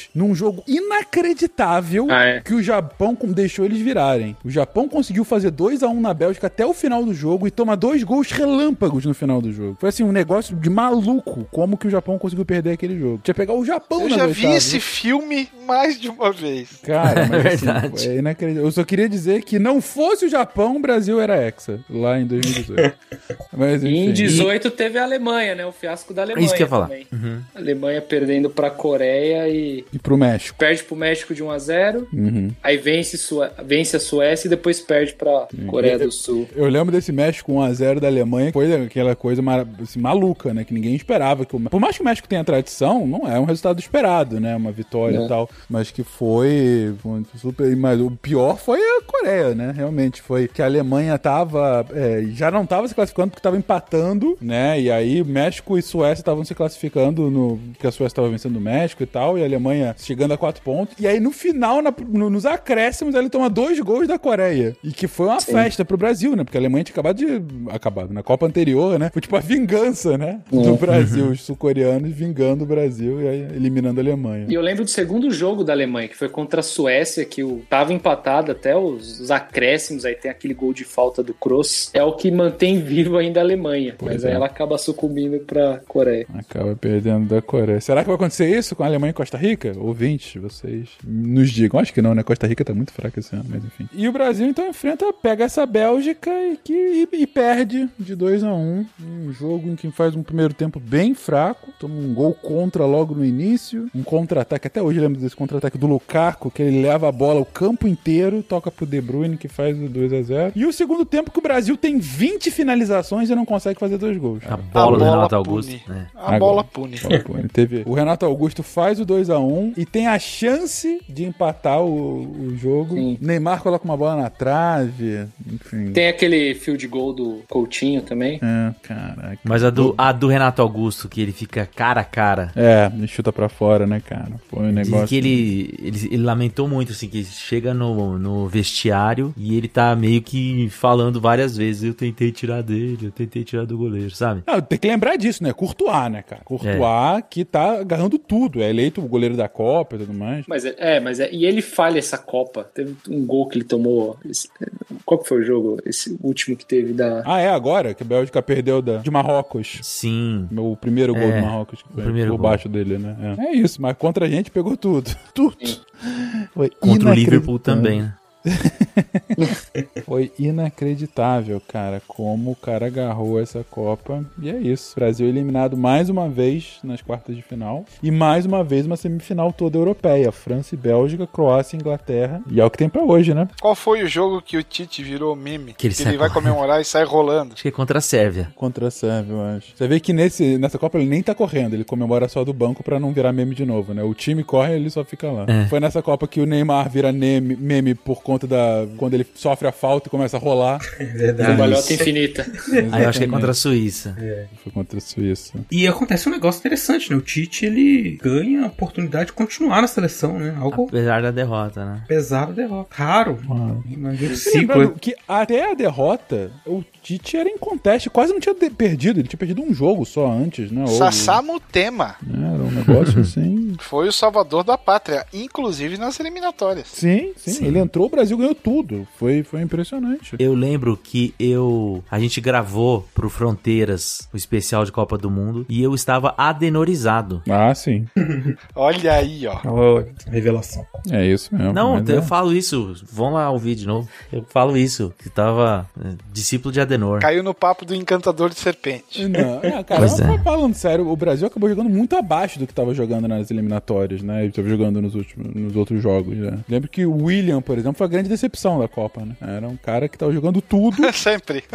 2 num jogo inacreditável Ah, é. que o Japão deixou eles virarem. O Japão conseguiu fazer 2 a 1 na Bélgica até o final do jogo e toma dois gols relâmpagos no final do jogo. Foi assim um negócio de maluco como que o Japão conseguiu perder aquele jogo. Tinha que pegar o Japão Eu nas já vi oitavas. esse filme mais de uma vez. Cara, mas assim, Verdade. é inacreditável. Eu só queria dizer que não fosse o Japão, o Brasil era hexa, lá em 2018. mas enfim. em 18 teve a Alemanha, né? O fiasco da Alemanha. Isso que eu ia falar. também. Uhum. A Alemanha perdendo pra Coreia e E pro México. perde pro México de 1 a 0 Uhum. Aí vence, Sue- vence a Suécia e depois perde pra Coreia do Sul. Eu lembro desse México 1x0 da Alemanha, foi aquela coisa assim, maluca, né? Que ninguém esperava. Que o... Por mais que o México tenha tradição, não é um resultado esperado, né? Uma vitória É. e tal. Mas que foi, foi super. Mas o pior foi a Coreia, né? Realmente. Foi que a Alemanha tava. é, já não tava se classificando porque tava empatando, né? E aí México e Suécia estavam se classificando no. Porque a Suécia tava vencendo o México e tal. E a Alemanha chegando a quatro pontos. E aí no final, na- no- nos acréscimos, ele toma dois gols da Coreia. E que foi uma festa pro Brasil, né? Porque a Alemanha tinha acabado de. Acabado. Na Copa anterior, né? Foi tipo a vingança, né? Do Uhum. Brasil. Os sul-coreanos vingando o Brasil e aí eliminando a Alemanha. E eu lembro do segundo jogo da Alemanha, que foi contra a Suécia, que o, tava empatado até os, os acréscimos, aí tem aquele gol de falta do Kroos. É o que mantém vivo ainda a Alemanha. Pois mas é. aí ela acaba sucumbindo pra Coreia. Acaba perdendo da Coreia. Será que vai acontecer isso com a Alemanha e Costa Rica? Ouvintes, vocês nos digam. Acho que não, né? Costa Rica tá muito fraca esse ano, mas enfim. E o Brasil então enfrenta, pega essa Bélgica e, que, e, e perde de 2 a 1 um, um jogo em que faz um primeiro tempo bem fraco, toma um gol contra logo no início, um contra-ataque, até hoje lembro desse contra-ataque do Lukaku, que ele leva a bola o campo inteiro, toca pro De Bruyne que faz o 2 a 0 E o segundo tempo que o Brasil tem 20 finalizações e não consegue fazer dois gols. A bola do bola Renato pune. Augusto. né? A Agora. bola pune. Bola pune. Teve, o Renato Augusto faz o 2 a 1 e tem a chance de empatar o, o jogo. Neymar coloca uma bola na trave, enfim. Tem aquele field goal do Coutinho também. É, caraca. Mas a do, a do Renato Augusto, que ele fica cara a cara. É, me chuta pra fora, né, cara? Foi um Diz negócio. que ele, ele, ele lamentou muito, assim, que ele chega no, no vestiário e ele tá meio que falando várias vezes. Eu tentei tirar dele, eu tentei tirar do goleiro, sabe? Não, tem que lembrar disso, né? Courtois, né, cara? Courtois que tá agarrando tudo. É eleito o goleiro da Copa e tudo mais. Mas é, é, mas é. E ele falha essa Copa. Teve um gol que ele tomou. esse- qual que foi o jogo? Esse último que teve da. Ah, é agora que a Bélgica perdeu da, de Marrocos. Sim. O primeiro gol É, do Marrocos. Que o foi primeiro por gol. baixo dele, né? É. É isso, mas contra a gente pegou tudo. Tudo. Foi Contra o Liverpool também, né? Foi inacreditável, cara, como o cara agarrou essa Copa. E é isso. Brasil eliminado mais uma vez nas quartas de final. E mais uma vez uma semifinal toda europeia. França e Bélgica, Croácia e Inglaterra. E é o que tem pra hoje, né? Qual foi o jogo que o Tite virou meme? Que ele sai vai correndo. comemorar e sai rolando. Acho que é contra a Sérvia. Contra a Sérvia, eu acho. Você vê que nesse, nessa Copa ele nem tá correndo, ele comemora só do banco pra não virar meme de novo, né? O time corre ele só fica lá. É. Foi nessa Copa que o Neymar vira meme, meme por conta da. quando ele sofre a falta e começa a rolar. Cambalhota infinita. Aí eu acho que é contra a Suíça. Foi contra a Suíça. E acontece um negócio interessante, né? O Tite, ele ganha a oportunidade de continuar na seleção, né? Algo Apesar da derrota, né? pesado derrota. Raro. Imagina o ciclo. lembrando que até a derrota, o Tite era inconteste, quase não tinha perdido, ele tinha perdido um jogo só antes, né? Ou- Sassamo Tema Era um negócio assim. foi o salvador da pátria, inclusive nas eliminatórias. Sim, sim, Ele entrou, o Brasil ganhou tudo. Foi, foi impressionante. Eu lembro que eu. A gente gravou pro Fronteiras o especial de Copa do Mundo e eu estava adenorizado. Ah, sim. Olha aí, ó. Ó, revelação. É isso mesmo. Não, mas eu é. falo isso. Vão lá ouvir de novo. Eu falo isso. Que tava é, discípulo de Adenor. Caiu no papo do encantador de serpente. Não, é, cara, Pois mas é. falando sério, o Brasil acabou jogando muito abaixo do que estava jogando nas eliminatórias, né? Ele estava jogando nos, últimos, nos outros jogos, né? Lembro que o William, por exemplo, foi grande decepção da Copa, né? Era um cara que tava jogando tudo. Sempre.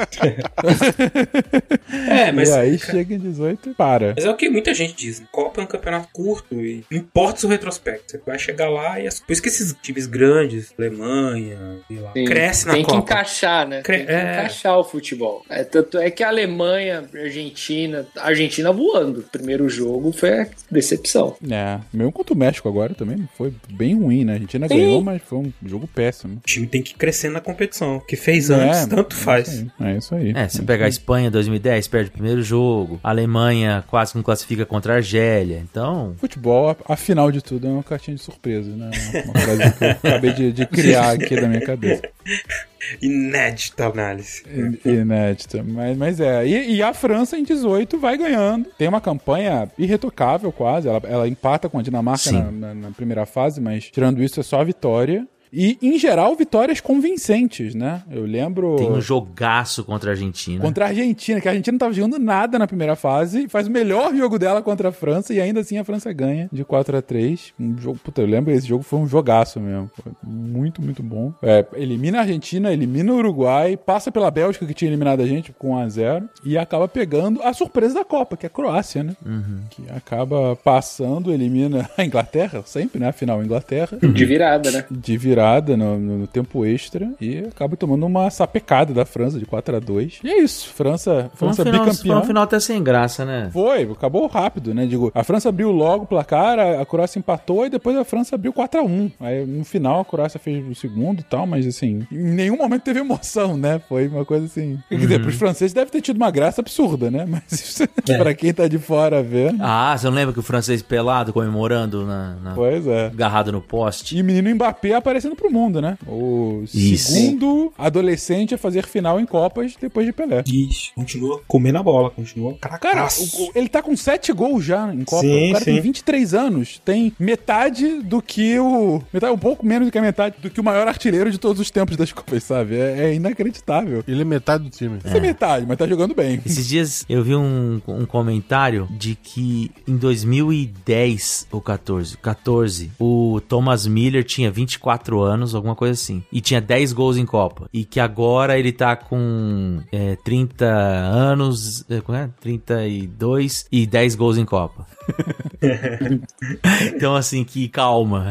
É, mas. e aí chega em 18 e para. Mas é o que muita gente diz. né? Copa é um campeonato curto e não importa o seu retrospecto. Você vai chegar lá e... As... Por isso que esses times grandes, Alemanha, sei lá, Sim. cresce na Tem que Copa. encaixar, né? Cre- Tem que é. encaixar o futebol. É, tanto é que a Alemanha, a Argentina, a Argentina voando. O primeiro jogo foi a decepção. É, mesmo contra o México agora também foi bem ruim, né? A Argentina ganhou, mas foi um jogo péssimo. O time tem que crescer na competição. O que fez É, antes, tanto é faz. isso aí, É isso aí. É, você pegar a Espanha 2010, perde o primeiro jogo. A Alemanha quase não classifica contra a Argélia. Então, Futebol, afinal de tudo, é uma cartinha de surpresa, né? Uma frase que eu acabei de, de criar aqui da minha cabeça. Inédita análise. In- Inédita. Mas, mas é. E, e a França em 18 vai ganhando. Tem uma campanha irretocável quase. Ela, ela empata com a Dinamarca na, na- na primeira fase, mas tirando isso é só a vitória. E, em geral, vitórias convincentes, né? Eu lembro. tem um jogaço contra a Argentina. Contra a Argentina, que a Argentina não tava jogando nada na primeira fase, faz o melhor jogo dela contra a França, e ainda assim a França ganha de 4 a 3 Um jogo, puta, eu lembro, esse jogo foi um jogaço mesmo. Foi muito, muito bom. É, elimina a Argentina, elimina o Uruguai, passa pela Bélgica, que tinha eliminado a gente com 1 a 0 e acaba pegando a surpresa da Copa, que é a Croácia, né? Uhum. Que acaba passando, elimina a Inglaterra, sempre, né? Afinal, a Inglaterra. De virada, né? De virada virada no, no- tempo extra e acaba tomando uma sapecada da França de 4 a 2 E é isso, França, Foi um, França final, foi bicampeã. um final até sem graça, né? Foi, acabou rápido, né? Digo, a França abriu logo o placar, a, a Croácia empatou e depois a França abriu 4x1. Aí no final a Croácia fez o segundo e tal, mas assim, em nenhum momento teve emoção, né? Foi uma coisa assim. Quer dizer, Uhum. pros franceses deve ter tido uma graça absurda, né? Mas isso, pra quem tá de fora vendo. Ah, você não lembra que o francês pelado comemorando na, na- Pois é. agarrado no poste? E o menino Mbappé aparecendo pro mundo, né? O Isso. segundo adolescente a fazer final em Copas depois de Pelé. Ixi, continua comendo a bola, continua Cara, cracaço. o- o- ele tá com sete gols já em Copa. Sim, o cara sim. tem 23 anos. Tem metade do que o. Metade, um pouco menos do que a metade do que o maior artilheiro de todos os tempos das Copas, sabe? É, é inacreditável. Ele é metade do time. Isso é metade, mas tá jogando bem. Esses dias eu vi um, um comentário de que em 2010 ou 14, 14, o Thomas Miller tinha 24 anos, alguma coisa assim, e tinha 10 gols em Copa. E que agora ele tá com é, 30 anos, é, como é? 32 e 10 gols em Copa. então, assim, que calma.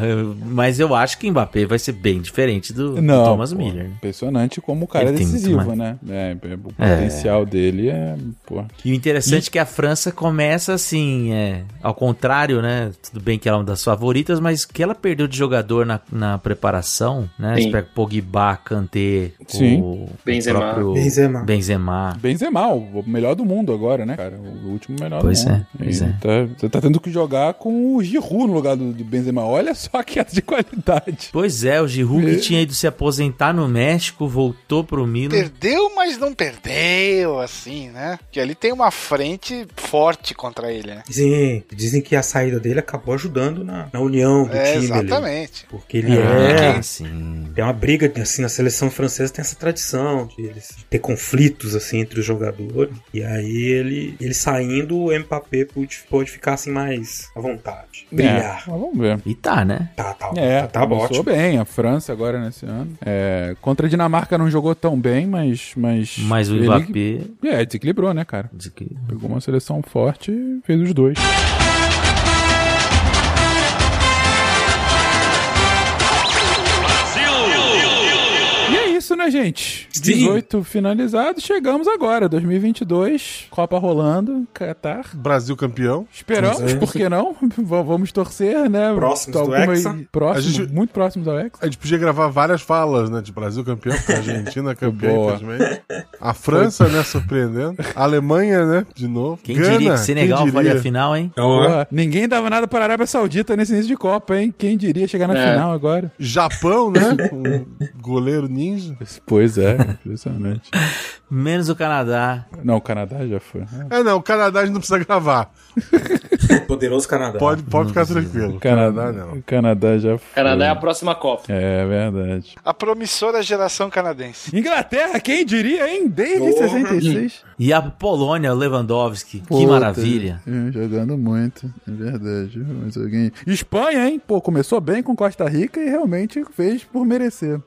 Mas eu acho que Mbappé vai ser bem diferente do, do Não, Thomas pô, Miller. Impressionante como o cara Ele é decisivo, mais. né? É, o É. potencial dele é. Pô. E o interessante é que a França começa assim, é, ao contrário, né? Tudo bem que ela é uma das favoritas, mas que ela perdeu de jogador na, na preparação, né? Sim. Pogba, Kanté, Sim. o Benzema. próprio Benzema. Benzema. Benzema, o melhor do mundo agora, né, cara? O último melhor Pois do mundo. é, pois E é. Tá, você tá tendo que jogar com o Giroud no lugar do, do Benzema. Olha só a queda de qualidade. Pois é, o Giroud É. que tinha ido se aposentar no México, voltou pro Milan. Perdeu, mas não perdeu, assim, né? Que ali tem uma frente forte contra ele, né? Sim, dizem que a saída dele acabou ajudando na, na união do É, time ali. exatamente. Porque ele é. sim. Tem uma briga, assim, na seleção francesa tem essa tradição de eles ter conflitos, assim, entre os jogadores. E aí ele, ele saindo, o Mbappé pode, pode ficar, assim, mais à vontade. Brilhar. É, mas vamos ver. E tá, né? Tá, tá, É, tá, tá começou ótimo. bem. A França agora nesse ano. É, contra a Dinamarca não jogou tão bem, mas. Mas, Mas o ele- Mbappé. É, desequilibrou, né, cara? Pegou uma seleção forte e fez os dois. Gente? 18 finalizados, chegamos agora, 2022, Copa rolando, Qatar. Brasil campeão. Esperamos, por que não? V- Vamos torcer, né? Próximos do Alguma- Hexa. Próximo, A gente- muito próximos ao Hexa. A gente podia gravar várias falas, né? De Brasil campeão, Argentina campeã, infelizmente. A França, né? Surpreendendo. A Alemanha, né? De novo. Quem Gana, diria que Senegal faria a final, hein? Porra, ninguém dava nada para a Arábia Saudita nesse início de Copa, hein? Quem diria chegar na É. final agora? Japão, né? Um goleiro ninja. Pois é, impressionante. Menos o Canadá. Não, o Canadá já foi. É, não, o Canadá a gente não precisa gravar. Poderoso Canadá. Pode, pode ficar tranquilo. O Canadá, não. O Canadá já foi. Canadá é a próxima Copa. É verdade. A promissora geração canadense. Inglaterra, quem diria, hein? Desde Porra. 66. E a Polônia, Lewandowski. que Puta, maravilha. é, Jogando muito, é verdade. Mas alguém... Espanha, hein? Pô, começou bem com Costa Rica e realmente fez por merecer.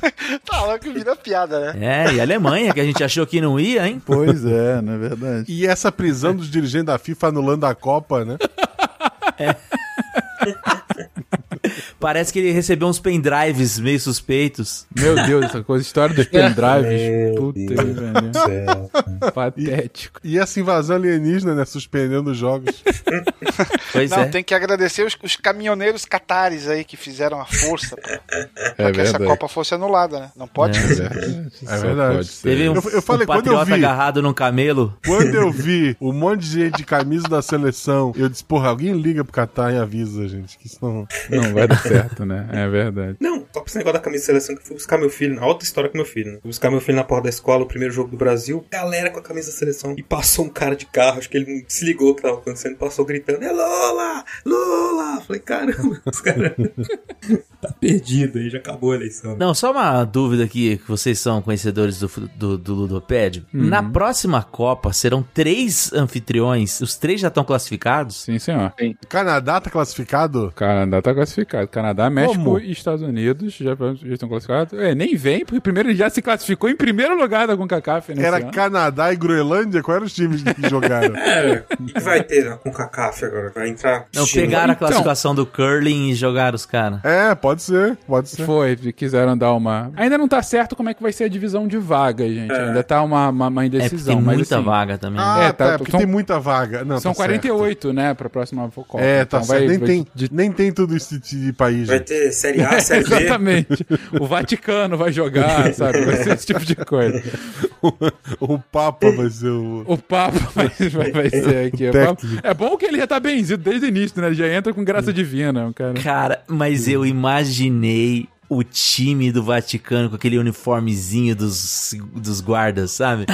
Tá lá que vira piada, né? É, e a Alemanha, que a gente achou que não ia, hein? Pois é, não é verdade. E essa prisão dos dirigentes da FIFA anulando a Copa, né? Parece que ele recebeu uns pendrives meio suspeitos. Meu Deus, essa coisa, história dos pendrives. Puta, Deus velho. Patético. E essa invasão alienígena, né? Suspendendo os jogos. Pois Não, é. tem que agradecer os, os caminhoneiros catares aí que fizeram a força pra, pra É que essa verdade. Copa fosse anulada, né? Não pode É. fazer. É verdade. pode ser. Teve um, Eu- eu falei, um quando eu vi- agarrado num camelo. Quando eu vi um monte de gente de camisa da seleção, eu disse, porra, alguém liga pro Catar e avisa, gente, que isso não... Não vai dar certo, né? É verdade. Não, toca esse negócio da camisa de seleção que eu fui buscar meu filho, na outra história com meu filho, né? Fui buscar meu filho na porta da escola, o primeiro jogo do Brasil, galera com a camisa da seleção. E passou um cara de carro, acho que ele não se ligou o que tava acontecendo, passou gritando, é Lola! Lola! Falei, caramba, os caras. tá perdido aí, já acabou a eleição. Não, só uma dúvida aqui, que vocês são conhecedores do, do, do Ludopédio. Uhum. Na próxima Copa serão três anfitriões, os três já estão classificados? Sim, senhor. Canadá tá classificado? Canadá tá classificado. Canadá, México Como? e Estados Unidos já, já estão classificados. É, nem vem, porque primeiro ele já se classificou em primeiro lugar da CONCACAF nesse Era ano. Canadá e Groenlândia? Quais eram os times que jogaram? É, o que vai ter com o CACAF agora? Vai entrar. Não, pegaram a Então, classificação situação do curling e jogar os caras. É, pode ser, pode ser. Foi, quiseram dar uma. Ainda não tá certo como é que vai ser a divisão de vagas, gente. É. Ainda tá uma, uma, uma É, indecisão. tem mas, muita assim, vaga também. Ah, É, tá, tá, porque são- tem muita vaga. Não, São tá certo. 48, né, pra próxima Copa. É, tá Então certo. vai- nem, vai- tem, nem tem tudo isso de, de país. Vai gente. ter Série A, Série B. Exatamente. O Vaticano vai jogar, sabe? Vai ser esse tipo de coisa. o Papa vai ser o. O Papa vai, vai, vai ser aqui. O. É bom que ele já tá benzido desde o início, né? Ele já entra com graça divina, o cara. Cara, mas eu imaginei o time do Vaticano com aquele uniformezinho dos, dos guardas, sabe?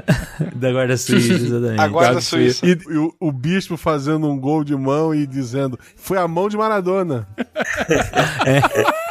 da guarda suíça, exatamente. A guarda suíça. E, e o, o bispo fazendo um gol de mão e dizendo: Foi a mão de Maradona.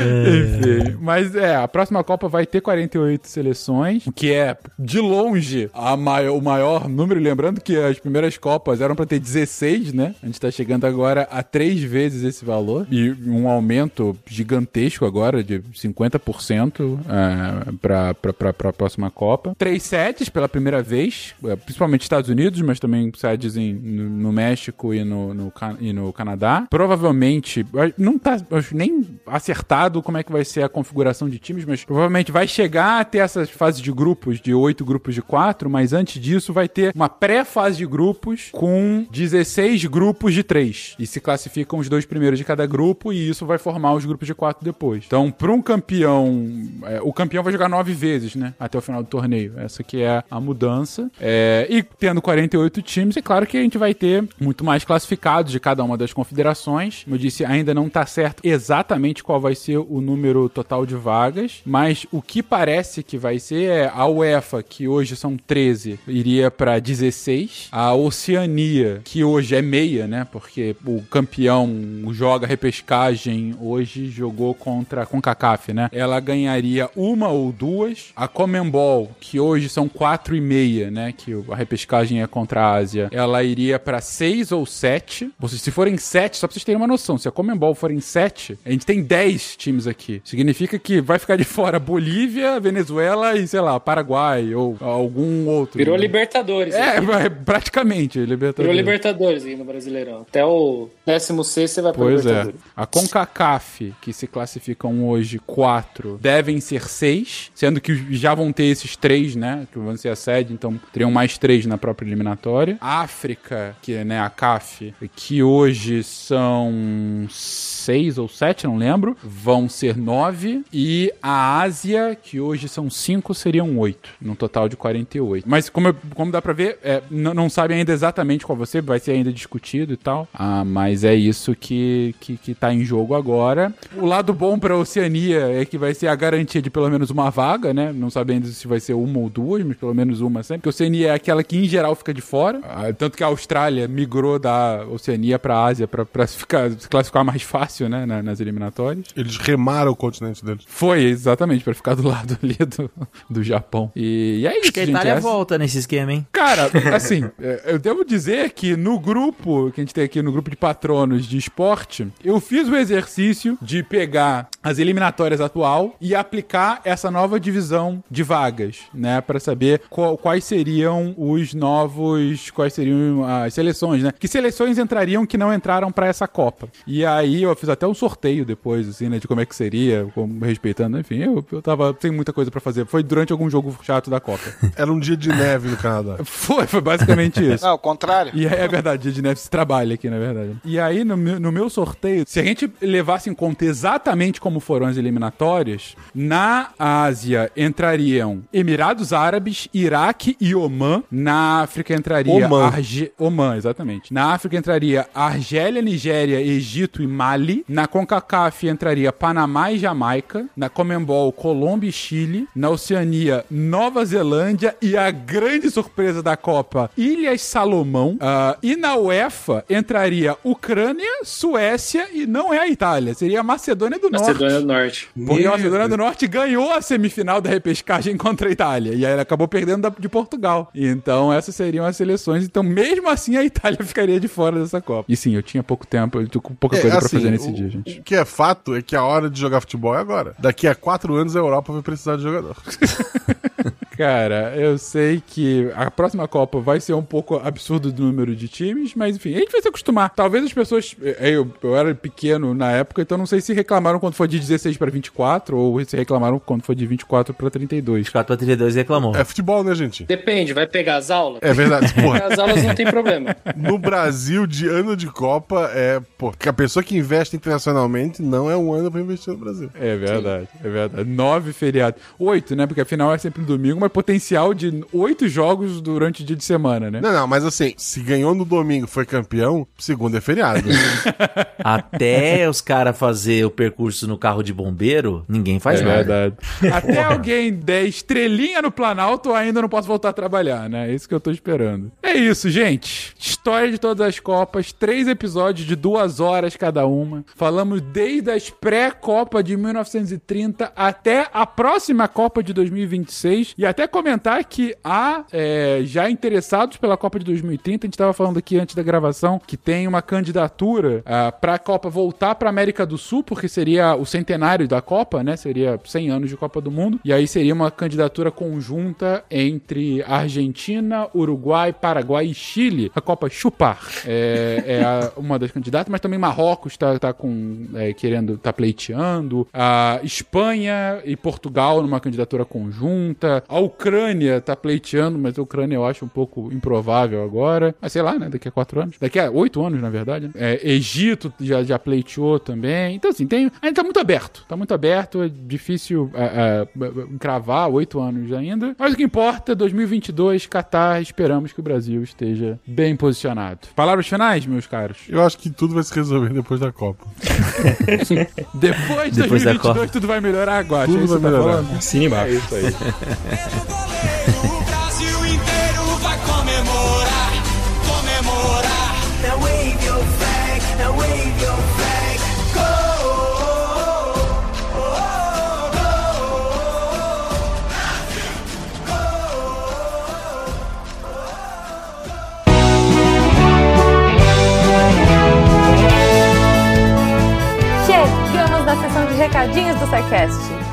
Enfim, mas é, a próxima Copa vai ter 48 seleções, que é, de longe, a maior, o maior número. Lembrando que as primeiras Copas eram pra ter 16, né? A gente tá chegando agora a três vezes esse valor. E um aumento gigantesco agora, de 50% é, pra, pra próxima Copa. Três sets pela primeira vez, é, principalmente Estados Unidos, mas também sedes em, no, no México e no, no, e no Canadá. Provavelmente, não tá nem acertado como é que vai ser a configuração de times, mas provavelmente vai chegar a ter essas fases de grupos, de oito grupos de quatro, mas antes disso vai ter uma pré-fase de grupos com 16 grupos de três. E se classificam os dois primeiros de cada grupo e isso vai formar os grupos de quatro depois. Então, para um campeão, é, o campeão vai jogar nove vezes, né? Até o final do torneio. Essa que é a mudança. É, e tendo 48 times, é claro que a gente vai ter muito mais classificados de cada uma das confederações. Como eu disse, ainda não tá certo exatamente qual vai ser o número total de vagas, mas o que parece que vai ser é a UEFA, que hoje são 13, iria para 16. A Oceania, que hoje é meia, né? Porque o campeão joga repescagem, hoje jogou contra a CONCACAF, né? Ela ganharia uma ou duas. A Comembol, que hoje são quatro e meia, né? Que a repescagem é contra a Ásia, ela iria para seis ou sete. Ou seja, se forem sete, só pra vocês terem uma noção, se a Comembol forem sete, a gente tem 10 times aqui. Significa que vai ficar de fora Bolívia, Venezuela e, sei lá, Paraguai ou algum outro. Virou né? Libertadores. É, aqui. praticamente, Virou Libertadores. Libertadores aqui no Brasileirão. Até o 16 você vai pra Pois é. Libertadores. A CONCACAF, que se classificam hoje quatro, devem ser seis, sendo que já vão ter esses três, né? Que vão ser a sede, então teriam mais três na própria eliminatória. A África, que é né, a CAF, que hoje são seis ou sete, não lembro, vão ser nove. E a Ásia, que hoje são cinco, seriam oito, num total de 48. Mas como, eu- como dá pra ver, é, não, não sabe ainda exatamente qual ser, vai ser ainda discutido e tal. Ah, mas é isso que, que, que tá em jogo agora. O lado bom pra Oceania é que vai ser a garantia de pelo menos uma vaga, né? Não sabe ainda se vai ser uma ou duas, mas pelo menos uma sempre. Porque a Oceania é aquela que em geral fica de fora. Ah, tanto que a Austrália migrou da Oceania pra Ásia pra, pra ficar, se classificar mais fácil, né? na- nas eliminatórias. Eles remaram o continente deles. Foi, exatamente, pra ficar do lado ali do, do Japão. E, e é isso, Acho que a gente. Itália essa- volta nesse esquema, hein? Cara, assim, é, eu devo dizer que no grupo, que a gente tem aqui no grupo de patronos de esporte, eu fiz o exercício de pegar as eliminatórias atual e aplicar essa nova divisão de vagas, né? Pra saber qual- quais seriam os novos. Quais seriam as seleções, né? Que seleções entrariam que não entraram pra essa Copa. E aí eu fiz até um sorteio depois, assim, né? De como é que seria, como, respeitando, enfim, eu, eu tava sem muita coisa pra fazer. Foi durante algum jogo chato da Copa. Era um dia de neve no Canadá. Foi, foi basicamente isso. Não, o contrário. E aí, é verdade, dia de neve se trabalha aqui, na verdade. E aí, no meu, no meu sorteio, se a gente levasse em conta exatamente como foram as eliminatórias, na Ásia entrariam Emirados Árabes, Iraque e Oman. Na África entraria Oman. Arge... Oman, exatamente. Na África entraria Argélia, Nigéria, Egito e Mali. Na CONCACAF entraria Panamá e Jamaica. Na Comembol, Colômbia e Chile. Na Oceania, Nova Zelândia e a grande surpresa da Copa, Ilhas Salomão. Ah, e na UEFA entraria Ucrânia, Suécia e não é a Itália, seria a Macedônia do Norte. Macedônia do Norte. Porque a Macedônia do Norte ganhou a semifinal da repescagem contra a Itália. E aí ela acabou perdendo da- de Portugal. Então essas seriam as seleções. Então, mesmo assim, a Itália ficaria de fora dessa Copa. E sim, eu tinha pouco tempo, eu tô com pouca É, coisa pra assim, fazer nesse o- dia, gente. O que é fato é que a hora de jogar futebol é agora. Daqui a quatro anos a Europa vai precisar de jogador. Cara, eu sei que a próxima Copa vai ser um pouco absurdo do número de times, mas enfim, a gente vai se acostumar. Talvez as pessoas. Eu, eu era pequeno na época, então não sei se reclamaram quando foi de 16 para 24 ou se reclamaram quando foi de 24 para 32. 24 para 32 reclamou. É futebol, né, gente? Depende, vai pegar as aulas? É verdade, porra. As aulas não tem problema. No Brasil, de ano de Copa, é. Porque a pessoa que investe internacionalmente não é um ano pra investir no Brasil. É verdade, é verdade. Nove feriados. Oito, né? Porque afinal é sempre no domingo, mas potencial de oito jogos durante o dia de semana, né? Não, não, mas assim, se ganhou no domingo foi campeão, segundo é feriado. Até os caras fazer o percurso no carro de bombeiro, ninguém faz é nada. verdade. Até alguém der estrelinha no Planalto, eu ainda não posso voltar a trabalhar, né? É isso que eu tô esperando. É isso, gente. História de todas as Copas, três episódios de duas horas cada uma. Falamos desde as pré-Copa de 1930 até a próxima Copa de 2026. E até comentar que há é, já interessados pela Copa de 2030. A gente estava falando aqui antes da gravação que tem uma candidatura ah, para a Copa voltar para América do Sul, porque seria o centenário da Copa, né? Seria 100 anos de Copa do Mundo. E aí seria uma candidatura conjunta entre Argentina, Uruguai, Paraguai e Chile. A Copa Chupar é, é a- uma das candidatas, mas também Marrocos tá, tá com é, querendo, tá pleiteando. A Espanha e Portugal numa candidatura conjunta. A Ucrânia tá pleiteando, mas a Ucrânia eu acho um pouco improvável agora. Mas sei lá, né? Daqui a quatro anos. Daqui a oito anos, na verdade. né? É, Egito já, já pleiteou também. Então, assim, tem, ainda tá muito aberto. Tá muito aberto. É difícil é, é, encravar oito anos ainda. Mas o que importa, 2022, Qatar, esperamos que o Brasil esteja bem posicionado. Palavras finais, meus caros? Eu acho que tudo vai se resolver depois da Copa. Depois de Depois da 2022, Copa. tudo vai melhorar agora. Tudo é isso que vai tá melhorar. falando? Embaixo. É isso aí. recadinhos do SciCast.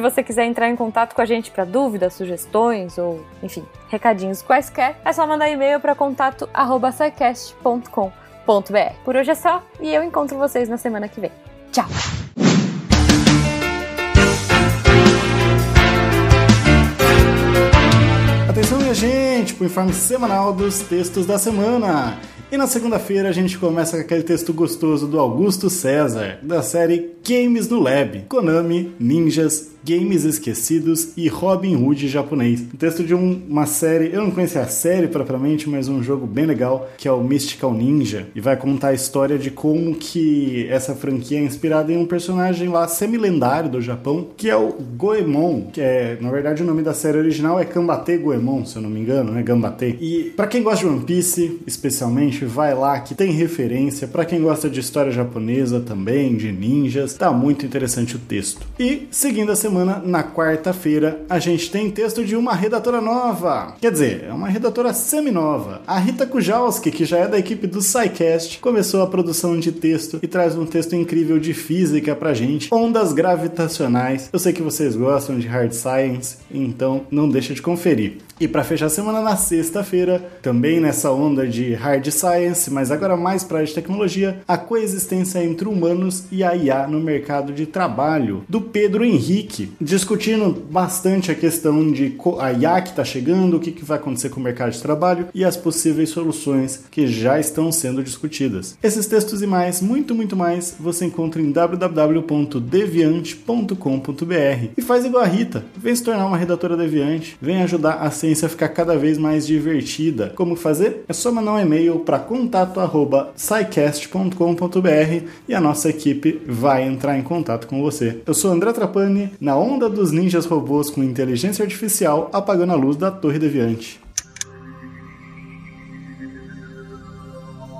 você quiser entrar em contato com a gente para dúvidas, sugestões ou, enfim, recadinhos quaisquer, é só mandar e-mail para contato@sicast.com.br. Por hoje é só e eu encontro vocês na semana que vem. Tchau. Atenção, minha gente, para o informe semanal dos textos da semana. E na segunda-feira a gente começa com aquele texto gostoso do Augusto César, da série Games no Lab, Konami, Ninjas, Games Esquecidos e Robin Hood japonês. Um texto de um- uma série, eu não conhecia a série propriamente, mas um jogo bem legal, que é o Mystical Ninja, e vai contar a história de como que essa franquia é inspirada em um personagem lá semi-lendário do Japão, que é o Goemon, que é, na verdade, o nome da série original é Kambate Goemon, se eu não me engano, né? Gambate. E pra quem gosta de One Piece, especialmente, vai lá que tem referência. Pra quem gosta de história japonesa também, de ninjas, tá muito interessante o texto. E seguindo a semana, na quarta-feira, a gente tem texto de uma redatora nova. Quer dizer, é uma redatora semi-nova. A Rita Kujalski, que já é da equipe do SciCast, começou a produção de texto e traz um texto incrível de física pra gente. Ondas gravitacionais. Eu sei que vocês gostam de hard science, então não deixa de conferir. E para fechar a semana na sexta-feira, também nessa onda de hard science, mas agora mais para de tecnologia, a coexistência entre humanos e a IA no mercado de trabalho, do Pedro Henrique, discutindo bastante a questão de a IA que está chegando, o que, que vai acontecer com o mercado de trabalho e as possíveis soluções que já estão sendo discutidas. Esses textos e mais, muito, muito mais, você encontra em www.deviante.com.br e faz igual a Rita, vem se tornar uma redatora deviante, vem ajudar a ciência ciência ficar cada vez mais divertida. Como fazer? É só mandar um e-mail para contato@scicast.com.br e a nossa equipe vai entrar em contato com você. Eu sou André Trapani, na onda dos ninjas robôs com inteligência artificial apagando a luz da Torre Deviante.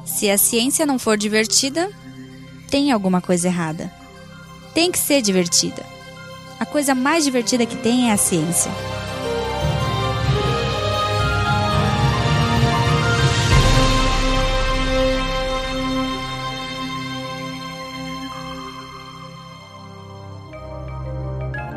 Se a ciência não for divertida, tem alguma coisa errada. Tem que ser divertida. A coisa mais divertida que tem é a ciência.